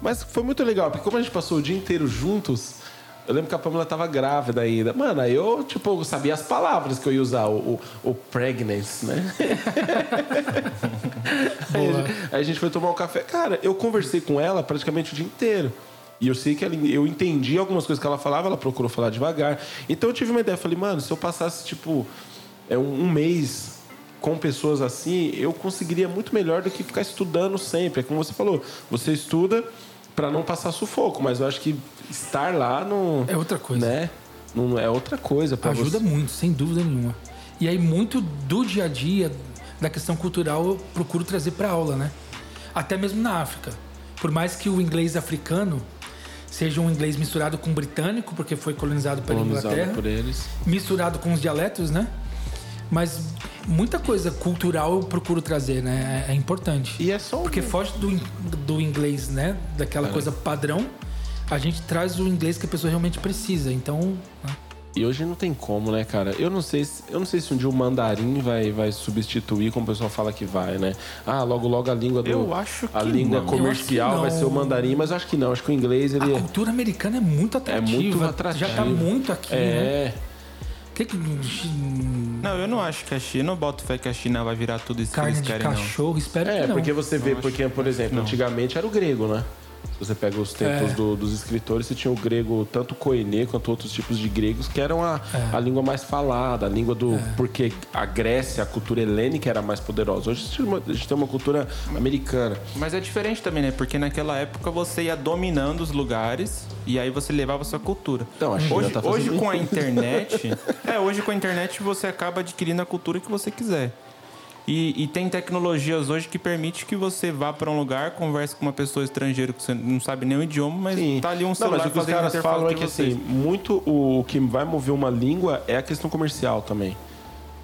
Speaker 1: Mas foi muito legal, porque como a gente passou o dia inteiro juntos, eu lembro que a Pamela tava grávida ainda. Mano, aí eu, tipo, sabia as palavras que eu ia usar, o, o, o pregnancy, né? Aí, a gente- aí a gente foi tomar um café. Cara, eu conversei com ela praticamente o dia inteiro. E eu sei que ela, eu entendi algumas coisas que ela falava, ela procurou falar devagar. Então eu tive uma ideia, falei, mano, se eu passasse, tipo, é, um, um mês com pessoas assim, eu conseguiria muito melhor do que ficar estudando sempre. É como você falou, você estuda para não passar sufoco, mas eu acho que estar lá não.
Speaker 3: É outra coisa.
Speaker 1: Né? Não é outra coisa para
Speaker 3: Ajuda
Speaker 1: você.
Speaker 3: muito, sem dúvida nenhuma. E aí, muito do dia a dia, da questão cultural, eu procuro trazer para aula, né? Até mesmo na África. Por mais que o inglês africano seja um inglês misturado com britânico, porque foi colonizado pela
Speaker 1: Colonizado
Speaker 3: Inglaterra,
Speaker 1: por eles.
Speaker 3: misturado com os dialetos, né? Mas muita coisa cultural eu procuro trazer, né? É, é importante.
Speaker 1: E é só um-
Speaker 3: Porque foge do, do inglês, né? Daquela coisa padrão. A gente traz o inglês que a pessoa realmente precisa. Então, né?
Speaker 1: E hoje não tem como, né, cara? Eu não sei se, eu não sei se um dia o mandarim vai, vai substituir, como o pessoal fala que vai, né? Ah, logo logo a língua do
Speaker 2: Eu acho
Speaker 1: a
Speaker 2: que
Speaker 1: língua
Speaker 2: não.
Speaker 1: comercial vai ser o mandarim, mas eu acho que não, acho que o inglês
Speaker 3: a
Speaker 1: ele
Speaker 3: cultura americana é muito atrativa.
Speaker 1: muito atrativa.
Speaker 3: Já tá muito aqui, né?
Speaker 1: É,
Speaker 3: Que que...
Speaker 2: Não, eu não acho que a China, eu boto fé que a China vai virar tudo isso
Speaker 3: Carne
Speaker 2: que
Speaker 3: de
Speaker 2: eles querem, não.
Speaker 3: cachorro, espero
Speaker 1: é,
Speaker 3: que não.
Speaker 1: porque você vê,
Speaker 2: Não,
Speaker 1: porque por exemplo,
Speaker 2: não.
Speaker 1: antigamente era o grego, né? Se você pega os tempos
Speaker 3: É.
Speaker 1: do- dos escritores, você tinha o grego, tanto koiné quanto outros tipos de gregos, que eram a,
Speaker 3: É.
Speaker 1: a língua mais falada, a língua do. Porque a Grécia, a cultura helênica era mais poderosa. Hoje a gente tem uma- a gente tem uma cultura americana.
Speaker 2: Mas é diferente também, né? Porque naquela época você ia dominando os lugares e aí você levava a sua cultura.
Speaker 1: Então, a China
Speaker 2: hoje,
Speaker 1: tá fazendo
Speaker 2: hoje com a internet, é, hoje com a internet você acaba adquirindo a cultura que você quiser. E, e tem tecnologias hoje que permite que você vá para um lugar, converse com uma pessoa estrangeira que você não sabe nem o idioma, mas
Speaker 1: Sim.
Speaker 2: tá ali um
Speaker 1: Não,
Speaker 2: celular
Speaker 1: mas o que os caras falam é que
Speaker 2: vocês.
Speaker 1: assim, muito o que vai mover uma língua é a questão comercial também.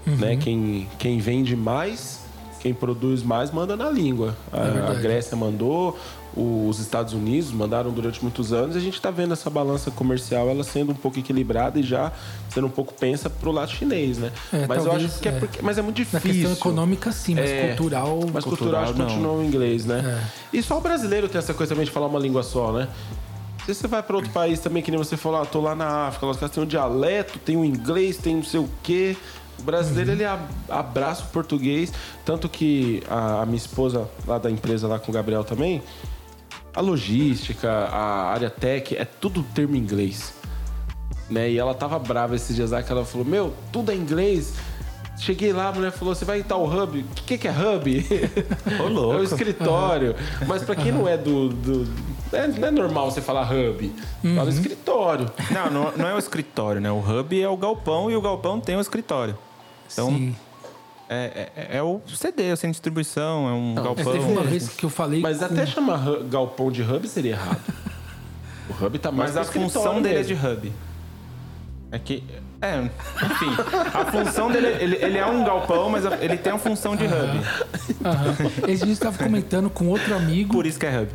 Speaker 3: Uhum.
Speaker 1: Né? Quem, quem vende mais, quem produz mais, manda na língua. A- a,
Speaker 3: É verdade.
Speaker 1: Grécia mandou, os Estados Unidos mandaram durante muitos anos e a gente está vendo essa balança comercial ela sendo um pouco equilibrada e já sendo um pouco pensa pro lado chinês, né?
Speaker 3: É,
Speaker 1: mas eu
Speaker 3: talvez,
Speaker 1: acho que é,
Speaker 3: é.
Speaker 1: porque, mas é muito
Speaker 3: Na
Speaker 1: difícil.
Speaker 3: questão econômica, sim, mas
Speaker 1: É,
Speaker 3: cultural.
Speaker 1: Mas cultural,
Speaker 2: Cultural,
Speaker 1: acho que
Speaker 2: não.
Speaker 1: continua o inglês, né?
Speaker 3: É.
Speaker 1: E só o brasileiro tem essa coisa também de falar uma língua só, né? Se você vai para outro país também, que nem você falou, ah, tô lá na África, os caras têm um dialeto, tem o inglês, tem não sei o quê. O brasileiro,
Speaker 3: Uhum.
Speaker 1: ele abraça o português. Tanto que a, a minha esposa, lá da empresa, lá com o Gabriel também, a logística, a área tech, é tudo termo em inglês. Né? E ela tava brava esses dias lá, que ela falou, meu, tudo é inglês. Cheguei lá, a mulher falou, você vai em tal hub? O que, que é hub?
Speaker 2: Ô, louco.
Speaker 1: É o escritório. Mas pra quem não é do. do- não, é, não é normal você falar hub. Fala escritório.
Speaker 2: Não, não, não é o escritório, né? O hub é o galpão e o galpão tem o escritório. Então,
Speaker 3: sim.
Speaker 2: É, é, é o CD, é o centro de distribuição, é um
Speaker 3: Mas
Speaker 2: galpão.
Speaker 3: teve uma vez que eu falei.
Speaker 1: Mas
Speaker 3: com-
Speaker 1: até chamar galpão de hub seria errado. O hub tá mais
Speaker 2: Mas a função dele é
Speaker 1: mesmo.
Speaker 2: de hub. É que. É, enfim. A função dele, ele, ele é um galpão, mas ele tem a função de hub.
Speaker 3: Aham. Esse dia eu estava comentando com outro amigo
Speaker 2: Por isso que é hub.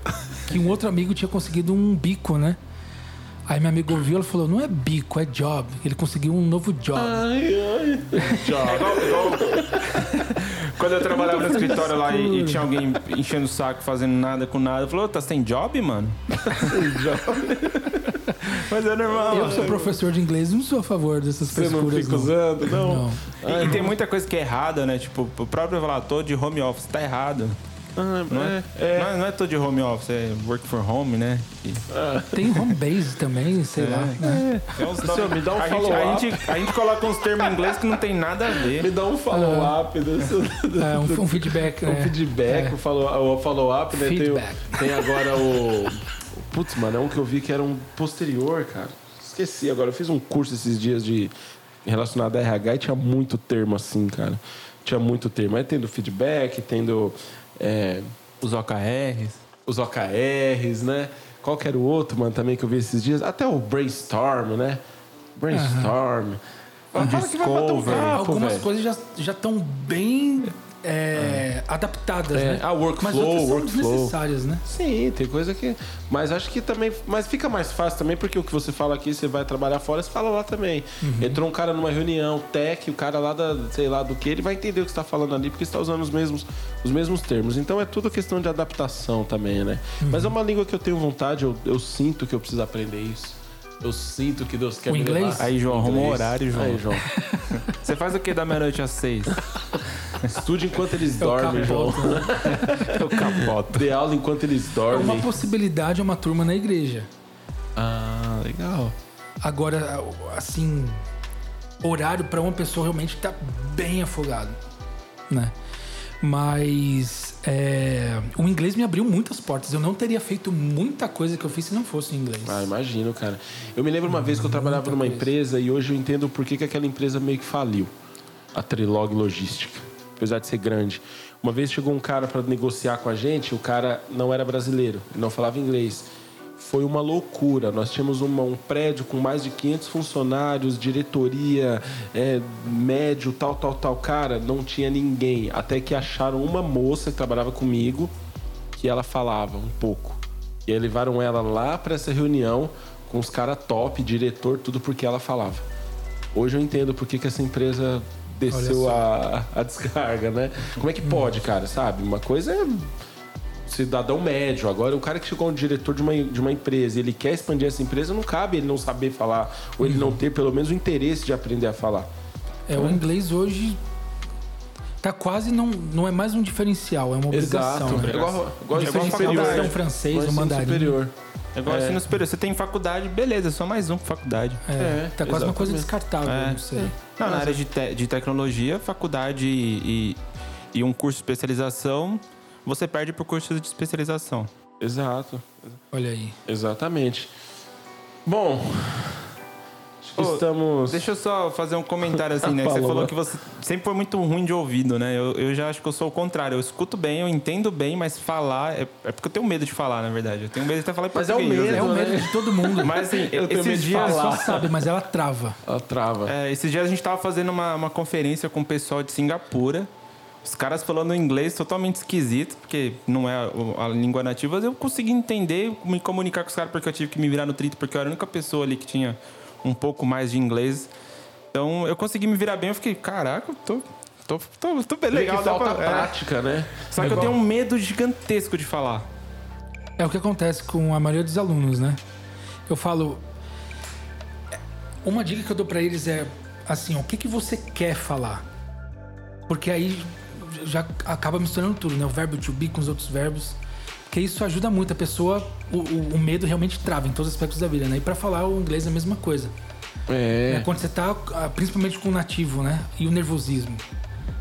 Speaker 3: que um outro amigo tinha conseguido um bico, né? Aí meu amigo ouviu e falou: não é bico, é job. Ele conseguiu um novo job.
Speaker 1: Ai, ai. Job.
Speaker 2: Quando eu trabalhava no escritório lá e, e tinha alguém enchendo o saco, fazendo nada com nada, "Ô, tá sem job, mano? Mas é normal.
Speaker 3: eu sou professor de inglês, não sou a favor dessas
Speaker 1: Você não
Speaker 3: frescuras.
Speaker 1: fica usando, não.
Speaker 3: Não.
Speaker 2: E, e tem muita coisa que é errada, né? Tipo, o próprio relator de home office tá errado.
Speaker 1: Ah,
Speaker 2: Não é,
Speaker 1: é,
Speaker 2: Não, é, não é todo de home office, é work for home, né? E-
Speaker 3: Tem home base também, sei lá. né?
Speaker 2: é uns
Speaker 1: Senhor,
Speaker 2: nomes-
Speaker 1: me dá um
Speaker 2: a, gente, a,
Speaker 1: follow-up.
Speaker 2: gente, a gente coloca uns termos em inglês que não tem nada a
Speaker 1: Me
Speaker 2: ver.
Speaker 1: dá um follow-up desse.
Speaker 3: É, um, um feedback.
Speaker 1: O
Speaker 3: né?
Speaker 1: feedback,
Speaker 3: É.
Speaker 1: o follow- follow-up, né? Tem, o-
Speaker 3: Feedback.
Speaker 1: tem agora o. Putz, mano, é um que eu vi que era um posterior, cara. Esqueci agora. Eu fiz um curso esses dias de relacionado a RH e tinha muito termo assim, cara. Tinha muito termo. Aí tendo feedback, tendo é,
Speaker 2: Os OKRs.
Speaker 1: os OKRs, né? Qual que era o outro, mano, também que eu vi esses dias? Até o brainstorm, né? Brainstorm. Fala que vai bater um papo,
Speaker 3: Algumas
Speaker 1: velho.
Speaker 3: coisas já já estão bem é, adaptadas,
Speaker 1: É,
Speaker 3: né?
Speaker 1: ah, workflow,
Speaker 3: Mas
Speaker 1: workflow.
Speaker 3: desnecessárias, né?
Speaker 1: Sim, tem coisa que. Mas acho que também. Mas fica mais fácil também, porque o que você fala aqui, você vai trabalhar fora, você fala lá também. Entrou um cara numa reunião, tech, o cara lá da, sei lá do que, ele vai entender o que você está falando ali, porque você está usando os mesmos, os mesmos termos. Então é tudo questão de adaptação também, né? Mas é uma língua que eu tenho vontade, eu, eu sinto que eu preciso aprender isso. Eu sinto que Deus quer
Speaker 3: O
Speaker 1: me
Speaker 3: inglês?
Speaker 1: levar.
Speaker 2: Aí, João, arruma um horário, João.
Speaker 1: Aí, João.
Speaker 2: Você faz o que da meia-noite às seis?
Speaker 1: Estude enquanto eles
Speaker 3: É o
Speaker 1: dormem, João.
Speaker 3: capoto, né?
Speaker 2: Eu capoto.
Speaker 1: Dê aula enquanto eles
Speaker 3: É
Speaker 1: dormem.
Speaker 3: uma possibilidade é uma turma na igreja.
Speaker 1: Ah, legal.
Speaker 3: Agora, assim, horário para uma pessoa realmente tá bem afogado, né? Mas é, o inglês me abriu muitas portas. Eu não teria feito muita coisa que eu fiz se não fosse o inglês.
Speaker 1: Ah, imagino, cara. Eu me lembro uma vez que eu trabalhava numa
Speaker 3: coisa.
Speaker 1: empresa e hoje eu entendo por que, que aquela empresa meio que faliu. A Trilog Logística. Apesar de ser grande. Uma vez chegou um cara para negociar com a gente, o cara não era brasileiro, não falava inglês. Foi uma loucura. Nós tínhamos uma- um prédio com mais de 500 funcionários, diretoria, é, médio, tal, tal, tal. Cara, não tinha ninguém. Até que acharam uma moça que trabalhava comigo que ela falava um pouco. E aí levaram ela lá para essa reunião com os caras top, diretor, tudo porque ela falava. Hoje eu entendo por que, que essa empresa desceu a, a descarga, né? Como é que pode, cara, sabe? Uma coisa é cidadão médio. Agora, o cara que chegou um diretor de uma, de uma empresa e ele quer expandir essa empresa, não cabe ele não saber falar ou ele não ter pelo menos o interesse de aprender a falar.
Speaker 3: É, o inglês hoje tá quase não, não é mais um diferencial, é uma obrigação.
Speaker 1: Exato.
Speaker 3: Né?
Speaker 1: É igual, igual
Speaker 3: Você
Speaker 1: ensino superior.
Speaker 3: faculdade, um francês,
Speaker 1: Igual
Speaker 3: um
Speaker 1: ensino
Speaker 3: mandarim.
Speaker 1: superior.
Speaker 2: É igual ensino superior. Você tem faculdade, beleza, só mais um com faculdade.
Speaker 3: É,
Speaker 1: É,
Speaker 3: tá quase uma coisa descartável,
Speaker 2: É.
Speaker 3: não sei.
Speaker 2: Não, na área de, te- de tecnologia, faculdade e, e, e um curso de especialização, você perde por curso de especialização.
Speaker 1: Exato.
Speaker 3: Olha aí.
Speaker 1: Exatamente. Bom, acho que
Speaker 2: Ô,
Speaker 1: estamos.
Speaker 2: Deixa eu só fazer um comentário assim, né? que Você
Speaker 1: Falou.
Speaker 2: que você sempre foi muito ruim de ouvido, né? Eu, eu já acho que eu sou o contrário. Eu escuto bem, eu entendo bem, mas falar... É, é porque eu tenho medo de falar, na verdade. Eu tenho medo de até falar em
Speaker 1: Mas é o medo,
Speaker 3: É o
Speaker 1: né?
Speaker 3: medo de todo mundo.
Speaker 2: Mas assim,
Speaker 1: Eu tenho medo
Speaker 2: esses
Speaker 1: de
Speaker 2: dias...
Speaker 1: falar.
Speaker 3: Só sabe, mas ela trava.
Speaker 1: A trava.
Speaker 2: É, esses dias a gente tava fazendo uma, uma conferência com o pessoal de Singapura. Os caras falando inglês totalmente esquisito, porque não é a língua nativa. Eu consegui entender, me comunicar com os caras, porque eu tive que me virar no 30, porque eu era a única pessoa ali que tinha um pouco mais de inglês. Então eu consegui me virar bem. Eu fiquei, caraca, eu tô, tô, tô, tô bem legal.
Speaker 1: falta
Speaker 2: pra- é.
Speaker 1: prática, né?
Speaker 2: Só que eu tenho um medo gigantesco de falar.
Speaker 3: É o que acontece com a maioria dos alunos, né? Eu falo. Uma dica que eu dou pra eles é assim: o que, que você quer falar? Porque aí já acaba misturando tudo, né? O verbo to be com os outros verbos. Porque isso ajuda muito a pessoa. O, o- o medo realmente trava em todos os aspectos da vida, né? E pra falar o inglês é a mesma coisa.
Speaker 1: É.
Speaker 3: né? Quando você tá, ah, principalmente com o nativo, né? E o nervosismo.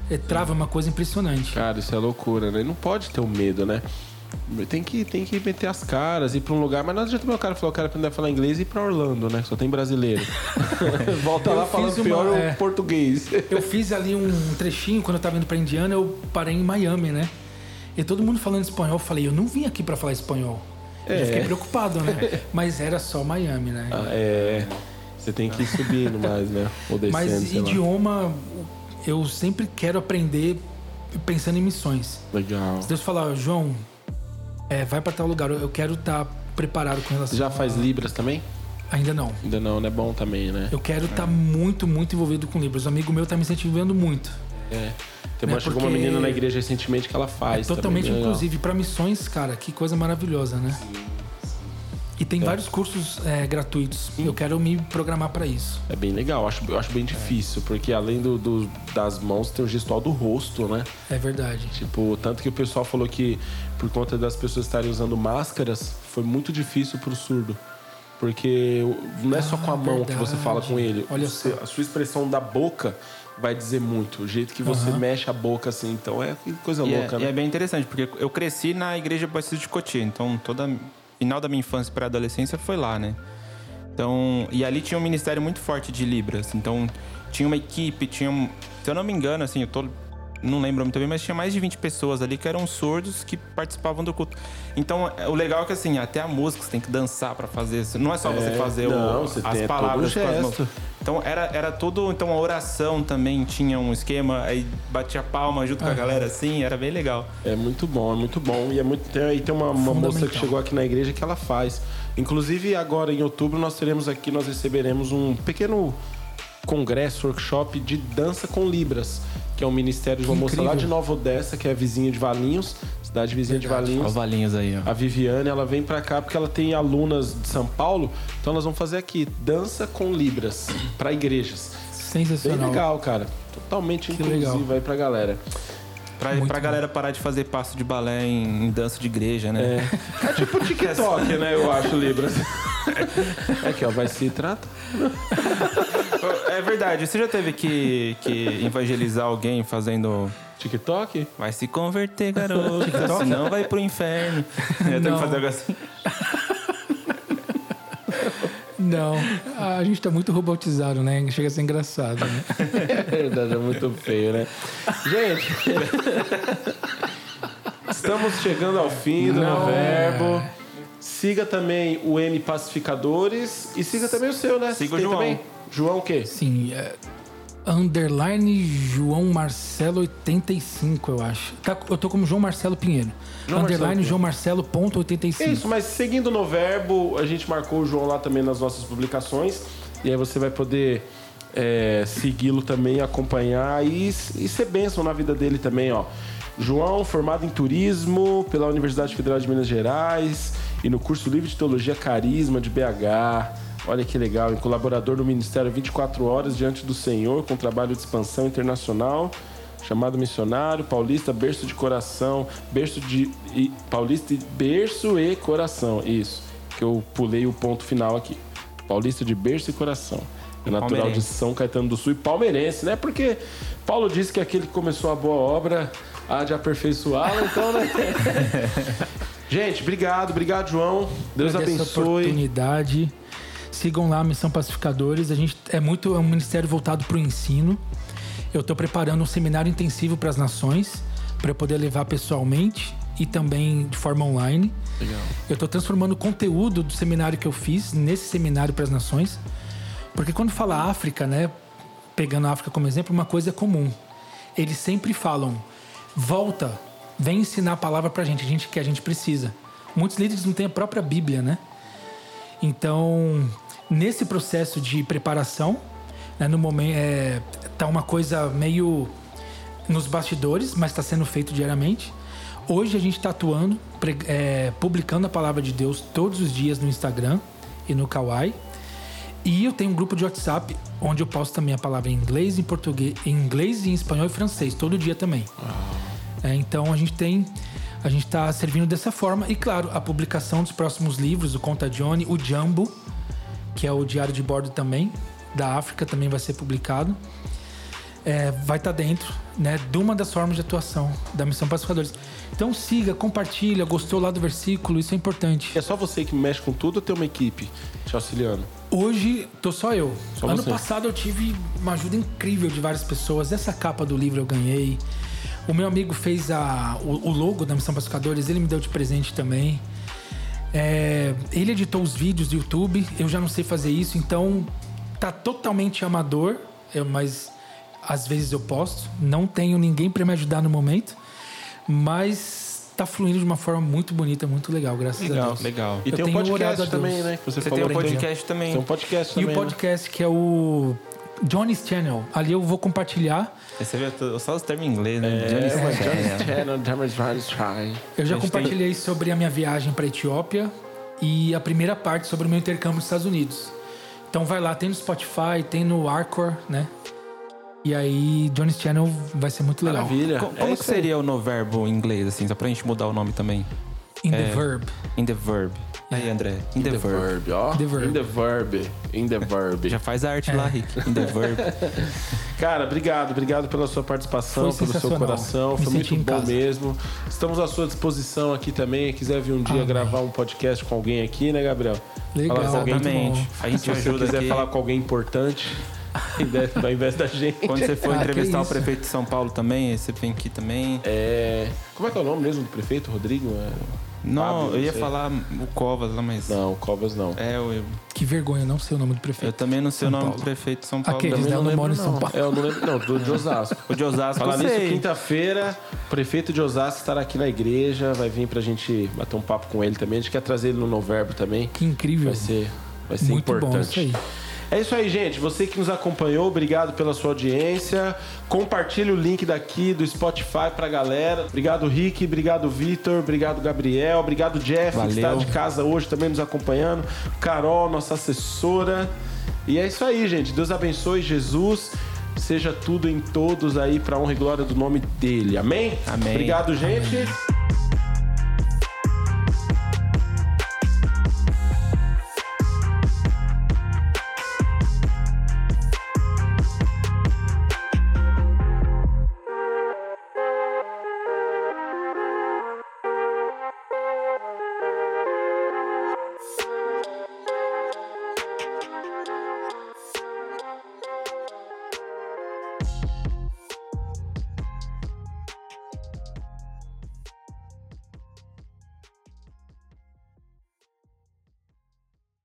Speaker 3: É, trava uma coisa impressionante.
Speaker 1: Cara, isso é loucura, né? Não pode ter o medo, né? Tem que, tem que meter as caras, ir pra um lugar. Mas não adianta meu cara falar, eu quero aprender a falar inglês e ir pra Orlando, né? Só tem brasileiro. Volta
Speaker 3: Eu
Speaker 1: lá falando
Speaker 3: uma-
Speaker 1: pior
Speaker 3: é.
Speaker 1: o português.
Speaker 3: Eu fiz ali um trechinho quando eu tava indo pra Indiana, eu parei em Miami, né? E todo mundo falando espanhol, eu falei, eu não vim aqui pra falar espanhol. Eu
Speaker 1: É.
Speaker 3: fiquei preocupado, né? Mas era só Miami, né?
Speaker 1: Ah, é. Você tem que ir subindo mais, né? Ou descendo,
Speaker 3: Mas
Speaker 1: sei lá.
Speaker 3: idioma, eu sempre quero aprender pensando em missões.
Speaker 1: Legal.
Speaker 3: Se Deus falar, João, é, vai pra tal lugar, eu quero estar preparado com relação
Speaker 1: já
Speaker 3: a-
Speaker 1: faz Libras também?
Speaker 3: Ainda não.
Speaker 1: Ainda não, né? É bom também, né?
Speaker 3: Eu quero estar muito, muito envolvido com Libras. Um amigo meu tá me incentivando muito.
Speaker 1: É. Tem
Speaker 3: É
Speaker 1: uma, chegou uma
Speaker 3: porque-
Speaker 1: menina na igreja recentemente que ela faz.
Speaker 3: Totalmente
Speaker 1: também, legal.
Speaker 3: inclusive para missões, cara, que coisa maravilhosa, né? E tem vários cursos é, gratuitos. Eu quero me programar para isso.
Speaker 1: É bem legal, eu acho, eu acho bem difícil, porque além do, do- das mãos tem o gestual do rosto, né?
Speaker 3: É verdade.
Speaker 1: Tipo, tanto que o pessoal falou que por conta das pessoas estarem usando máscaras, foi muito difícil pro surdo. Porque não é só com a
Speaker 3: Ah,
Speaker 1: mão que você
Speaker 3: verdade.
Speaker 1: fala com ele.
Speaker 3: Olha
Speaker 1: Você-
Speaker 3: só.
Speaker 1: a sua expressão da boca vai dizer muito. O jeito que você
Speaker 3: Aham.
Speaker 1: mexe a boca assim, então é coisa
Speaker 2: E é,
Speaker 1: louca,
Speaker 2: e
Speaker 1: né?
Speaker 2: é bem interessante, porque eu cresci na igreja Batista de Cotia, então toda final da minha infância para adolescência foi lá, né? Então, e ali tinha um ministério muito forte de Libras. Então, tinha uma equipe, tinha um, se eu não me engano, assim, eu tô não lembro muito bem, mas tinha mais de 20 pessoas ali que eram surdos que participavam do culto. Então, o legal é que assim, até a música você tem que dançar para fazer isso. Não é só você
Speaker 1: É,
Speaker 2: fazer o-
Speaker 1: não, você
Speaker 2: as
Speaker 1: tem todo
Speaker 2: palavras as mãos.
Speaker 1: gesto.
Speaker 2: Então era, era tudo. Então a oração também tinha um esquema, aí batia palma junto com a galera assim, era bem legal.
Speaker 1: É muito bom, é muito bom. E é muito, tem, aí tem uma, uma moça que chegou aqui na igreja que ela faz. Inclusive, agora em outubro, nós teremos aqui, nós receberemos um pequeno congresso, workshop de dança com Libras, que é um ministério de uma moça lá de Nova Odessa, que é vizinha de Valinhos, cidade vizinha de. Valinhos.
Speaker 2: valinhos aí, ó.
Speaker 1: A Viviane, ela vem pra cá porque ela tem alunas de São Paulo, então elas vão fazer aqui dança com Libras para igrejas. Bem
Speaker 3: Sensacional.
Speaker 1: legal, cara. Totalmente
Speaker 3: Que
Speaker 1: inclusivo
Speaker 3: legal.
Speaker 1: aí pra galera.
Speaker 2: Pra,
Speaker 3: Muito
Speaker 2: pra
Speaker 3: bom.
Speaker 2: galera parar de fazer passo de balé em, em dança de igreja, né?
Speaker 1: É tipo TikTok, né? Eu acho, Libras. Aqui, ó, vai se tratar.
Speaker 2: É verdade, você já teve que, que evangelizar alguém fazendo.
Speaker 1: TikTok?
Speaker 2: Vai se converter, garoto. senão vai pro inferno. Já teve que fazer algo assim.
Speaker 3: Não, a gente tá muito robotizado, né? Chega a ser engraçado, né?
Speaker 1: É verdade, é muito feio, né? Gente, estamos chegando ao fim do
Speaker 3: Não.
Speaker 1: verbo. Siga também o M Pacificadores e siga também o seu, né?
Speaker 2: Siga o João.
Speaker 1: Também? João o quê?
Speaker 3: Sim, é, underline João Marcelo 85, eu acho. Tá, eu tô como João Marcelo Pinheiro.
Speaker 1: João
Speaker 3: underline
Speaker 1: Marcelo
Speaker 3: João Marcelo ponto 85.
Speaker 1: Isso, mas seguindo no verbo, a gente marcou o João lá também nas nossas publicações. E aí você vai poder é, segui-lo também, acompanhar e, e ser bênção na vida dele também, ó. João, formado em turismo pela Universidade Federal de Minas Gerais e no curso livre de Teologia Carisma de BH. Olha que legal, em colaborador no Ministério 24 Horas Diante do Senhor, com trabalho de expansão internacional, chamado missionário, paulista, berço de coração, berço de. E, paulista, berço e coração, isso. Que eu pulei o ponto final aqui. Paulista de berço e coração. É natural de. São Caetano do Sul e palmeirense, né? Porque Paulo disse que aquele que começou a boa obra há de aperfeiçoá-la, então, né? Gente, obrigado, obrigado, João. Deus
Speaker 3: Agradeço a
Speaker 1: abençoe.
Speaker 3: oportunidade. Sigam lá a Missão Pacificadores. A gente é muito é um ministério voltado para o ensino. Eu estou preparando um seminário intensivo para as nações para eu poder levar pessoalmente e também de forma online.
Speaker 1: Legal.
Speaker 3: Eu estou transformando o conteúdo do seminário que eu fiz nesse seminário para as nações, porque quando fala África, né, pegando a África como exemplo, uma coisa é comum. Eles sempre falam: volta, vem ensinar a palavra para a gente, a gente que a gente precisa. Muitos líderes não têm a própria Bíblia, né? Então, nesse processo de preparação, né, no momento é, tá uma coisa meio nos bastidores, mas está sendo feito diariamente. Hoje a gente está atuando, é, publicando a palavra de Deus todos os dias no Instagram e no Kawaii. E eu tenho um grupo de WhatsApp onde eu posto também a palavra em inglês, em português, em inglês, em espanhol e francês todo dia também. É, então a gente tem, a gente está servindo dessa forma e claro a publicação dos próximos livros, o Conta Johnny, o Jumbo, que é o diário de bordo também da África, também vai ser publicado. É, vai estar dentro né, de uma das formas de atuação da Missão Pacificadores. Então siga, compartilha, gostou lá do versículo, isso é importante.
Speaker 1: É só você que mexe com tudo ou tem uma equipe te auxiliando?
Speaker 3: Hoje tô só eu.
Speaker 1: Só
Speaker 3: ano
Speaker 1: você.
Speaker 3: passado eu tive uma ajuda incrível de várias pessoas. Essa capa do livro eu ganhei. O meu amigo fez a, o, o logo da Missão Pacificadores, ele me deu de presente também. É, ele editou os vídeos do YouTube, eu já não sei fazer isso, então tá totalmente amador, eu- mas às vezes eu posto. Não tenho ninguém para me ajudar no momento, mas tá fluindo de uma forma muito bonita, muito legal, graças a Deus.
Speaker 2: Legal.
Speaker 1: E
Speaker 3: Eu
Speaker 1: tem um podcast também, né? Você,
Speaker 2: Você tem um podcast também.
Speaker 1: Tem um podcast
Speaker 3: E
Speaker 1: também.
Speaker 3: o podcast que é o Johnny's Channel. Ali eu vou compartilhar.
Speaker 2: Você vê só os termos em inglês, né?
Speaker 1: Né?
Speaker 2: Johnny
Speaker 1: É,
Speaker 2: Channel.
Speaker 1: Johnny's Channel, Johnny's Johnny's Try.
Speaker 3: Eu já compartilhei sobre a minha viagem para Etiópia e a primeira parte sobre o meu intercâmbio nos Estados Unidos. Então vai lá, tem no Spotify, tem no Arcor, né? E aí, Johnny's Channel vai ser muito legal.
Speaker 1: Maravilha.
Speaker 2: Co-
Speaker 1: É
Speaker 2: Como que
Speaker 1: isso aí.
Speaker 2: seria o no verbo em inglês, assim, só pra gente mudar o nome também?
Speaker 3: In the
Speaker 2: É.
Speaker 3: verb.
Speaker 2: In the verb. Aí, André. In, the,
Speaker 1: The
Speaker 2: verb.
Speaker 1: verb, ó.
Speaker 3: The verb.
Speaker 1: In the verb. In the verb.
Speaker 2: Já faz a arte
Speaker 3: É.
Speaker 2: lá, Rick. In the verb.
Speaker 1: Cara, obrigado, obrigado pela sua participação,
Speaker 3: Foi
Speaker 1: pelo seu coração.
Speaker 3: Me
Speaker 1: Foi muito bom
Speaker 3: casa.
Speaker 1: mesmo. Estamos à sua disposição aqui também. Quiser vir um dia
Speaker 3: Amém.
Speaker 1: gravar um podcast com alguém aqui, né, Gabriel?
Speaker 3: Legal,
Speaker 1: Falar com.
Speaker 2: Exatamente. A gente
Speaker 1: Se você
Speaker 2: ajuda
Speaker 1: quiser
Speaker 2: aqui.
Speaker 1: falar com alguém importante, ao invés- da gente.
Speaker 2: Quando você for
Speaker 3: Ah,
Speaker 2: entrevistar o prefeito de São Paulo também, aí você vem aqui também.
Speaker 1: É... Como é que é o nome mesmo do prefeito? Rodrigo? É...
Speaker 2: Não,
Speaker 1: Fábio,
Speaker 2: eu ia
Speaker 1: não sei.
Speaker 2: falar o Covas lá, mas.
Speaker 1: Não, Covas não.
Speaker 2: É, eu, eu,
Speaker 3: Que vergonha, não sei o nome do
Speaker 2: eu
Speaker 3: prefeito.
Speaker 2: também não sei
Speaker 3: São
Speaker 2: o nome
Speaker 3: Paulo.
Speaker 2: do prefeito de São Paulo.
Speaker 3: Aqueles,
Speaker 2: também.
Speaker 3: né? Eu não
Speaker 1: lembro,
Speaker 3: moro em São Paulo.
Speaker 1: É, eu não lembro, não, do de Osasco.
Speaker 2: O de Osasco,
Speaker 1: Falar
Speaker 2: eu
Speaker 1: nisso, quinta-feira, o prefeito de Osasco estará aqui na igreja, vai vir pra gente bater um papo com ele também. A gente quer trazer ele no Noverbo também.
Speaker 3: Que incrível.
Speaker 1: Vai ser, vai ser
Speaker 3: muito
Speaker 1: importante.
Speaker 3: bom isso aí.
Speaker 1: É isso aí, gente. Você que nos acompanhou, obrigado pela sua audiência. Compartilhe o link daqui do Spotify pra galera. Obrigado, Rick. Obrigado, Vitor. Obrigado, Gabriel. Obrigado, Jeff, que
Speaker 2: Valeu.
Speaker 1: está de casa hoje também nos acompanhando. Carol, nossa assessora. E é isso aí, gente. Deus abençoe Jesus. Seja tudo em todos aí pra honra e glória do nome dele. Amém?
Speaker 2: Amém.
Speaker 1: Obrigado, gente.